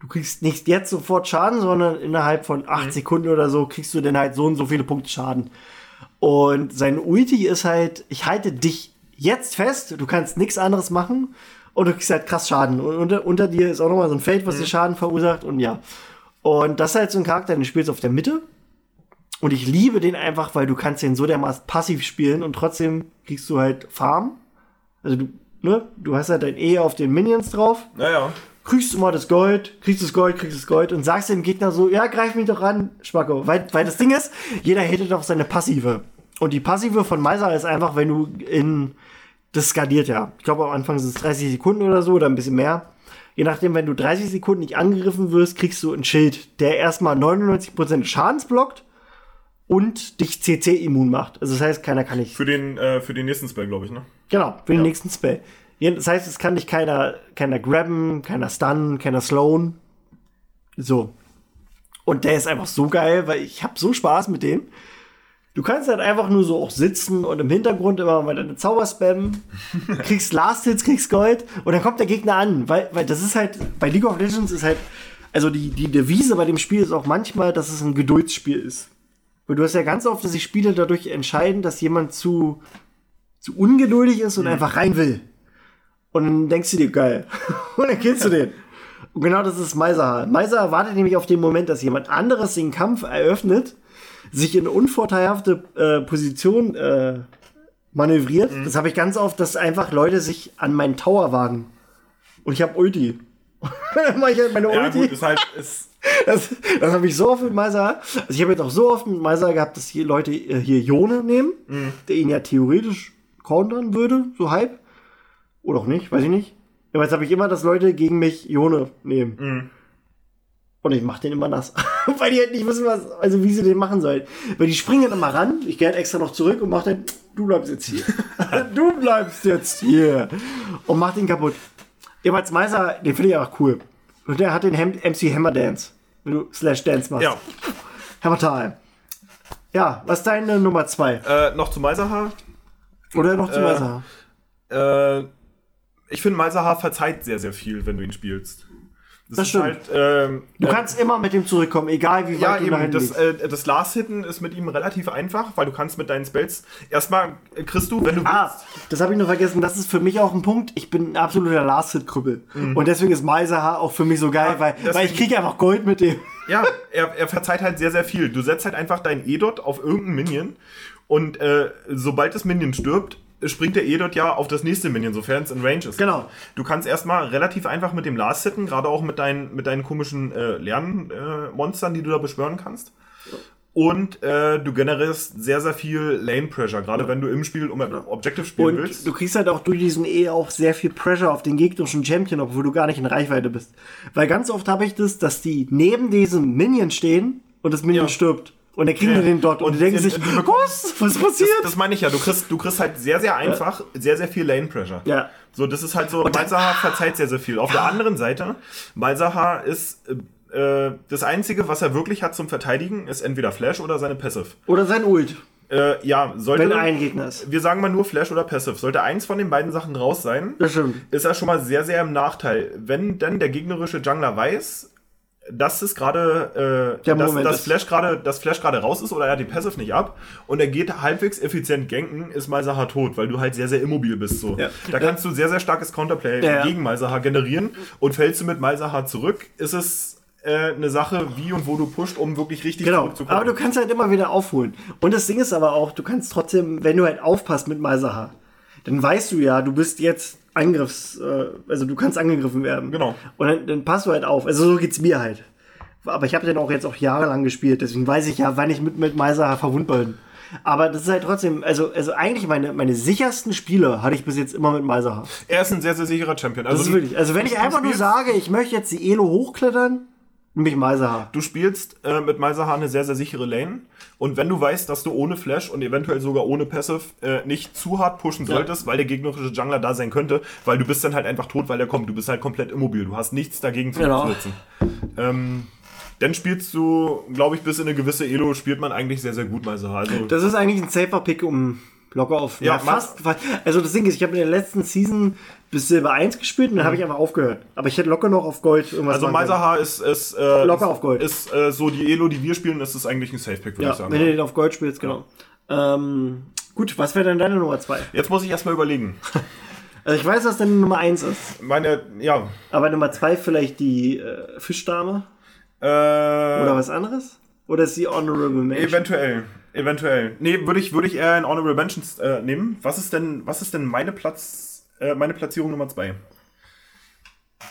Du kriegst nicht jetzt sofort Schaden, sondern innerhalb von acht Sekunden oder so kriegst du dann halt so und so viele Punkte Schaden. Und sein Ulti ist halt, ich halte dich jetzt fest, du kannst nichts anderes machen und du kriegst halt krass Schaden. Und unter, unter dir ist auch nochmal so ein Feld, was dir Schaden verursacht und ja. Und das ist halt so ein Charakter, den spielst du auf der Mitte. Und ich liebe den einfach, weil du kannst den so dermaßen passiv spielen und trotzdem kriegst du halt Farm. Also du, ne, du hast halt dein E auf den Minions drauf, Naja. kriegst immer das Gold, kriegst das Gold, kriegst das Gold und sagst dem Gegner so, ja, greif mich doch an, Spacko. Weil, weil das Ding ist, jeder hätte doch seine Passive. Und die Passive von Meiser ist einfach, wenn du in, das skaliert ja. Ich glaube, am Anfang sind es 30 Sekunden oder so oder ein bisschen mehr. Je nachdem, wenn du 30 Sekunden nicht angegriffen wirst, kriegst du ein Schild, der erstmal 99% Schadens blockt und dich CC-immun macht. Also das heißt, keiner kann dich Für den, äh, für den nächsten Spell, glaube ich, ne? Genau, für den nächsten Spell. Ja, Das heißt, es kann dich keiner, keiner grabben, keiner stunnen, keiner slowen. So. Und der ist einfach so geil, weil ich habe so Spaß mit dem. Du kannst halt einfach nur so auch sitzen und im Hintergrund immer mal deine Zauber spammen, kriegst Last Hits, kriegst Gold und dann kommt der Gegner an, weil, weil das ist halt, bei League of Legends ist halt, also die, die Devise bei dem Spiel ist auch manchmal, dass es ein Geduldsspiel ist. Weil du hast ja ganz oft, dass sich Spiele dadurch entscheiden, dass jemand zu, zu ungeduldig ist und einfach rein will. Und dann denkst du dir, geil. und dann killst du den. Und genau das ist Meiser. Meiser wartet nämlich auf den Moment, dass jemand anderes den Kampf eröffnet, sich in unvorteilhafte äh, Position äh, manövriert. Das habe ich ganz oft, dass einfach Leute sich an meinen Tower wagen. Und ich habe Ulti. dann mache ich halt meine Ja, Ulti. gut, ist halt, ist, Das, das habe ich so oft mit Meiser. Also ich habe jetzt auch so oft mit Meiser gehabt, dass hier Leute äh, hier Jone nehmen, der ihn ja theoretisch countern würde, so halb. Oder auch nicht, weiß ich nicht. Aber jetzt habe ich immer, dass Leute gegen mich Jone nehmen. Und ich mache den immer nass. Weil die halt nicht wissen, was, also wie sie den machen sollen. Weil die springen immer ran. Ich gehe halt extra noch zurück und mach dann, du bleibst jetzt hier. du bleibst jetzt hier. Und mach den kaputt. Jeweils Meiser, den finde ich auch cool. Und der hat den Ham MC Hammer Dance. Wenn du Slash Dance machst. ja. Hammer Time. Ja, was ist deine Nummer zwei? Äh, noch zu Meiserhaar. Oder noch zu Äh, Meiser? Äh, ich finde, Meiserhaar verzeiht sehr, sehr viel, wenn du ihn spielst. Das stimmt. Halt, ähm, Du äh, kannst immer mit dem zurückkommen, egal wie weit Ja, du eben, das, äh, das Last-Hitten ist mit ihm relativ einfach, weil du kannst mit deinen Spells erstmal äh, kriegst du, wenn du Ah, das habe ich nur vergessen. Das ist für mich auch ein Punkt. Ich bin ein absoluter Last-Hit-Krüppel. Und deswegen ist Meiserhaar auch für mich so geil, Ja, weil, weil ich kriege einfach Gold mit dem. Ja, er, er verzeiht halt sehr, sehr viel. Du setzt halt einfach deinen E-Dot auf irgendeinen Minion und äh, sobald das Minion stirbt, springt der E-Dot ja auf das nächste Minion, sofern es in Range ist. Genau. Du kannst erstmal relativ einfach mit dem Last hitten, gerade auch mit deinen, mit deinen komischen äh, Lernmonstern, äh, die du da beschwören kannst. Und äh, du generierst sehr, sehr viel Lane Pressure, gerade wenn du im Spiel um Objective spielen Und willst. du kriegst halt auch durch diesen E auch sehr viel Pressure auf den gegnerischen Champion, obwohl du gar nicht in Reichweite bist. Weil ganz oft habe ich das, dass die neben diesem Minion stehen und das Minion Ja. stirbt. Und dann kriegen Ja. die den dort und, Und die denken sich, was? Was Das, passiert? das meine ich ja, du kriegst, du kriegst halt sehr, sehr einfach sehr, sehr viel Lane Pressure. Ja. So, das ist halt so, Malzahar verzeiht sehr, sehr viel. Auf der anderen Seite, Malzahar ist äh, äh, das Einzige, was er wirklich hat zum Verteidigen, ist entweder Flash oder seine Passive. Oder sein Ult, Äh, ja, sollte. wenn ein Gegner ist. wir sagen mal nur Flash oder Passive. Sollte eins von den beiden Sachen raus sein, Das ist er schon mal sehr, sehr im Nachteil. Wenn dann der gegnerische Jungler weiß, dass es gerade, äh, Der dass, Moment ist. Flash gerade, dass Flash gerade raus ist oder er hat die Passive nicht ab und er geht halbwegs effizient ganken, ist Malzahar tot, weil du halt sehr, sehr immobil bist. So. Ja. Da kannst du sehr, sehr starkes Counterplay Ja, ja. gegen Malzahar generieren und fällst du mit Malzahar zurück, ist es äh, eine Sache, wie und wo du pusht, um wirklich richtig Genau. zurückzukommen. Aber du kannst halt immer wieder aufholen. Und das Ding ist aber auch, du kannst trotzdem, wenn du halt aufpasst mit Meiserhaar, dann weißt du ja, du bist jetzt Angriffs, äh, also du kannst angegriffen werden. Genau. Und dann, dann passt du halt auf. Also so geht's mir halt. Aber ich habe den auch jetzt auch jahrelang gespielt, deswegen weiß ich ja, wann ich mit, mit Meiser verwundbar bin. Aber das ist halt trotzdem, also, also eigentlich meine, meine sichersten Spiele hatte ich bis jetzt immer mit Meiser. Er ist ein sehr, sehr sicherer Champion. Das Also ist du- wirklich, also wenn ich einfach nur sage, ich möchte jetzt die Elo hochklettern, nehme ich Meiser. Du spielst äh, mit Meiserhaar eine sehr, sehr sichere Lane. Und wenn du weißt, dass du ohne Flash und eventuell sogar ohne Passive äh, nicht zu hart pushen solltest, weil der gegnerische Jungler da sein könnte, weil du bist dann halt einfach tot, weil er kommt. Du bist halt komplett immobil. Du hast nichts dagegen zu Genau. setzen. Ähm, dann spielst du, glaube ich, bis in eine gewisse Elo spielt man eigentlich sehr, sehr gut Meiserhaar. Also, Das ist eigentlich ein safer Pick, um locker auf. Ja, Ja, fast, fast. Also das Ding ist, ich habe in der letzten Season bis Silber 1 gespielt und dann habe ich einfach aufgehört. Aber ich hätte locker noch auf Gold irgendwas also. Meiserhaar ist, ist, äh, Locker auf Gold. ist äh, so die Elo, die wir spielen, ist es eigentlich ein Safe-Pick, würde ich Ja, sagen. wenn du den auf Gold spielst, genau. Ähm, gut, was wäre denn deine Nummer 2? Jetzt muss ich erstmal überlegen. Also ich weiß, was deine Nummer 1 ist. Meine, ja. Aber Nummer 2 vielleicht die äh, Fischdame Äh, oder was anderes? Oder ist die Honorable Mention? Eventuell, eventuell. Nee, würde ich, würde ich eher in Honorable Mentions äh, nehmen. Was ist denn, was ist denn meine Platz, äh, meine Platzierung Nummer 2?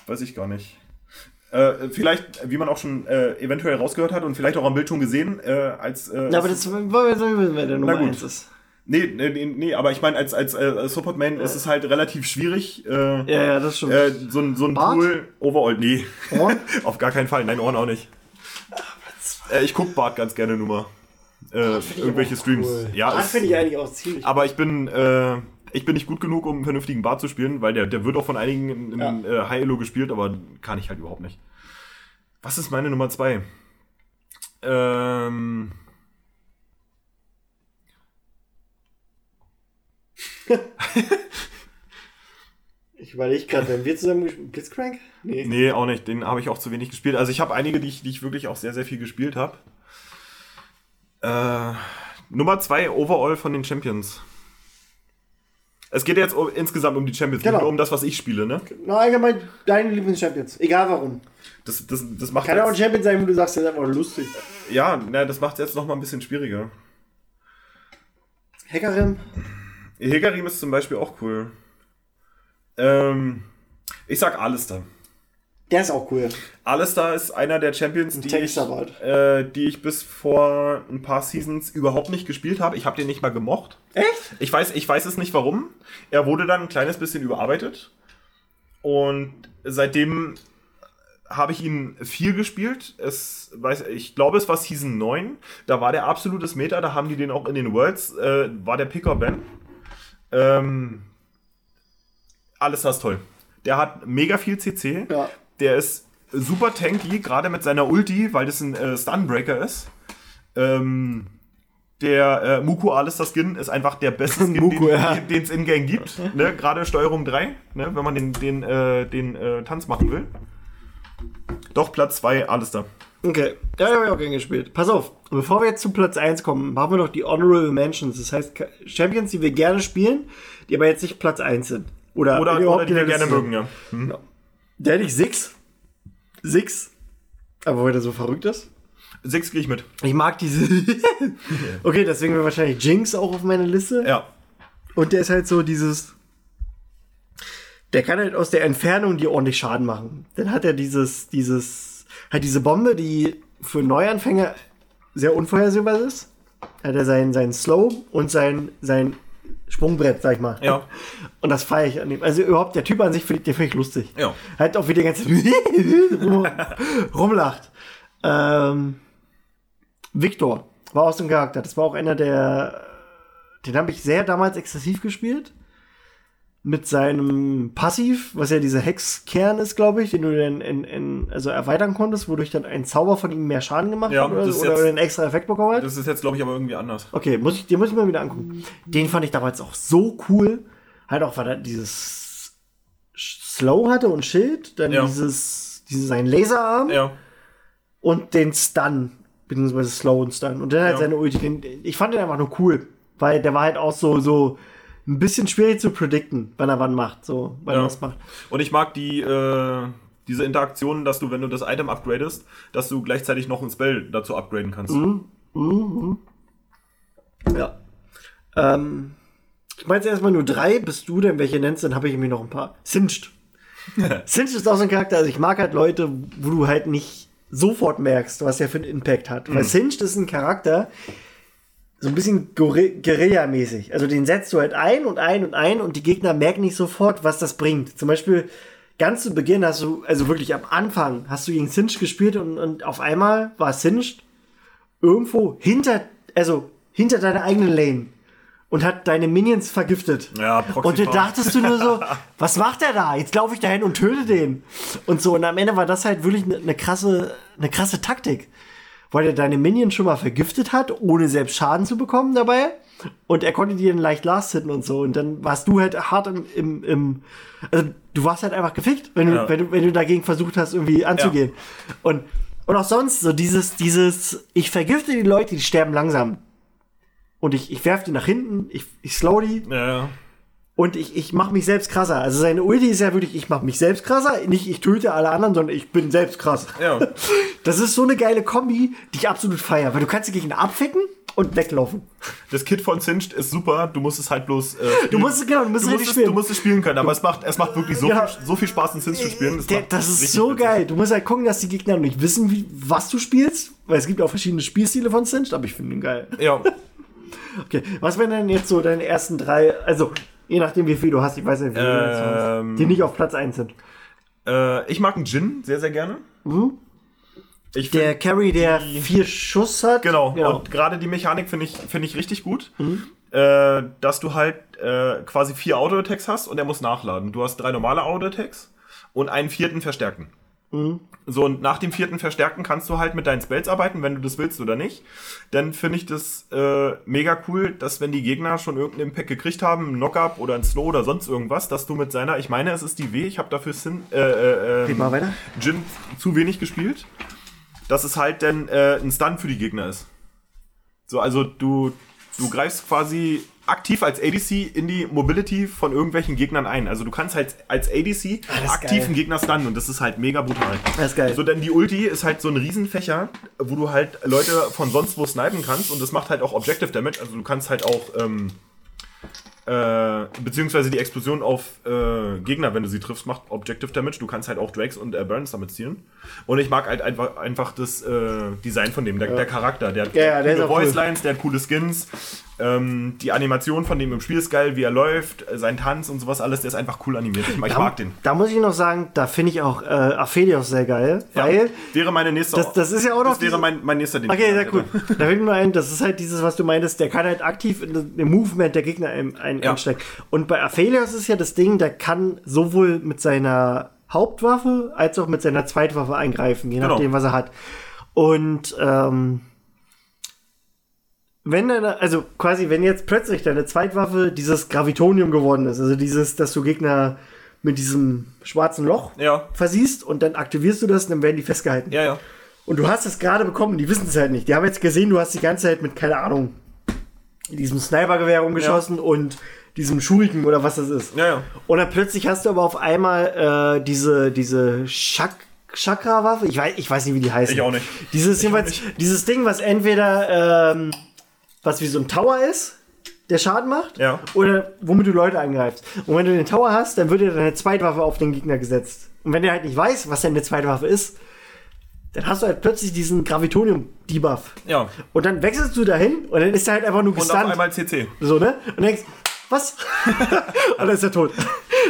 Weiß ich gar nicht. Äh, vielleicht, wie man auch schon äh, eventuell rausgehört hat und vielleicht auch am Bild schon gesehen, äh, als. Äh, Na, aber das wollen wir wissen, wer der Nummer gut. 1 ist. nee, nee, nee, aber ich meine, als, als äh, Support Main ist es halt relativ schwierig. Äh, Ja, ja, das stimmt. äh, so ein, so ein Bart? Pool, Overall, nee. Ohren? Auf gar keinen Fall, nein, Ohren auch nicht. Äh, ich guck Bart ganz gerne nur mal. Äh, irgendwelche Streams. Ja, das ist- finde ich eigentlich auch ziemlich. aber ich bin, äh, ich bin nicht gut genug, um einen vernünftigen Bart zu spielen, weil der, der wird auch von einigen in, in äh, High Elo gespielt, aber kann ich halt überhaupt nicht. Was ist meine Nummer zwei? Ähm, Ich überlege gerade, wenn wir zusammen gespielt Blitzcrank? Nee. nee, auch nicht. Den habe ich auch zu wenig gespielt. Also ich habe einige, die ich, die ich wirklich auch sehr, sehr viel gespielt habe. Äh, Nummer zwei Overall von den Champions. Es geht jetzt um, insgesamt um die Champions, Genau. nicht nur um das, was ich spiele, ne? Na, allgemein deine Lieblings-Champions. Egal warum. Das, das, das macht Kann ja auch ein jetzt, Champion sein, wo du sagst, das ist einfach lustig. ja, na, das macht jetzt noch mal ein bisschen schwieriger. Hackerim. Hegarim ist zum Beispiel auch cool. Ähm, ich sag Alistair. Der ist auch cool. Alistair ist einer der Champions, die ich, äh, die ich bis vor ein paar Seasons überhaupt nicht gespielt habe. Ich habe den nicht mal gemocht. Echt? Ich weiß, ich weiß es nicht warum. Er wurde dann ein kleines bisschen überarbeitet. Und seitdem habe ich ihn viel gespielt. Es, weiß, ich glaube, es war Season 9. Da war der absolutes Meta. Da haben die den auch in den Worlds. Äh, war der Picker Ben. Ähm, alles das toll. Der hat mega viel CC. Ja. Der ist super tanky, gerade mit seiner Ulti, weil das ein äh, Stunbreaker ist. Ähm, der äh, Muku Alistair Skin ist einfach der beste Skin, Muku, den ja. es in Game gibt. Ne? Gerade Steuerung 3, ne? wenn man den, den, äh, den äh, Tanz machen will. Doch, Platz 2, Alistair. Okay. Ja, ich auch gerne gespielt. Pass auf, bevor wir jetzt zu Platz 1 kommen, machen wir noch die Honorable Mentions. Das heißt, Champions, die wir gerne spielen, die aber jetzt nicht Platz 1 sind. Oder, Oder, oder die in wir gerne mögen, ja. Hm. sind. Da hätte ich Six. Six. Aber weil der so verrückt ist. Sechs gehe ich mit. Ich mag diese. okay, deswegen wäre wahrscheinlich Jinx auch auf meiner Liste. Ja. Und der ist halt so dieses. Der kann halt aus der Entfernung die ordentlich Schaden machen. Dann hat er dieses, dieses, halt diese Bombe, die für Neuanfänger sehr unvorhersehbar ist. Hat er sein, sein Slow und sein, sein Sprungbrett, sag ich mal. Ja. Und das feiere ich an ihm. Also überhaupt, der Typ an sich, den finde ich lustig. Ja. Halt auch wieder ganz rum, rumlacht. Ähm, Victor war auch so ein Charakter. Das war auch einer der. Den habe ich sehr damals exzessiv gespielt. Mit seinem Passiv, was ja dieser Hexkern ist, glaube ich, den du dann in, in, also erweitern konntest, wodurch dann ein Zauber von ihm mehr Schaden gemacht Ja, hat oder, oder jetzt- einen extra Effekt bekommen hat. Das ist jetzt, glaube ich, aber irgendwie anders. Okay, muss ich, den muss ich mir wieder angucken. Den fand ich damals auch so cool. Halt auch, weil er dieses Slow hatte und Schild, dann Ja. dieses, dieses sein Laserarm Ja. und den Stun, beziehungsweise Slow und Stun. Und dann halt seine Ulti. Den, ich fand den einfach nur cool, weil der war halt auch so, so ein bisschen schwierig zu predikten, wann er wann macht, so, wann Ja. was macht. Und ich mag die, äh, diese Interaktion, dass du, wenn du das Item upgradest, dass du gleichzeitig noch ein Spell dazu upgraden kannst. Ja. Ähm, Du meinst erstmal nur drei, bist du denn welche nennst, dann habe ich irgendwie noch ein paar. Singed. Singed ist auch so ein Charakter, also ich mag halt Leute, wo du halt nicht sofort merkst, was er für einen Impact hat. Weil Singed ist ein Charakter, so ein bisschen Guerilla-mäßig. Also den setzt du halt ein und ein und ein und die Gegner merken nicht sofort, was das bringt. Zum Beispiel ganz zu Beginn hast du, also wirklich am Anfang, hast du gegen Singed gespielt und, und auf einmal war Singed irgendwo hinter, also hinter deiner eigenen Lane und hat deine Minions vergiftet. Ja, Proxy Und da dachtest du nur so, was macht er da? Jetzt laufe ich da hin und töte den. Und so, und am Ende war das halt wirklich eine ne krasse, eine krasse Taktik. Weil er deine Minions schon mal vergiftet hat, ohne selbst Schaden zu bekommen dabei. Und er konnte die dann leicht last hitten und so. Und dann warst du halt hart im, im, im also du warst halt einfach gefickt, wenn du, Ja. wenn du, wenn du dagegen versucht hast, irgendwie anzugehen. Und, und auch sonst so dieses, dieses, ich vergifte die Leute, die sterben langsam. Und ich, ich werf die nach hinten, ich, ich slow die Ja, ja. Und ich, ich mache mich selbst krasser. Also seine Ulti ist ja wirklich, ich mache mich selbst krasser, nicht ich töte alle anderen, sondern ich bin selbst krass. Ja. Das ist so eine geile Kombi, die ich absolut feier, weil du kannst die Gegner abficken und weglaufen. Das Kit von Singed ist super, du musst es halt bloß. Äh, Du musst es- genau, du musst du es musst, es, spielen. du musst es spielen können, aber es macht, es macht wirklich so, Ja. viel, so viel Spaß, in Singed zu spielen. Der, macht das ist so geil. Du musst halt gucken, dass die Gegner nicht wissen, wie, was du spielst, weil es gibt auch verschiedene Spielstile von Singed, aber ich finde ihn geil. Ja. Okay, was wären denn jetzt so deine ersten drei, also je nachdem wie viel du hast, ich weiß nicht, wie viele Ähm. die nicht auf Platz 1 sind. Äh, ich mag einen Gin sehr, sehr gerne. Ich Der find, Carry, der vier Schuss hat. genau. genau. Und gerade die Mechanik finde ich, finde ich richtig gut. Mhm. Äh, dass du halt äh, quasi vier Auto-Attacks hast und er muss nachladen. Du hast drei normale Auto-Attacks und einen vierten verstärkten. Mhm. So, und nach dem vierten Verstärkten kannst du halt mit deinen Spells arbeiten, wenn du das willst oder nicht. Dann finde ich das äh, mega cool, dass wenn die Gegner schon irgendeinen Impact gekriegt haben, einen Knock-Up oder einen Slow oder sonst irgendwas, dass du mit seiner, ich meine, es ist die W, ich habe dafür Sin, äh, äh, weiter. Jin zu wenig gespielt, dass es halt dann äh, ein Stun für die Gegner ist. So, also du, du greifst quasi aktiv als ADC in die Mobility von irgendwelchen Gegnern ein. Also du kannst halt als ADC Ah, aktiv geil. einen Gegner stunnen und das ist halt mega brutal. Das ist geil. So, denn die Ulti ist halt so ein Riesenfächer, wo du halt Leute von sonst wo snipen kannst und das macht halt auch Objective Damage. Also du kannst halt auch, ähm, äh, beziehungsweise die Explosion auf äh, Gegner, wenn du sie triffst, macht Objective Damage. Du kannst halt auch Drakes und äh, Burns damit zielen. Und ich mag halt einfach, einfach das äh, Design von dem, der, der Charakter. Der hat Ja, ja, der coole auch cool. Voice Lines, der hat coole Skins. Ähm, die Animation von dem im Spiel ist geil, wie er läuft, äh, sein Tanz und sowas alles, der ist einfach cool animiert. Ich, Da, mag den. da muss ich noch sagen, da finde ich auch äh, Aphelios sehr geil, Ja, weil wäre meine nächste. das, das ist ja auch noch das wäre diese- mein, mein nächster, ich Okay, sehr cool. hätte. Da fällt mir ein, das ist halt dieses, was du meintest, der kann halt aktiv in im Movement der Gegner ein, ein, Ja. einsteigen. Und bei Aphelios ist ja das Ding, der kann sowohl mit seiner Hauptwaffe als auch mit seiner Zweitwaffe eingreifen, je Genau. nachdem, was er hat. Und ähm, wenn deine, also quasi, wenn jetzt plötzlich deine Zweitwaffe dieses Gravitonium geworden ist, also dieses, dass du Gegner mit diesem schwarzen Loch Ja, versiehst und dann aktivierst du das und dann werden die festgehalten. ja, ja. Und du hast es gerade bekommen, die wissen es halt nicht. Die haben jetzt gesehen, du hast die ganze Zeit mit, keine Ahnung, diesem Snipergewehr rumgeschossen und diesem Schuriken oder was das ist. Ja, ja. Und dann plötzlich hast du aber auf einmal äh, diese, diese Chak Chakra-Waffe. Ich weiß, ich weiß nicht, wie die heißt. Ich auch nicht. Dieses, auch jedenfalls, nicht. dieses Ding, was entweder ähm, was wie so ein Tower ist, der Schaden macht, Ja. oder womit du Leute angreifst. Und wenn du den Tower hast, dann wird dir deine Zweitwaffe auf den Gegner gesetzt. Und wenn der halt nicht weiß, was deine Zweitwaffe ist, dann hast du halt plötzlich diesen Gravitonium-Debuff. Ja. Und dann wechselst du dahin und dann ist er halt einfach nur Und auf gestunt. einmal CC. So, ne? Und denkst, was? und dann ist er tot.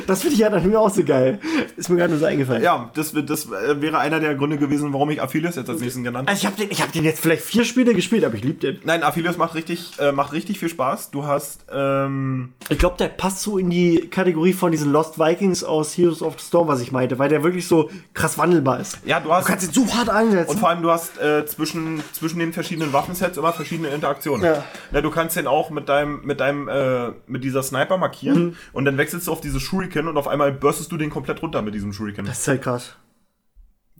Das finde ich ja dann auch so geil. Ist mir gerade nur so eingefallen. Ja, das, das äh, wäre einer der Gründe gewesen, warum ich Aphelios jetzt als nächsten genannt habe. Also ich habe den, ich hab den jetzt vielleicht vier Spiele gespielt, aber ich liebe den. Nein, Aphelios macht richtig, äh, macht richtig viel Spaß. Du hast, ähm, Ich glaube, der passt so in die Kategorie von diesen Lost Vikings aus Heroes of the Storm, was ich meinte, weil der wirklich so krass wandelbar ist. ja, du hast, Du kannst ihn so hart einsetzen. und vor allem du hast äh, zwischen, zwischen den verschiedenen Waffensets immer verschiedene Interaktionen. Ja. Ja, du kannst den auch mit deinem, mit deinem, äh, mit dieser Sniper markieren Mhm. und dann wechselst du auf diese Shuriken und auf einmal burstest du den komplett runter mit diesem Shuriken. das ist halt krass.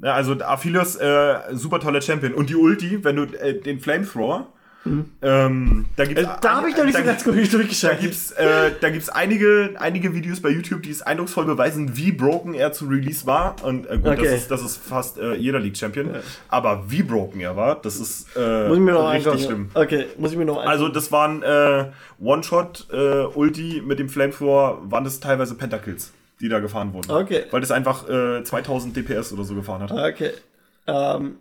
Ja, also Aphelios, äh, super toller Champion. Und die Ulti, wenn du äh, den Flamethrower, Ähm, da gibt's Äh, da habe ich noch nicht da so ganz gut Da durchgeschaltet. gibt's, äh, da gibt's einige, einige Videos bei YouTube, die es eindrucksvoll beweisen, wie broken er zu Release war. Und äh, gut, Okay. das, ist, das ist fast äh, jeder League Champion. Aber wie broken er war, das ist äh, Muss ich mir noch richtig anschauen. schlimm. Okay, muss ich mir noch anschauen. Also das waren äh, One-Shot, äh, Ulti mit dem Flamethrower, waren das teilweise Pentakills, die da gefahren wurden. Okay. Weil das einfach äh, 2000 DPS oder so gefahren hat. Okay. Ähm,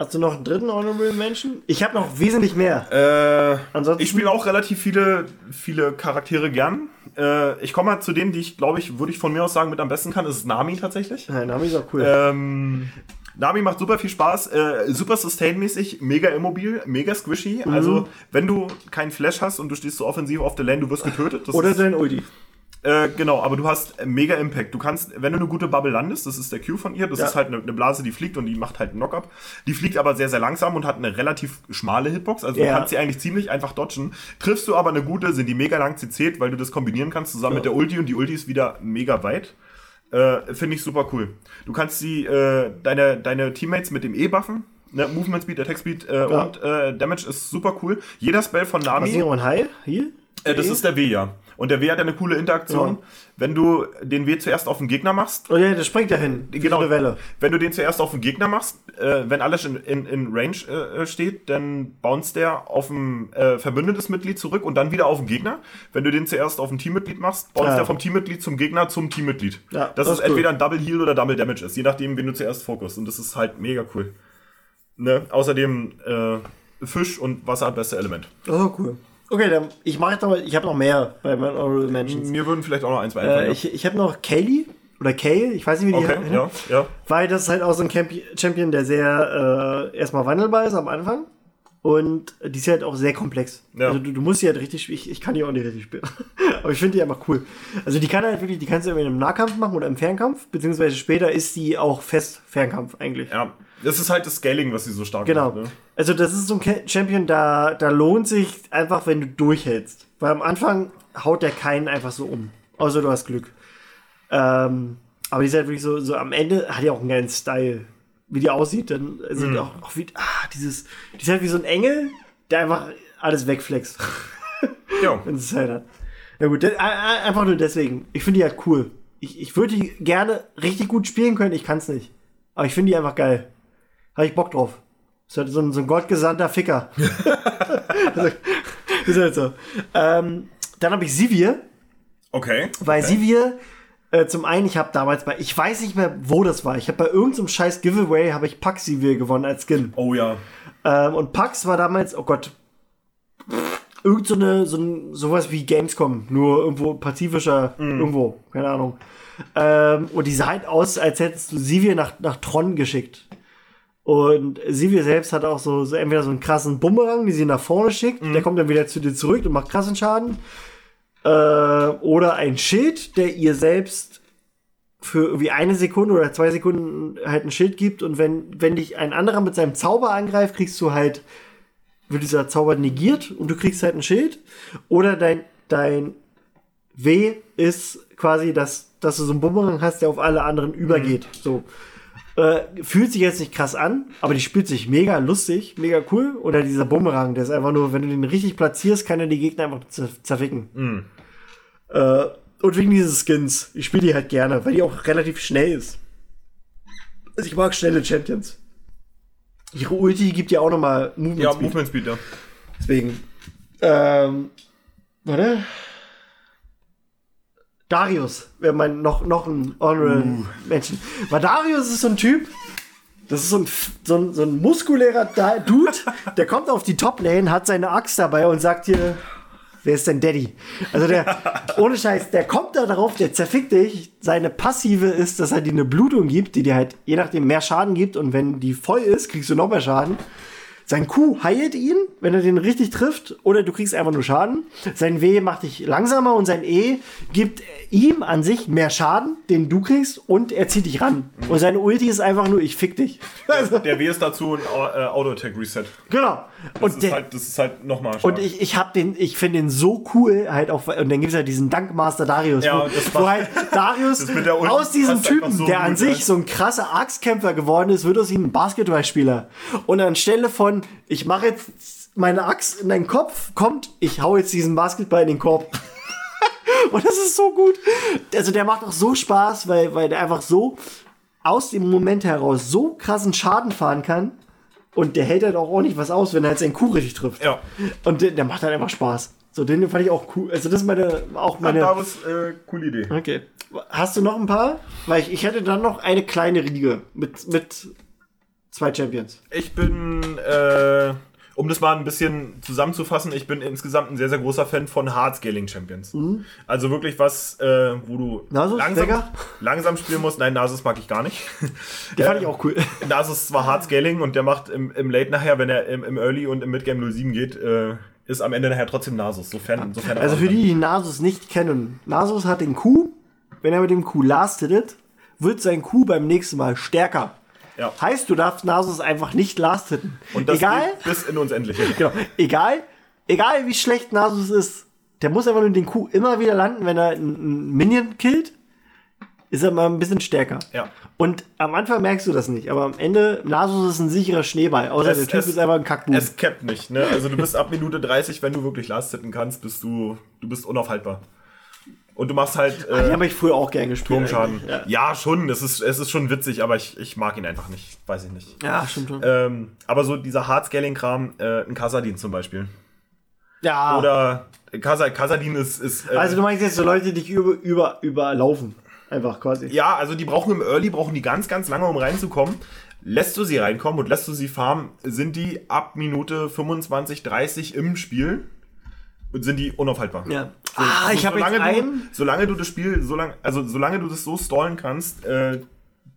hast du noch einen dritten Honorable Mention? Ich habe noch wesentlich mehr. Äh, Ansonsten- ich spiele auch relativ viele, viele Charaktere gern. Äh, ich komme mal zu denen, die ich, glaube ich, würde ich von mir aus sagen, mit am besten kann. Das ist Nami tatsächlich. Nein, Nami ist auch cool. Ähm, Nami macht super viel Spaß, äh, super sustain-mäßig, mega immobil, mega squishy. Mhm. Also, wenn du keinen Flash hast und du stehst so offensiv auf der Lane, du wirst getötet. Das Oder sein Ulti. Äh, genau, aber du hast mega Impact. Du kannst, wenn du eine gute Bubble landest, das ist der Q von ihr, das Ja. ist halt eine, eine Blase, die fliegt und die macht halt einen Knock-Up. Die fliegt aber sehr, sehr langsam und hat eine relativ schmale Hitbox. Also Ja. du kannst sie eigentlich ziemlich einfach dodgen. Triffst du aber eine gute, sind die mega lang CC, weil du das kombinieren kannst zusammen mit der Ulti und die Ulti ist wieder mega weit. Äh, Finde ich super cool. Du kannst sie, äh, deine, deine Teammates mit dem E buffen. Ne, Movement Speed, Attack Speed äh, Ja. und äh, Damage ist super cool. Jeder Spell von Nami. ein High? Hier? Äh, das E? ist der W, ja. Und der W hat eine coole Interaktion. Ja. Wenn du den W zuerst auf den Gegner machst, Oh ja, der springt dahin. Genau, Welle. wenn du den zuerst auf den Gegner machst, äh, wenn alles in, in, in Range äh, steht, dann bounce der auf ein äh, verbündetes Mitglied zurück und dann wieder auf den Gegner. Wenn du den zuerst auf ein Teammitglied machst, bounce Ja. der vom Teammitglied zum Gegner zum Teammitglied. Ja, das, das ist cool. entweder ein Double Heal oder Double Damage ist, je nachdem, wen du zuerst fokussst. Und das ist halt mega cool. Ne? Außerdem äh, Fisch und Wasser hat beste Element. Oh, cool. Okay, dann ich mache jetzt noch mal, ich habe noch mehr bei meinen Honorable Mentions. Mir würden vielleicht auch noch ein, zwei einfallen. Äh, ja. ich ich habe noch Kaylee oder Kay, ich weiß nicht, wie die okay, heißt. ja, ja. Weil das ist halt auch so ein Camp Champion, der sehr äh, erstmal wandelbar ist am Anfang. Und die ist halt auch sehr komplex. Ja. Also du, du musst sie halt richtig spielen. Ich, ich kann die auch nicht richtig spielen. Aber ich finde die einfach cool. Also die kann halt wirklich, die kannst du entweder im Nahkampf machen oder im Fernkampf, beziehungsweise später ist die auch fest Fernkampf eigentlich. Ja, das ist halt das Scaling, was sie so stark Genau. macht. Ne? Also das ist so ein Champion, da, da lohnt sich einfach, wenn du durchhältst. Weil am Anfang haut der keinen einfach so um. Außer du hast Glück. Ähm, aber die ist halt wirklich so, so am Ende hat die auch einen geilen Style. Wie die aussieht, dann also Mhm. auch, auch wie, ah, dieses, die ist halt wie so ein Engel, der einfach alles wegflext. Ja. wenn es halt hat. Ja gut, äh, einfach nur deswegen. Ich finde die halt cool. Ich, ich würde die gerne richtig gut spielen können, ich kann es nicht. Aber ich finde die einfach geil. Habe ich Bock drauf. Ist halt so ein, so ein gottgesandter Ficker. also, ist halt so. Ähm, dann habe ich Sivir, Okay. weil Sivir, äh, zum einen, ich habe damals bei, ich weiß nicht mehr, wo das war. Ich habe bei irgendeinem scheiß Giveaway, habe ich Pax Sivir gewonnen als Skin. Oh ja. Ähm, und Pax war damals, oh Gott, irgend so eine, so ein, sowas wie Gamescom, nur irgendwo pazifischer, irgendwo, keine Ahnung. Ähm, und die sah halt aus, als hättest du Sivir nach, nach Tron geschickt. Und Sivir selbst hat auch so, so entweder so einen krassen Bumerang, die sie nach vorne schickt, der kommt dann wieder zu dir zurück und macht krassen Schaden. Äh, oder ein Schild, der ihr selbst für irgendwie eine Sekunde oder zwei Sekunden halt ein Schild gibt und wenn, wenn dich ein anderer mit seinem Zauber angreift, kriegst du halt, wird dieser Zauber negiert und du kriegst halt ein Schild. Oder dein, dein W ist quasi, dass, dass du so einen Bumerang hast, der auf alle anderen übergeht. So. Äh, fühlt sich jetzt nicht krass an, aber die spielt sich mega lustig, mega cool. Oder dieser Bumerang, der ist einfach nur, wenn du den richtig platzierst, kann er die Gegner einfach zer zerficken. Äh, und wegen dieses Skins. Ich spiele die halt gerne, weil die auch relativ schnell ist. Also ich mag schnelle Champions. Ihre Ulti gibt ja auch nochmal Movement Ja, Speed. Movement Speed, ja. Deswegen. Ähm, warte. Darius wäre mein noch, noch ein Honorable Uh. Menschen. Weil Darius ist so ein Typ, das ist so ein, so ein, so ein muskulärer Dude, der kommt auf die Top-Lane, hat seine Axt dabei und sagt dir, wer ist dein Daddy? Also der, ohne Scheiß, der kommt da drauf, der zerfickt dich. Seine Passive ist, dass er dir eine Blutung gibt, die dir halt je nachdem mehr Schaden gibt und wenn die voll ist, kriegst du noch mehr Schaden. Sein Q heilt ihn, wenn er den richtig trifft, oder du kriegst einfach nur Schaden. Sein W macht dich langsamer und sein E gibt ihm an sich mehr Schaden, den du kriegst, und er zieht dich ran. Und seine Ulti ist einfach nur, ich fick dich. Also, Der W ist dazu ein äh, Auto-Attack-Reset. genau. Das, Und ist der, halt, das ist halt nochmal und ich, ich hab den, ich finde den so cool, halt auch, und dann gibt's ja diesen Dankmaster Darius, Ja, wo, das wo halt Darius aus diesem Typen, so der an sich so ein krasser Axtkämpfer geworden ist, wird aus ihm ein Basketballspieler. Und anstelle von, ich mache jetzt meine Axt in deinen Kopf, kommt, ich hau jetzt diesen Basketball in den Korb. Und das ist so gut. Also der macht auch so Spaß, weil, weil der einfach so aus dem Moment heraus so krassen Schaden fahren kann. Und der hält halt auch ordentlich was aus, wenn er jetzt seinen Kuh richtig trifft. Ja. Und der, der macht halt einfach Spaß. So, den fand ich auch cool. Also das ist meine, auch meine. Da ist äh, coole Idee. Okay. Hast du noch ein paar? Weil ich, ich hätte dann noch eine kleine Riege mit, mit zwei Champions. Ich bin, äh, um das mal ein bisschen zusammenzufassen, ich bin insgesamt ein sehr, sehr großer Fan von Hard Scaling Champions. Also wirklich was, äh, wo du Nasus, langsam, langsam spielen musst. Nein, Nasus mag ich gar nicht. Den fand ich auch cool. Nasus ist zwar Hard Scaling und der macht im, im Late nachher, wenn er im, im Early und im Midgame 07 geht, äh, ist am Ende nachher trotzdem Nasus, sofern, sofern er Also für die, die Nasus nicht kennen. Nasus hat den Q. Wenn er mit dem Q lastet, wird sein Q beim nächsten Mal stärker. Ja. Heißt, du darfst Nasus einfach nicht last hitten. Und das egal, bis in Unendliche. genau, egal, egal wie schlecht Nasus ist, der muss einfach nur den Q immer wieder landen, wenn er einen Minion killt, ist er mal ein bisschen stärker. Ja. Und am Anfang merkst du das nicht, aber am Ende, Nasus ist ein sicherer Schneeball, außer Es- der Typ es- ist einfach ein Kackbuch. Es capped nicht, ne? Also du bist ab Minute 30, wenn du wirklich last hitten kannst, bist du, du bist unaufhaltbar. Und du machst halt Die äh, habe ich früher auch gern gespielt. Turmschaden. Ja. Ja. schon, es ist, es ist schon witzig, aber ich, ich mag ihn einfach nicht. Weiß ich nicht. ja, stimmt schon. Ähm, aber so dieser Hard-Scaling-Kram, äh, ein Kasadin zum Beispiel. ja. Oder Kasa, Kasadin ist. ist äh, Also du meinst jetzt so Leute, die dich über, über, überlaufen. Einfach quasi. ja, also die brauchen im Early, brauchen die ganz, ganz lange, um reinzukommen. Lässt du sie reinkommen und lässt du sie farmen, sind die ab Minute 25, 30 im Spiel und sind die unaufhaltbar. Ja. Ah, Also ich habe jetzt solange du, einen. solange du das Spiel, solange, also solange du das so stallen kannst, äh,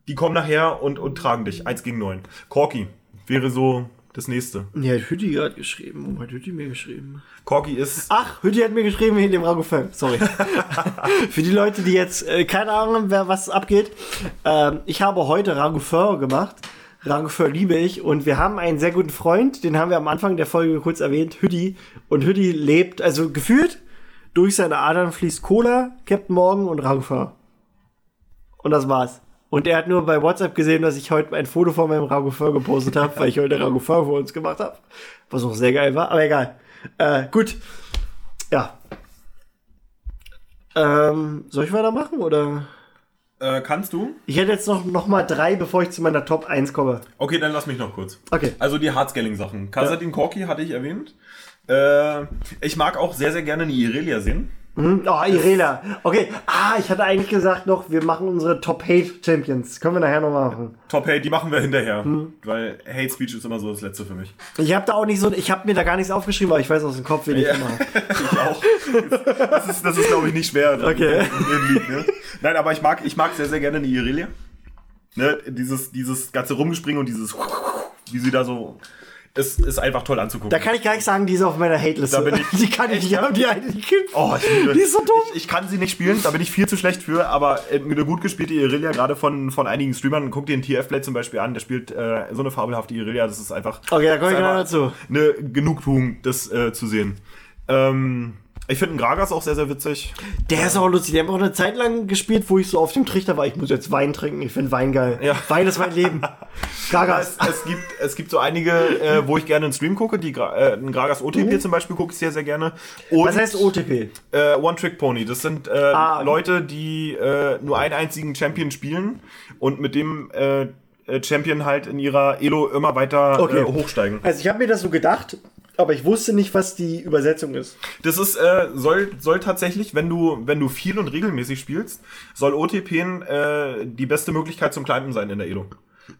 die kommen nachher und, und tragen dich. 1 gegen 9. Corky wäre so das nächste. Ja, hat Hütti gerade geschrieben. Wo hat Hütti mir geschrieben? Corky ist. Ach, Hütti hat mir geschrieben in dem Ragofell. Sorry. Für die Leute, die jetzt äh, keine Ahnung haben, wer was abgeht. Ähm, ich habe heute Ragofell gemacht. Ragofell liebe ich. Und wir haben einen sehr guten Freund, den haben wir am Anfang der Folge kurz erwähnt, Hütti. Und Hütti lebt, also gefühlt, durch seine Adern fließt Cola, Captain Morgan und Ragofell. Und das war's. Und er hat nur bei WhatsApp gesehen, dass ich heute ein Foto von meinem Ragofell gepostet habe, weil ich heute Ragofell für uns gemacht habe. Was auch sehr geil war, aber egal. Äh, gut. Ja. Ähm, soll ich weitermachen oder? Äh, kannst du? Ich hätte jetzt noch, noch mal drei, bevor ich zu meiner Top 1 komme. Okay, dann lass mich noch kurz. Okay. Also die Hardscaling-Sachen. Kasadin Corky hatte ich erwähnt. Äh, ich mag auch sehr, sehr gerne eine Irelia sehen. Hm? Oh, Irela. Okay. Ah, ich hatte eigentlich gesagt noch, wir machen unsere Top 8 Champions. Können wir nachher noch machen. Top Hate, die machen wir hinterher. Hm. Weil Hate Speech ist immer so das Letzte für mich. Ich habe da auch nicht so, ich habe mir da gar nichts aufgeschrieben, aber ich weiß aus dem Kopf, wen ich Ja. immer ich auch. Das ist, das ist glaube ich, nicht schwer. Okay. League, ne? Nein, aber ich mag, ich mag sehr, sehr gerne eine Irelia. Ne? Dieses, dieses ganze Rumgespringen und dieses, wie sie da so, es ist einfach toll anzugucken. Da kann ich gar nicht sagen, die ist auf meiner Hate-Liste. Ich- Die kann ich nicht haben, die eine, die. Oh, ich Die ist so dumm. Ich, ich kann sie nicht spielen, da bin ich viel zu schlecht für, aber äh, eine gut gespielte Irelia, gerade von, von einigen Streamern, guck dir den TF-Play zum Beispiel an, der spielt äh, so eine fabelhafte Irelia, das ist einfach. Okay, da komme ich einfach dazu. Eine Genugtuung, das äh, zu sehen. Ähm, ich finde einen Gragas auch sehr, sehr witzig. Der ist auch lustig. Der hat auch eine Zeit lang gespielt, wo ich so auf dem Trichter war, ich muss jetzt Wein trinken. Ich finde Wein geil. Ja. Wein ist mein Leben. Gagas. Es, es, gibt, es gibt so einige, äh, wo ich gerne einen Stream gucke, die äh, Gragas OTP zum Beispiel gucke ich sehr, sehr gerne. Und, Mhm. Was heißt OTP? Äh, One-Trick-Pony. Das sind äh, Ah, okay. Leute, die äh, nur einen einzigen Champion spielen und mit dem äh, Champion halt in ihrer Elo immer weiter Okay. hochsteigen. Also ich habe mir das so gedacht, aber ich wusste nicht, was die Übersetzung ist. Das ist, äh, soll, soll tatsächlich, wenn du, wenn du viel und regelmäßig spielst, soll OTP äh, die beste Möglichkeit zum Climben sein in der Elo.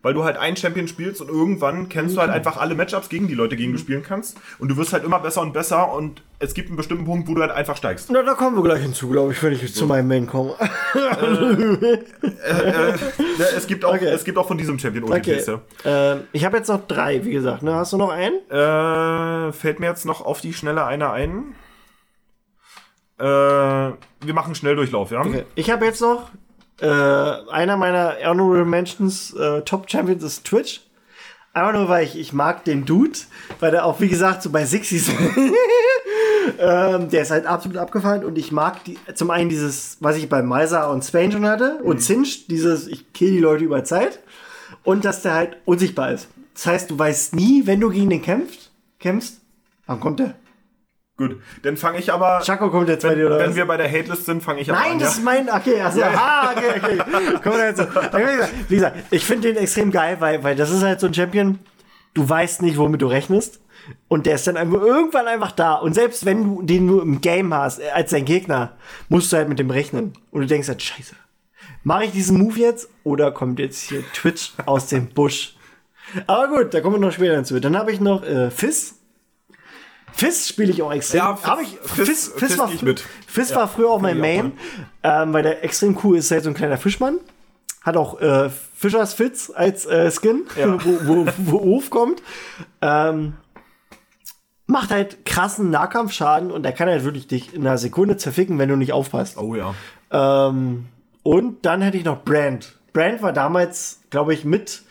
Weil du halt einen Champion spielst und irgendwann kennst du halt einfach alle Matchups gegen die Leute, gegen du spielen kannst. Und du wirst halt immer besser und besser und es gibt einen bestimmten Punkt, wo du halt einfach steigst. Na, da kommen wir gleich hinzu, glaube ich, wenn ich jetzt zu meinem Main komme. Ne, es, gibt auch, Okay. es gibt auch von diesem Champion Okay. OTPs, ja. Ähm, ich habe jetzt noch drei, wie gesagt. Ne? Hast du noch einen? Äh, fällt mir jetzt noch auf die Schnelle einer ein. Äh, wir machen Schnelldurchlauf, ja? Okay. Ich habe jetzt noch äh, einer meiner Honorable Mentions äh, Top Champions ist Twitch. Einfach nur, weil ich, ich mag den Dude, weil der auch, wie gesagt, so bei Sixies, ähm, der ist halt absolut abgefallen und ich mag die, zum einen dieses, was ich bei Miser und Spain schon hatte und Cinch, dieses, ich kill die Leute über Zeit und dass der halt unsichtbar ist. Das heißt, du weißt nie, wenn du gegen den kämpfst, kämpfst, Wann kommt der? Gut, dann fange ich aber. Chaco kommt jetzt bei wenn, dir, oder wenn was? wir bei der Hatelist sind, fange ich aber Nein, an. das ja? ist mein. Okay, also, ah, okay, okay. Komm jetzt. Wie gesagt, ich finde den extrem geil, weil, weil das ist halt so ein Champion, du weißt nicht, womit du rechnest. Und der ist dann einfach irgendwann einfach da. Und selbst wenn du den nur im Game hast, äh, als dein Gegner, musst du halt mit dem rechnen. Und du denkst halt, scheiße. Mache ich diesen Move jetzt oder kommt jetzt hier Twitch aus dem Busch? Aber gut, da kommen wir noch später hinzu. Dann habe ich noch äh, Fizz. Fizz spiele ich auch extrem. Ja, Fizz- ich, Fizz- Fizz, Fizz, Fizz war, ich mit. Fizz Ja, war früher auch mein Main, ähm, weil der extrem cool ist, halt so ein kleiner Fischmann. Hat auch äh, Fischers Fitz als äh, Skin, Ja. wo, wo, wo Uf kommt. Ähm, macht halt krassen Nahkampfschaden und er kann halt wirklich dich in einer Sekunde zerficken, wenn du nicht aufpasst. Oh ja. Ähm, und dann hätte ich noch Brand. Brand war damals, glaube ich, mit,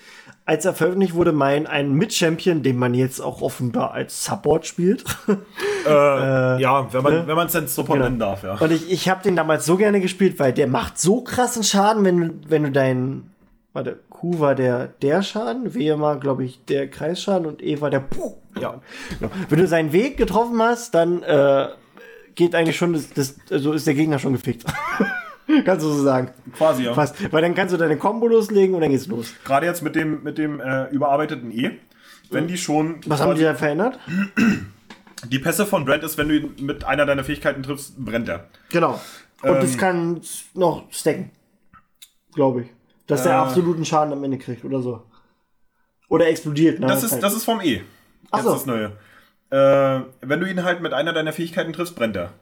als er veröffentlicht wurde, mein ein Mit-Champion, den man jetzt auch offenbar als Support spielt. Äh, ja, wenn man ne? wenn man es dann Support Genau. nennen darf, ja. Und ich, ich habe den damals so gerne gespielt, weil der macht so krassen Schaden, wenn du, wenn du deinen. Warte, Q war der der Schaden, W war, glaube ich, der Kreisschaden und E war der Puh. Ja. Genau. Wenn du seinen Weg getroffen hast, dann äh, geht eigentlich schon das, das, also ist der Gegner schon gefickt. kannst du so sagen. Quasi, ja. Fast. Weil dann kannst du deine Combo loslegen und dann geht's los. Gerade jetzt mit dem, mit dem äh, überarbeiteten E, wenn die schon. Was haben die da verändert? Die Pässe von Brand ist, wenn du ihn mit einer deiner Fähigkeiten triffst, brennt er. Genau. Und Ähm, das kann noch stacken. Glaube ich. Dass der Äh. absoluten Schaden am Ende kriegt oder so. Oder explodiert. Ne? Das ist, das ist vom E. Ach Jetzt so. das Neue. Äh, wenn du ihn halt mit einer deiner Fähigkeiten triffst, brennt er.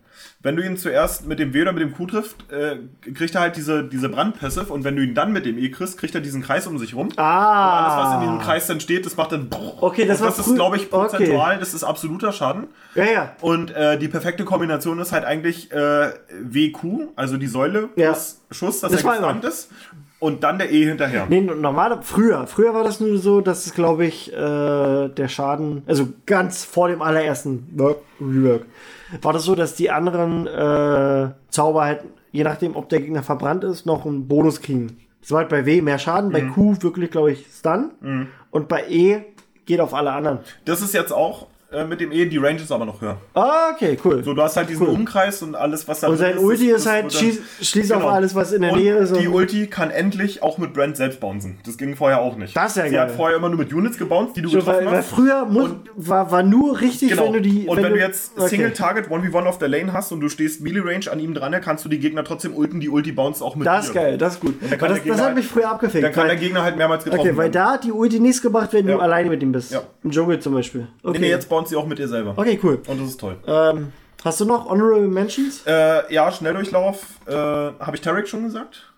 Wenn du ihn zuerst mit dem W oder mit dem Q triffst, äh, kriegt er halt diese, diese Brandpassive und wenn du ihn dann mit dem E kriegst, kriegt er diesen Kreis um sich rum. Ah. Alles, was in diesem Kreis dann steht, das macht dann. Okay, das und das ist, glaube ich, okay. prozentual, das ist absoluter Schaden. Ja, ja. Und äh, die perfekte Kombination ist halt eigentlich äh, WQ, also die Säule Ja. plus Schuss, dass Das er war gestunt ist. Und dann der E hinterher. Nee, normale, früher, früher war das nur so, dass es, glaube ich, äh, der Schaden, also ganz vor dem allerersten Work, Rework, war das so, dass die anderen äh, Zauber halt, je nachdem, ob der Gegner verbrannt ist, noch einen Bonus kriegen. Das war halt bei W mehr Schaden, bei Q wirklich, glaube ich, Stun. Und bei E geht auf alle anderen. Das ist jetzt auch äh, mit dem E, die Range ist aber noch höher. Ah, okay, cool. So, du hast halt diesen Cool. Umkreis und alles, was da und sein Ulti das- ist halt, schieß, schließt auf Genau. alles, was in der Nähe ist. die Ulti kann endlich auch mit Brand selbst bouncen. Das ging vorher auch nicht. Das ist ja Sie geil. hat vorher immer nur mit Units gebounced, die du so, getroffen weil, weil hast. früher muss, war, war nur richtig, Genau. wenn du die. und wenn, du jetzt okay. Single Target 1v1 auf der Lane hast und du stehst Melee Range an ihm dran, dann kannst du die Gegner trotzdem ulten, die Ulti bounce auch mit Das ist geil, das ist gut. Weil das, das hat halt- mich früher abgefickt. Dann kann weil, der Gegner halt mehrmals getroffen okay, weil werden. da hat die Ulti nichts gebracht, wenn Ja. du alleine mit ihm bist. Ja. Im Dschungel zum Beispiel. Okay, Nee, nee, jetzt bounce sie auch mit dir selber. okay cool. Und das ist toll. Ähm, hast du noch Honorable Mentions? Äh, ja, Schnelldurchlauf. Äh, Habe ich Tarek schon gesagt?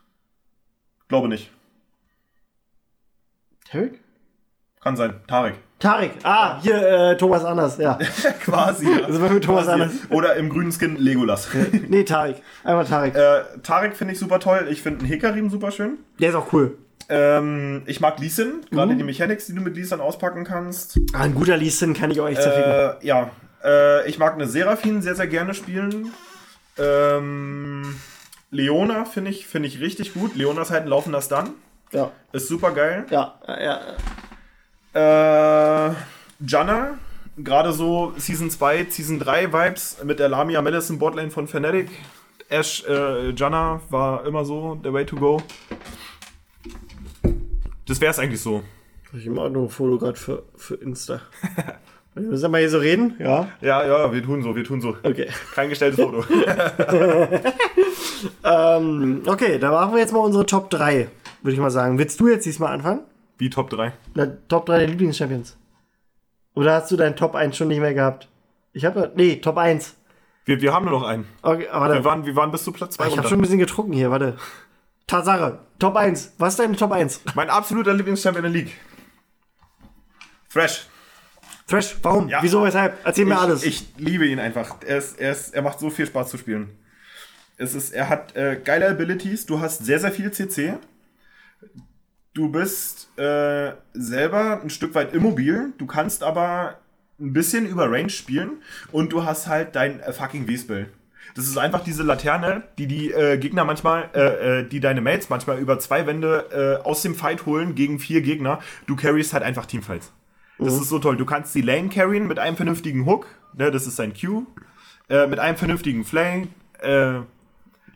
Glaube nicht. Tarek? Kann sein. Tarek. Tarek. Ah, hier äh, Thomas Anders, ja. Quasi. Das war mit Thomas Quasi. Anders. Oder im grünen Skin Legolas. nee, Tarek. Einmal Tarek. äh, Tarek finde ich super toll. Ich finde einen Hekarim super schön. Der ist auch cool. Ähm, ich mag Lee Sin. Gerade Mhm. die Mechanics, die du mit Lee Sin auspacken kannst. Ah, ein guter Lee Sin kann ich auch echt zerficken. Äh, ja. Äh, ich mag eine Seraphine sehr, sehr gerne spielen. Ähm, Leona finde ich, finde ich richtig gut. Leona ist halt ein laufender Stun. ja. Ist super geil. Ja, ja. Äh, Janna, gerade so Season 2, Season 3 Vibes mit der Lamia Madison Botlane von Fnatic. Ash, äh, Janna war immer so der Way to go. Das wäre es eigentlich so. Ich mache nur ein Foto gerade für, für Insta. Wir müssen mal hier so reden? Ja. Ja, ja, wir tun so, wir tun so. Okay. Kein gestelltes Foto. Ähm, okay, dann machen wir jetzt mal unsere Top 3, würde ich mal sagen. Willst du jetzt diesmal anfangen? Wie Top 3. Na, Top 3 der Lieblingschampions. Oder hast du deinen Top 1 schon nicht mehr gehabt? Ich habe nee, Top 1. Wir, wir haben nur noch einen. Okay, aber Wir waren, wir waren bis zu Platz 2 ich habe schon ein bisschen getrunken hier, warte. Tatsache, Top 1. Was ist deine Top 1? Mein absoluter Lieblingschampion in der League. Thrash. Thrash, warum? Ja. Wieso, weshalb? Erzähl mir ich, alles. Ich liebe ihn einfach. Er, ist, er, ist, er macht so viel Spaß zu spielen. Es ist, er hat äh, geile Abilities. Du hast sehr, sehr viel CC. Du bist äh, selber ein Stück weit immobil. Du kannst aber ein bisschen über Range spielen. Und du hast halt dein äh, fucking V-Spell. Das ist einfach diese Laterne, die die äh, Gegner manchmal, äh, äh, die deine Mates manchmal über zwei Wände äh, aus dem Fight holen gegen vier Gegner. Du carryst halt einfach Teamfights. Das ist so toll. Du kannst die Lane carryen mit einem vernünftigen Hook, ne, das ist sein Q, äh, mit einem vernünftigen Flay, äh,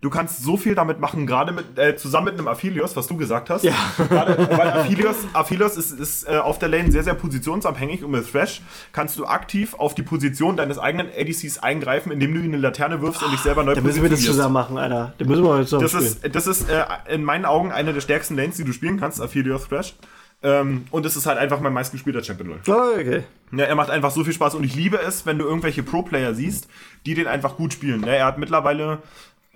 Du kannst so viel damit machen, gerade mit, äh, zusammen mit einem Aphelios, was du gesagt hast. Ja. Gerade, weil Aphelios, Aphelios ist, ist äh, auf der Lane sehr, sehr positionsabhängig und mit Thrash kannst du aktiv auf die Position deines eigenen ADCs eingreifen, indem du ihn eine Laterne wirfst und dich selber neu Da müssen wir das zusammen machen, Alter. Da müssen wir zusammen Das spielen. ist, das ist äh, in meinen Augen eine der stärksten Lanes, die du spielen kannst, Aphelios Thrash. Ähm, und es ist halt einfach mein meistgespielter Champion. Oh, okay. Ja, er macht einfach so viel Spaß und ich liebe es, wenn du irgendwelche Pro-Player siehst, die den einfach gut spielen. Ja, er hat mittlerweile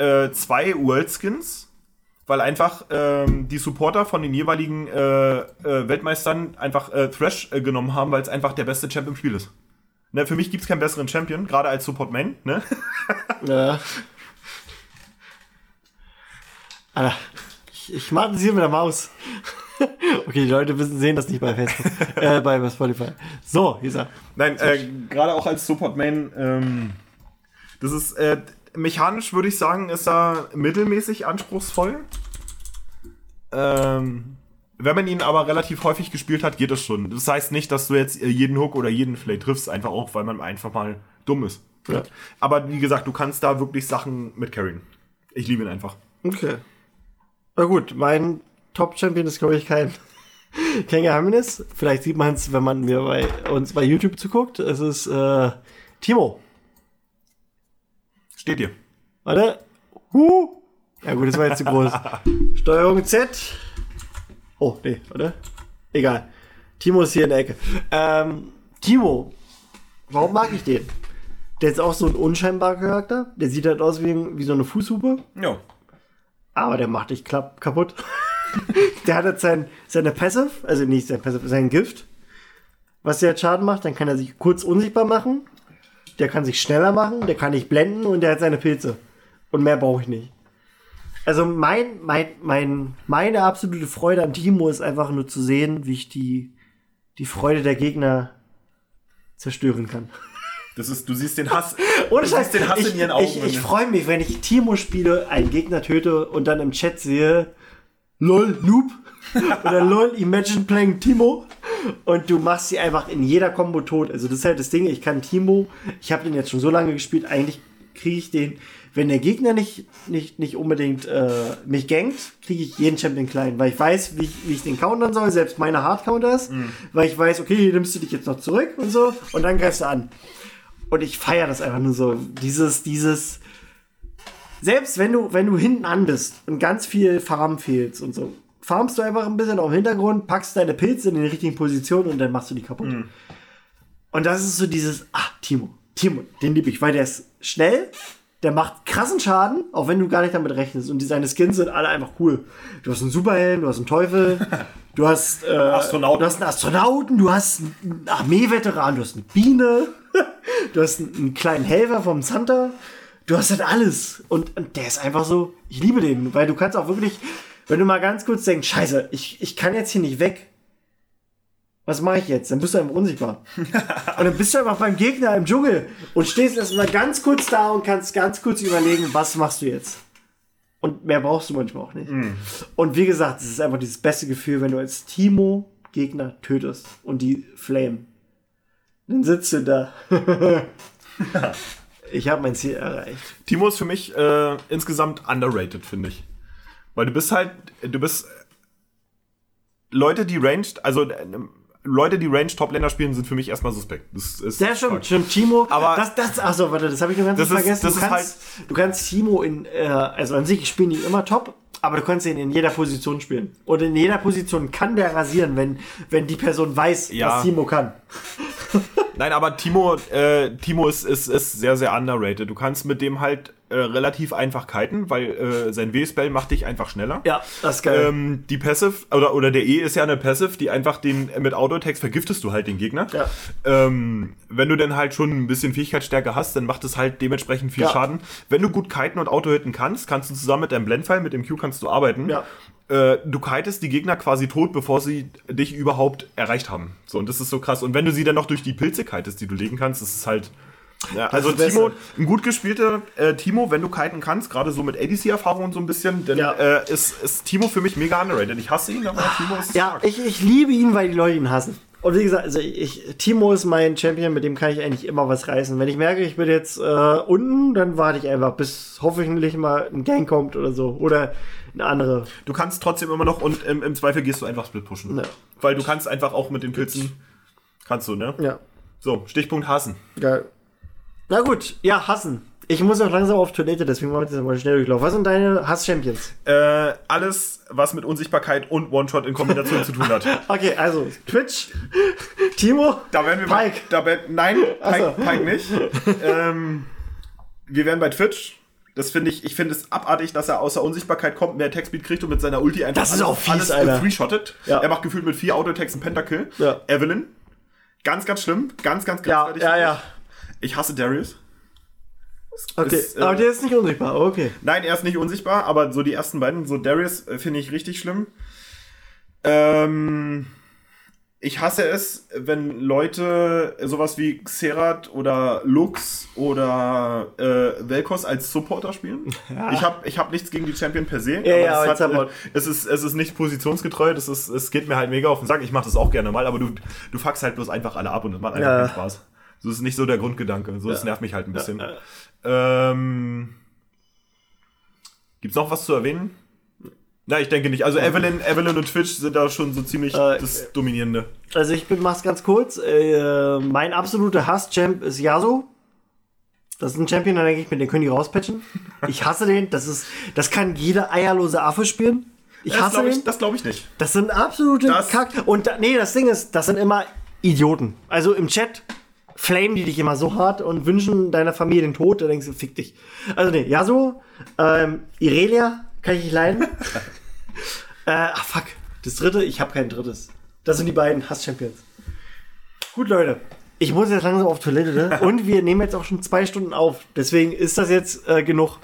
äh, zwei World Skins, weil einfach ähm, die Supporter von den jeweiligen äh, äh, Weltmeistern einfach äh, Thrash äh, genommen haben, weil es einfach der beste Champ im Spiel ist. Ne, für mich gibt es keinen besseren Champion, gerade als Support Main. Ne? Ja. Alter, ich, ich hier mit der Maus. okay, die Leute wissen, sehen das nicht bei Facebook. äh, bei Spotify. So, hier ist er. Nein, äh, gerade auch als Support Main, ähm, das ist äh, mechanisch würde ich sagen, ist er mittelmäßig anspruchsvoll. Ähm, wenn man ihn aber relativ häufig gespielt hat, geht es schon. Das heißt nicht, dass du jetzt jeden Hook oder jeden Flay triffst, einfach auch, weil man einfach mal dumm ist. Ja. Aber wie gesagt, du kannst da wirklich Sachen mit carryen. Ich liebe ihn einfach. Okay. Na gut, mein Top-Champion ist, glaube ich, kein, kein Geheimnis. Vielleicht sieht man es, wenn man mir bei uns bei YouTube zuguckt. Es ist äh, Timo. Steht dir. Warte. Huh. Ja gut, das war jetzt zu groß. Steuerung Z. Oh, nee, warte. Egal. Timo ist hier in der Ecke. Ähm, Timo. Warum mag ich den? Der ist auch so ein unscheinbarer Charakter. Der sieht halt aus wie, wie so eine Fußhupe. Ja. Aber der macht dich klapp, kaputt. der hat jetzt sein, seine Passive, also nicht sein Passive, sein Gift. Was der jetzt Schaden macht, dann kann er sich kurz unsichtbar machen. Der kann sich schneller machen, der kann nicht blenden und der hat seine Pilze. Und mehr brauche ich nicht. Also mein, mein, mein, meine absolute Freude an Timo ist einfach nur zu sehen, wie ich die, die Freude der Gegner zerstören kann. Das ist, du siehst den Hass. Ohne du Scheiß, siehst den Hass ich, in ihren Augen. Ich, ich freue mich, wenn ich Timo spiele, einen Gegner töte und dann im Chat sehe, lol, Noob oder lol, Imagine playing Timo und du machst sie einfach in jeder Combo tot. Also das ist halt das Ding, ich kann Timo, ich habe den jetzt schon so lange gespielt, eigentlich kriege ich den, wenn der Gegner nicht, nicht, nicht unbedingt äh, mich gankt, kriege ich jeden Champion klein, weil ich weiß, wie ich, wie ich den countern soll, selbst meine Hard-Counters, weil ich weiß, okay, hier nimmst du dich jetzt noch zurück und so und dann greifst du an. Und ich feiere das einfach nur so. Dieses, dieses, selbst wenn du, wenn du hinten an bist und ganz viel Farm fehlst und so, farmst du einfach ein bisschen auf den Hintergrund, packst deine Pilze in die richtigen Positionen und dann machst du die kaputt. Und das ist so dieses, ah, Timo, Timo, den liebe ich, weil der ist schnell, der macht krassen Schaden, auch wenn du gar nicht damit rechnest. Und die, seine Skins sind alle einfach cool. Du hast einen Superhelden, du hast einen Teufel, du hast, äh, Astronauten. du hast einen Astronauten, du hast einen Armeeveteran, du hast eine Biene, du hast einen, einen kleinen Helfer vom Santa. Du hast halt alles. Und, und der ist einfach so, ich liebe den, weil du kannst auch wirklich, wenn du mal ganz kurz denkst, scheiße, ich, ich kann jetzt hier nicht weg. Was mache ich jetzt? Dann bist du einfach unsichtbar. und dann bist du einfach beim Gegner im Dschungel und stehst erstmal ganz kurz da und kannst ganz kurz überlegen, was machst du jetzt? Und mehr brauchst du manchmal auch nicht. Und wie gesagt, es ist einfach dieses beste Gefühl, wenn du als Timo Gegner tötest und die flamen. Dann sitzt du da. ich habe mein Ziel erreicht. Timo ist für mich äh, insgesamt underrated, finde ich. Weil du bist halt, du bist Leute, die Ranged, also Leute, die Ranged Top-Länder spielen, sind für mich erstmal suspekt. Das ist Sehr stimmt, Fakt. stimmt. Timo, Aber- das, das, achso, warte, das habe ich noch ganz Das ist- vergessen. das du, ist kannst, du kannst Timo in, äh, also an sich spielen die immer top, aber du kannst ihn in jeder Position spielen. Und in jeder Position kann der rasieren, wenn, wenn die Person weiß, Ja. was Timo kann. Nein, aber Timo, äh, Timo ist, ist, ist sehr, sehr underrated. Du kannst mit dem halt äh, relativ einfach kiten, weil äh, sein W-Spell macht dich einfach schneller. Ja, das ist geil. Ähm, die Passive, oder, oder der E ist ja eine Passive, die einfach den, mit Auto-Attacks vergiftest du halt den Gegner. Ja. Ähm, wenn du dann halt schon ein bisschen Fähigkeitsstärke hast, dann macht es halt dementsprechend viel Ja. Schaden. Wenn du gut kiten und Auto-Hitten kannst, kannst du zusammen mit deinem Blendpfeil, mit dem Q kannst du arbeiten. Ja. Äh, du kitest die Gegner quasi tot, bevor sie dich überhaupt erreicht haben. So, und das ist so krass. Und wenn du sie dann noch durch die Pilze kitest, die du legen kannst, das ist halt. Ja, also. Timo, ein gut gespielter äh, Timo, wenn du kiten kannst, gerade so mit ADC-Erfahrung so ein bisschen, dann Ja. äh, ist, ist Timo für mich mega underrated. Ich hasse ihn, aber Timo ist ja, stark. ich, ich liebe ihn, weil die Leute ihn hassen. Und wie gesagt, also ich, Timo ist mein Champion, mit dem kann ich eigentlich immer was reißen. Wenn ich merke, ich bin jetzt äh, unten, dann warte ich einfach, bis hoffentlich mal ein Gang kommt oder so. Oder eine andere. Du kannst trotzdem immer noch und im, im Zweifel gehst du einfach Split pushen. Ja. Weil du kannst einfach auch mit den Pilzen. Kannst du, ne? Ja, So, Stichpunkt Hassen. geil. Na gut, ja, hassen. Ich muss auch langsam auf Toilette, deswegen machen wir jetzt mal schnell durchlaufen. Was sind deine Hass-Champions? Äh, alles, was mit Unsichtbarkeit und One-Shot in Kombination zu tun hat. Okay, also Twitch, Timo, Da werden wir Pike. Bei, da werden, nein, Ach so. Pike, Pike nicht. ähm, wir werden bei Twitch. Das finde ich, ich finde es abartig, dass er außer Unsichtbarkeit kommt, mehr Textbeat kriegt und mit seiner Ulti einfach Das ist auch fies, alles Alter. three-shottet. Ja. Er macht gefühlt mit vier Autotext einen Pentakill. Ja. Evelyn. Ganz, ganz schlimm. Ganz, ganz Ja, grenzwertig. ja, ja. Ich hasse Darius. Okay, Ist, äh, aber der ist nicht unsichtbar, okay. Nein, er ist nicht unsichtbar, aber so die ersten beiden, so Darius äh, finde ich richtig schlimm. Ähm, ich hasse es, wenn Leute sowas wie Xerath oder Lux oder äh, Velkos als Supporter spielen. Ich habe ich hab nichts gegen die Champion per se. Ja, ja, es, als hat, äh, es, ist, es ist nicht positionsgetreu, das ist, es geht mir halt mega auf den Sack. Ich mache das auch gerne mal, aber du, du fuckst halt bloß einfach alle ab und das macht einfach Ja. keinen Spaß. So ist nicht so der Grundgedanke. So, das nervt mich halt ein bisschen. Ja, Ähm, gibt's noch was zu erwähnen? Na, ich denke nicht. Also Evelyn, Evelyn und Twitch sind da schon so ziemlich Äh, das Dominierende. Also ich bin, mach's ganz kurz. Äh, mein absoluter Hass-Champ ist Yasuo. Das ist ein Champion, da denke ich mir, den können die rauspatchen. Ich hasse den. Das ist, das kann jeder eierlose Affe spielen. Ich das hasse glaube den. ich, das glaub ich nicht. Das sind absolute Das- Kack. Und da, nee, das Ding ist, das sind immer Idioten. Also im Chat flamen die dich immer so hart und wünschen deiner Familie den Tod. Da denkst du, fick dich. Also nee, Yasuo, ähm, Irelia kann ich nicht leiden. äh, ach fuck. Das dritte, ich habe kein drittes. Das sind die beiden Hass-Champions. Gut, Leute. Ich muss jetzt langsam auf Toilette, ne? Und wir nehmen jetzt auch schon zwei Stunden auf. Deswegen ist das jetzt äh, genug.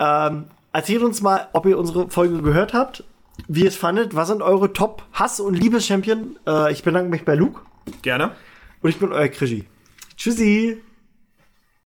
Ähm, erzählt uns mal, ob ihr unsere Folge gehört habt, wie ihr es fandet. Was sind eure Top-Hass- und Liebes-Champion? Äh, ich bedanke mich bei Luke Gerne. und ich bin euer Krischi. Tschüssi.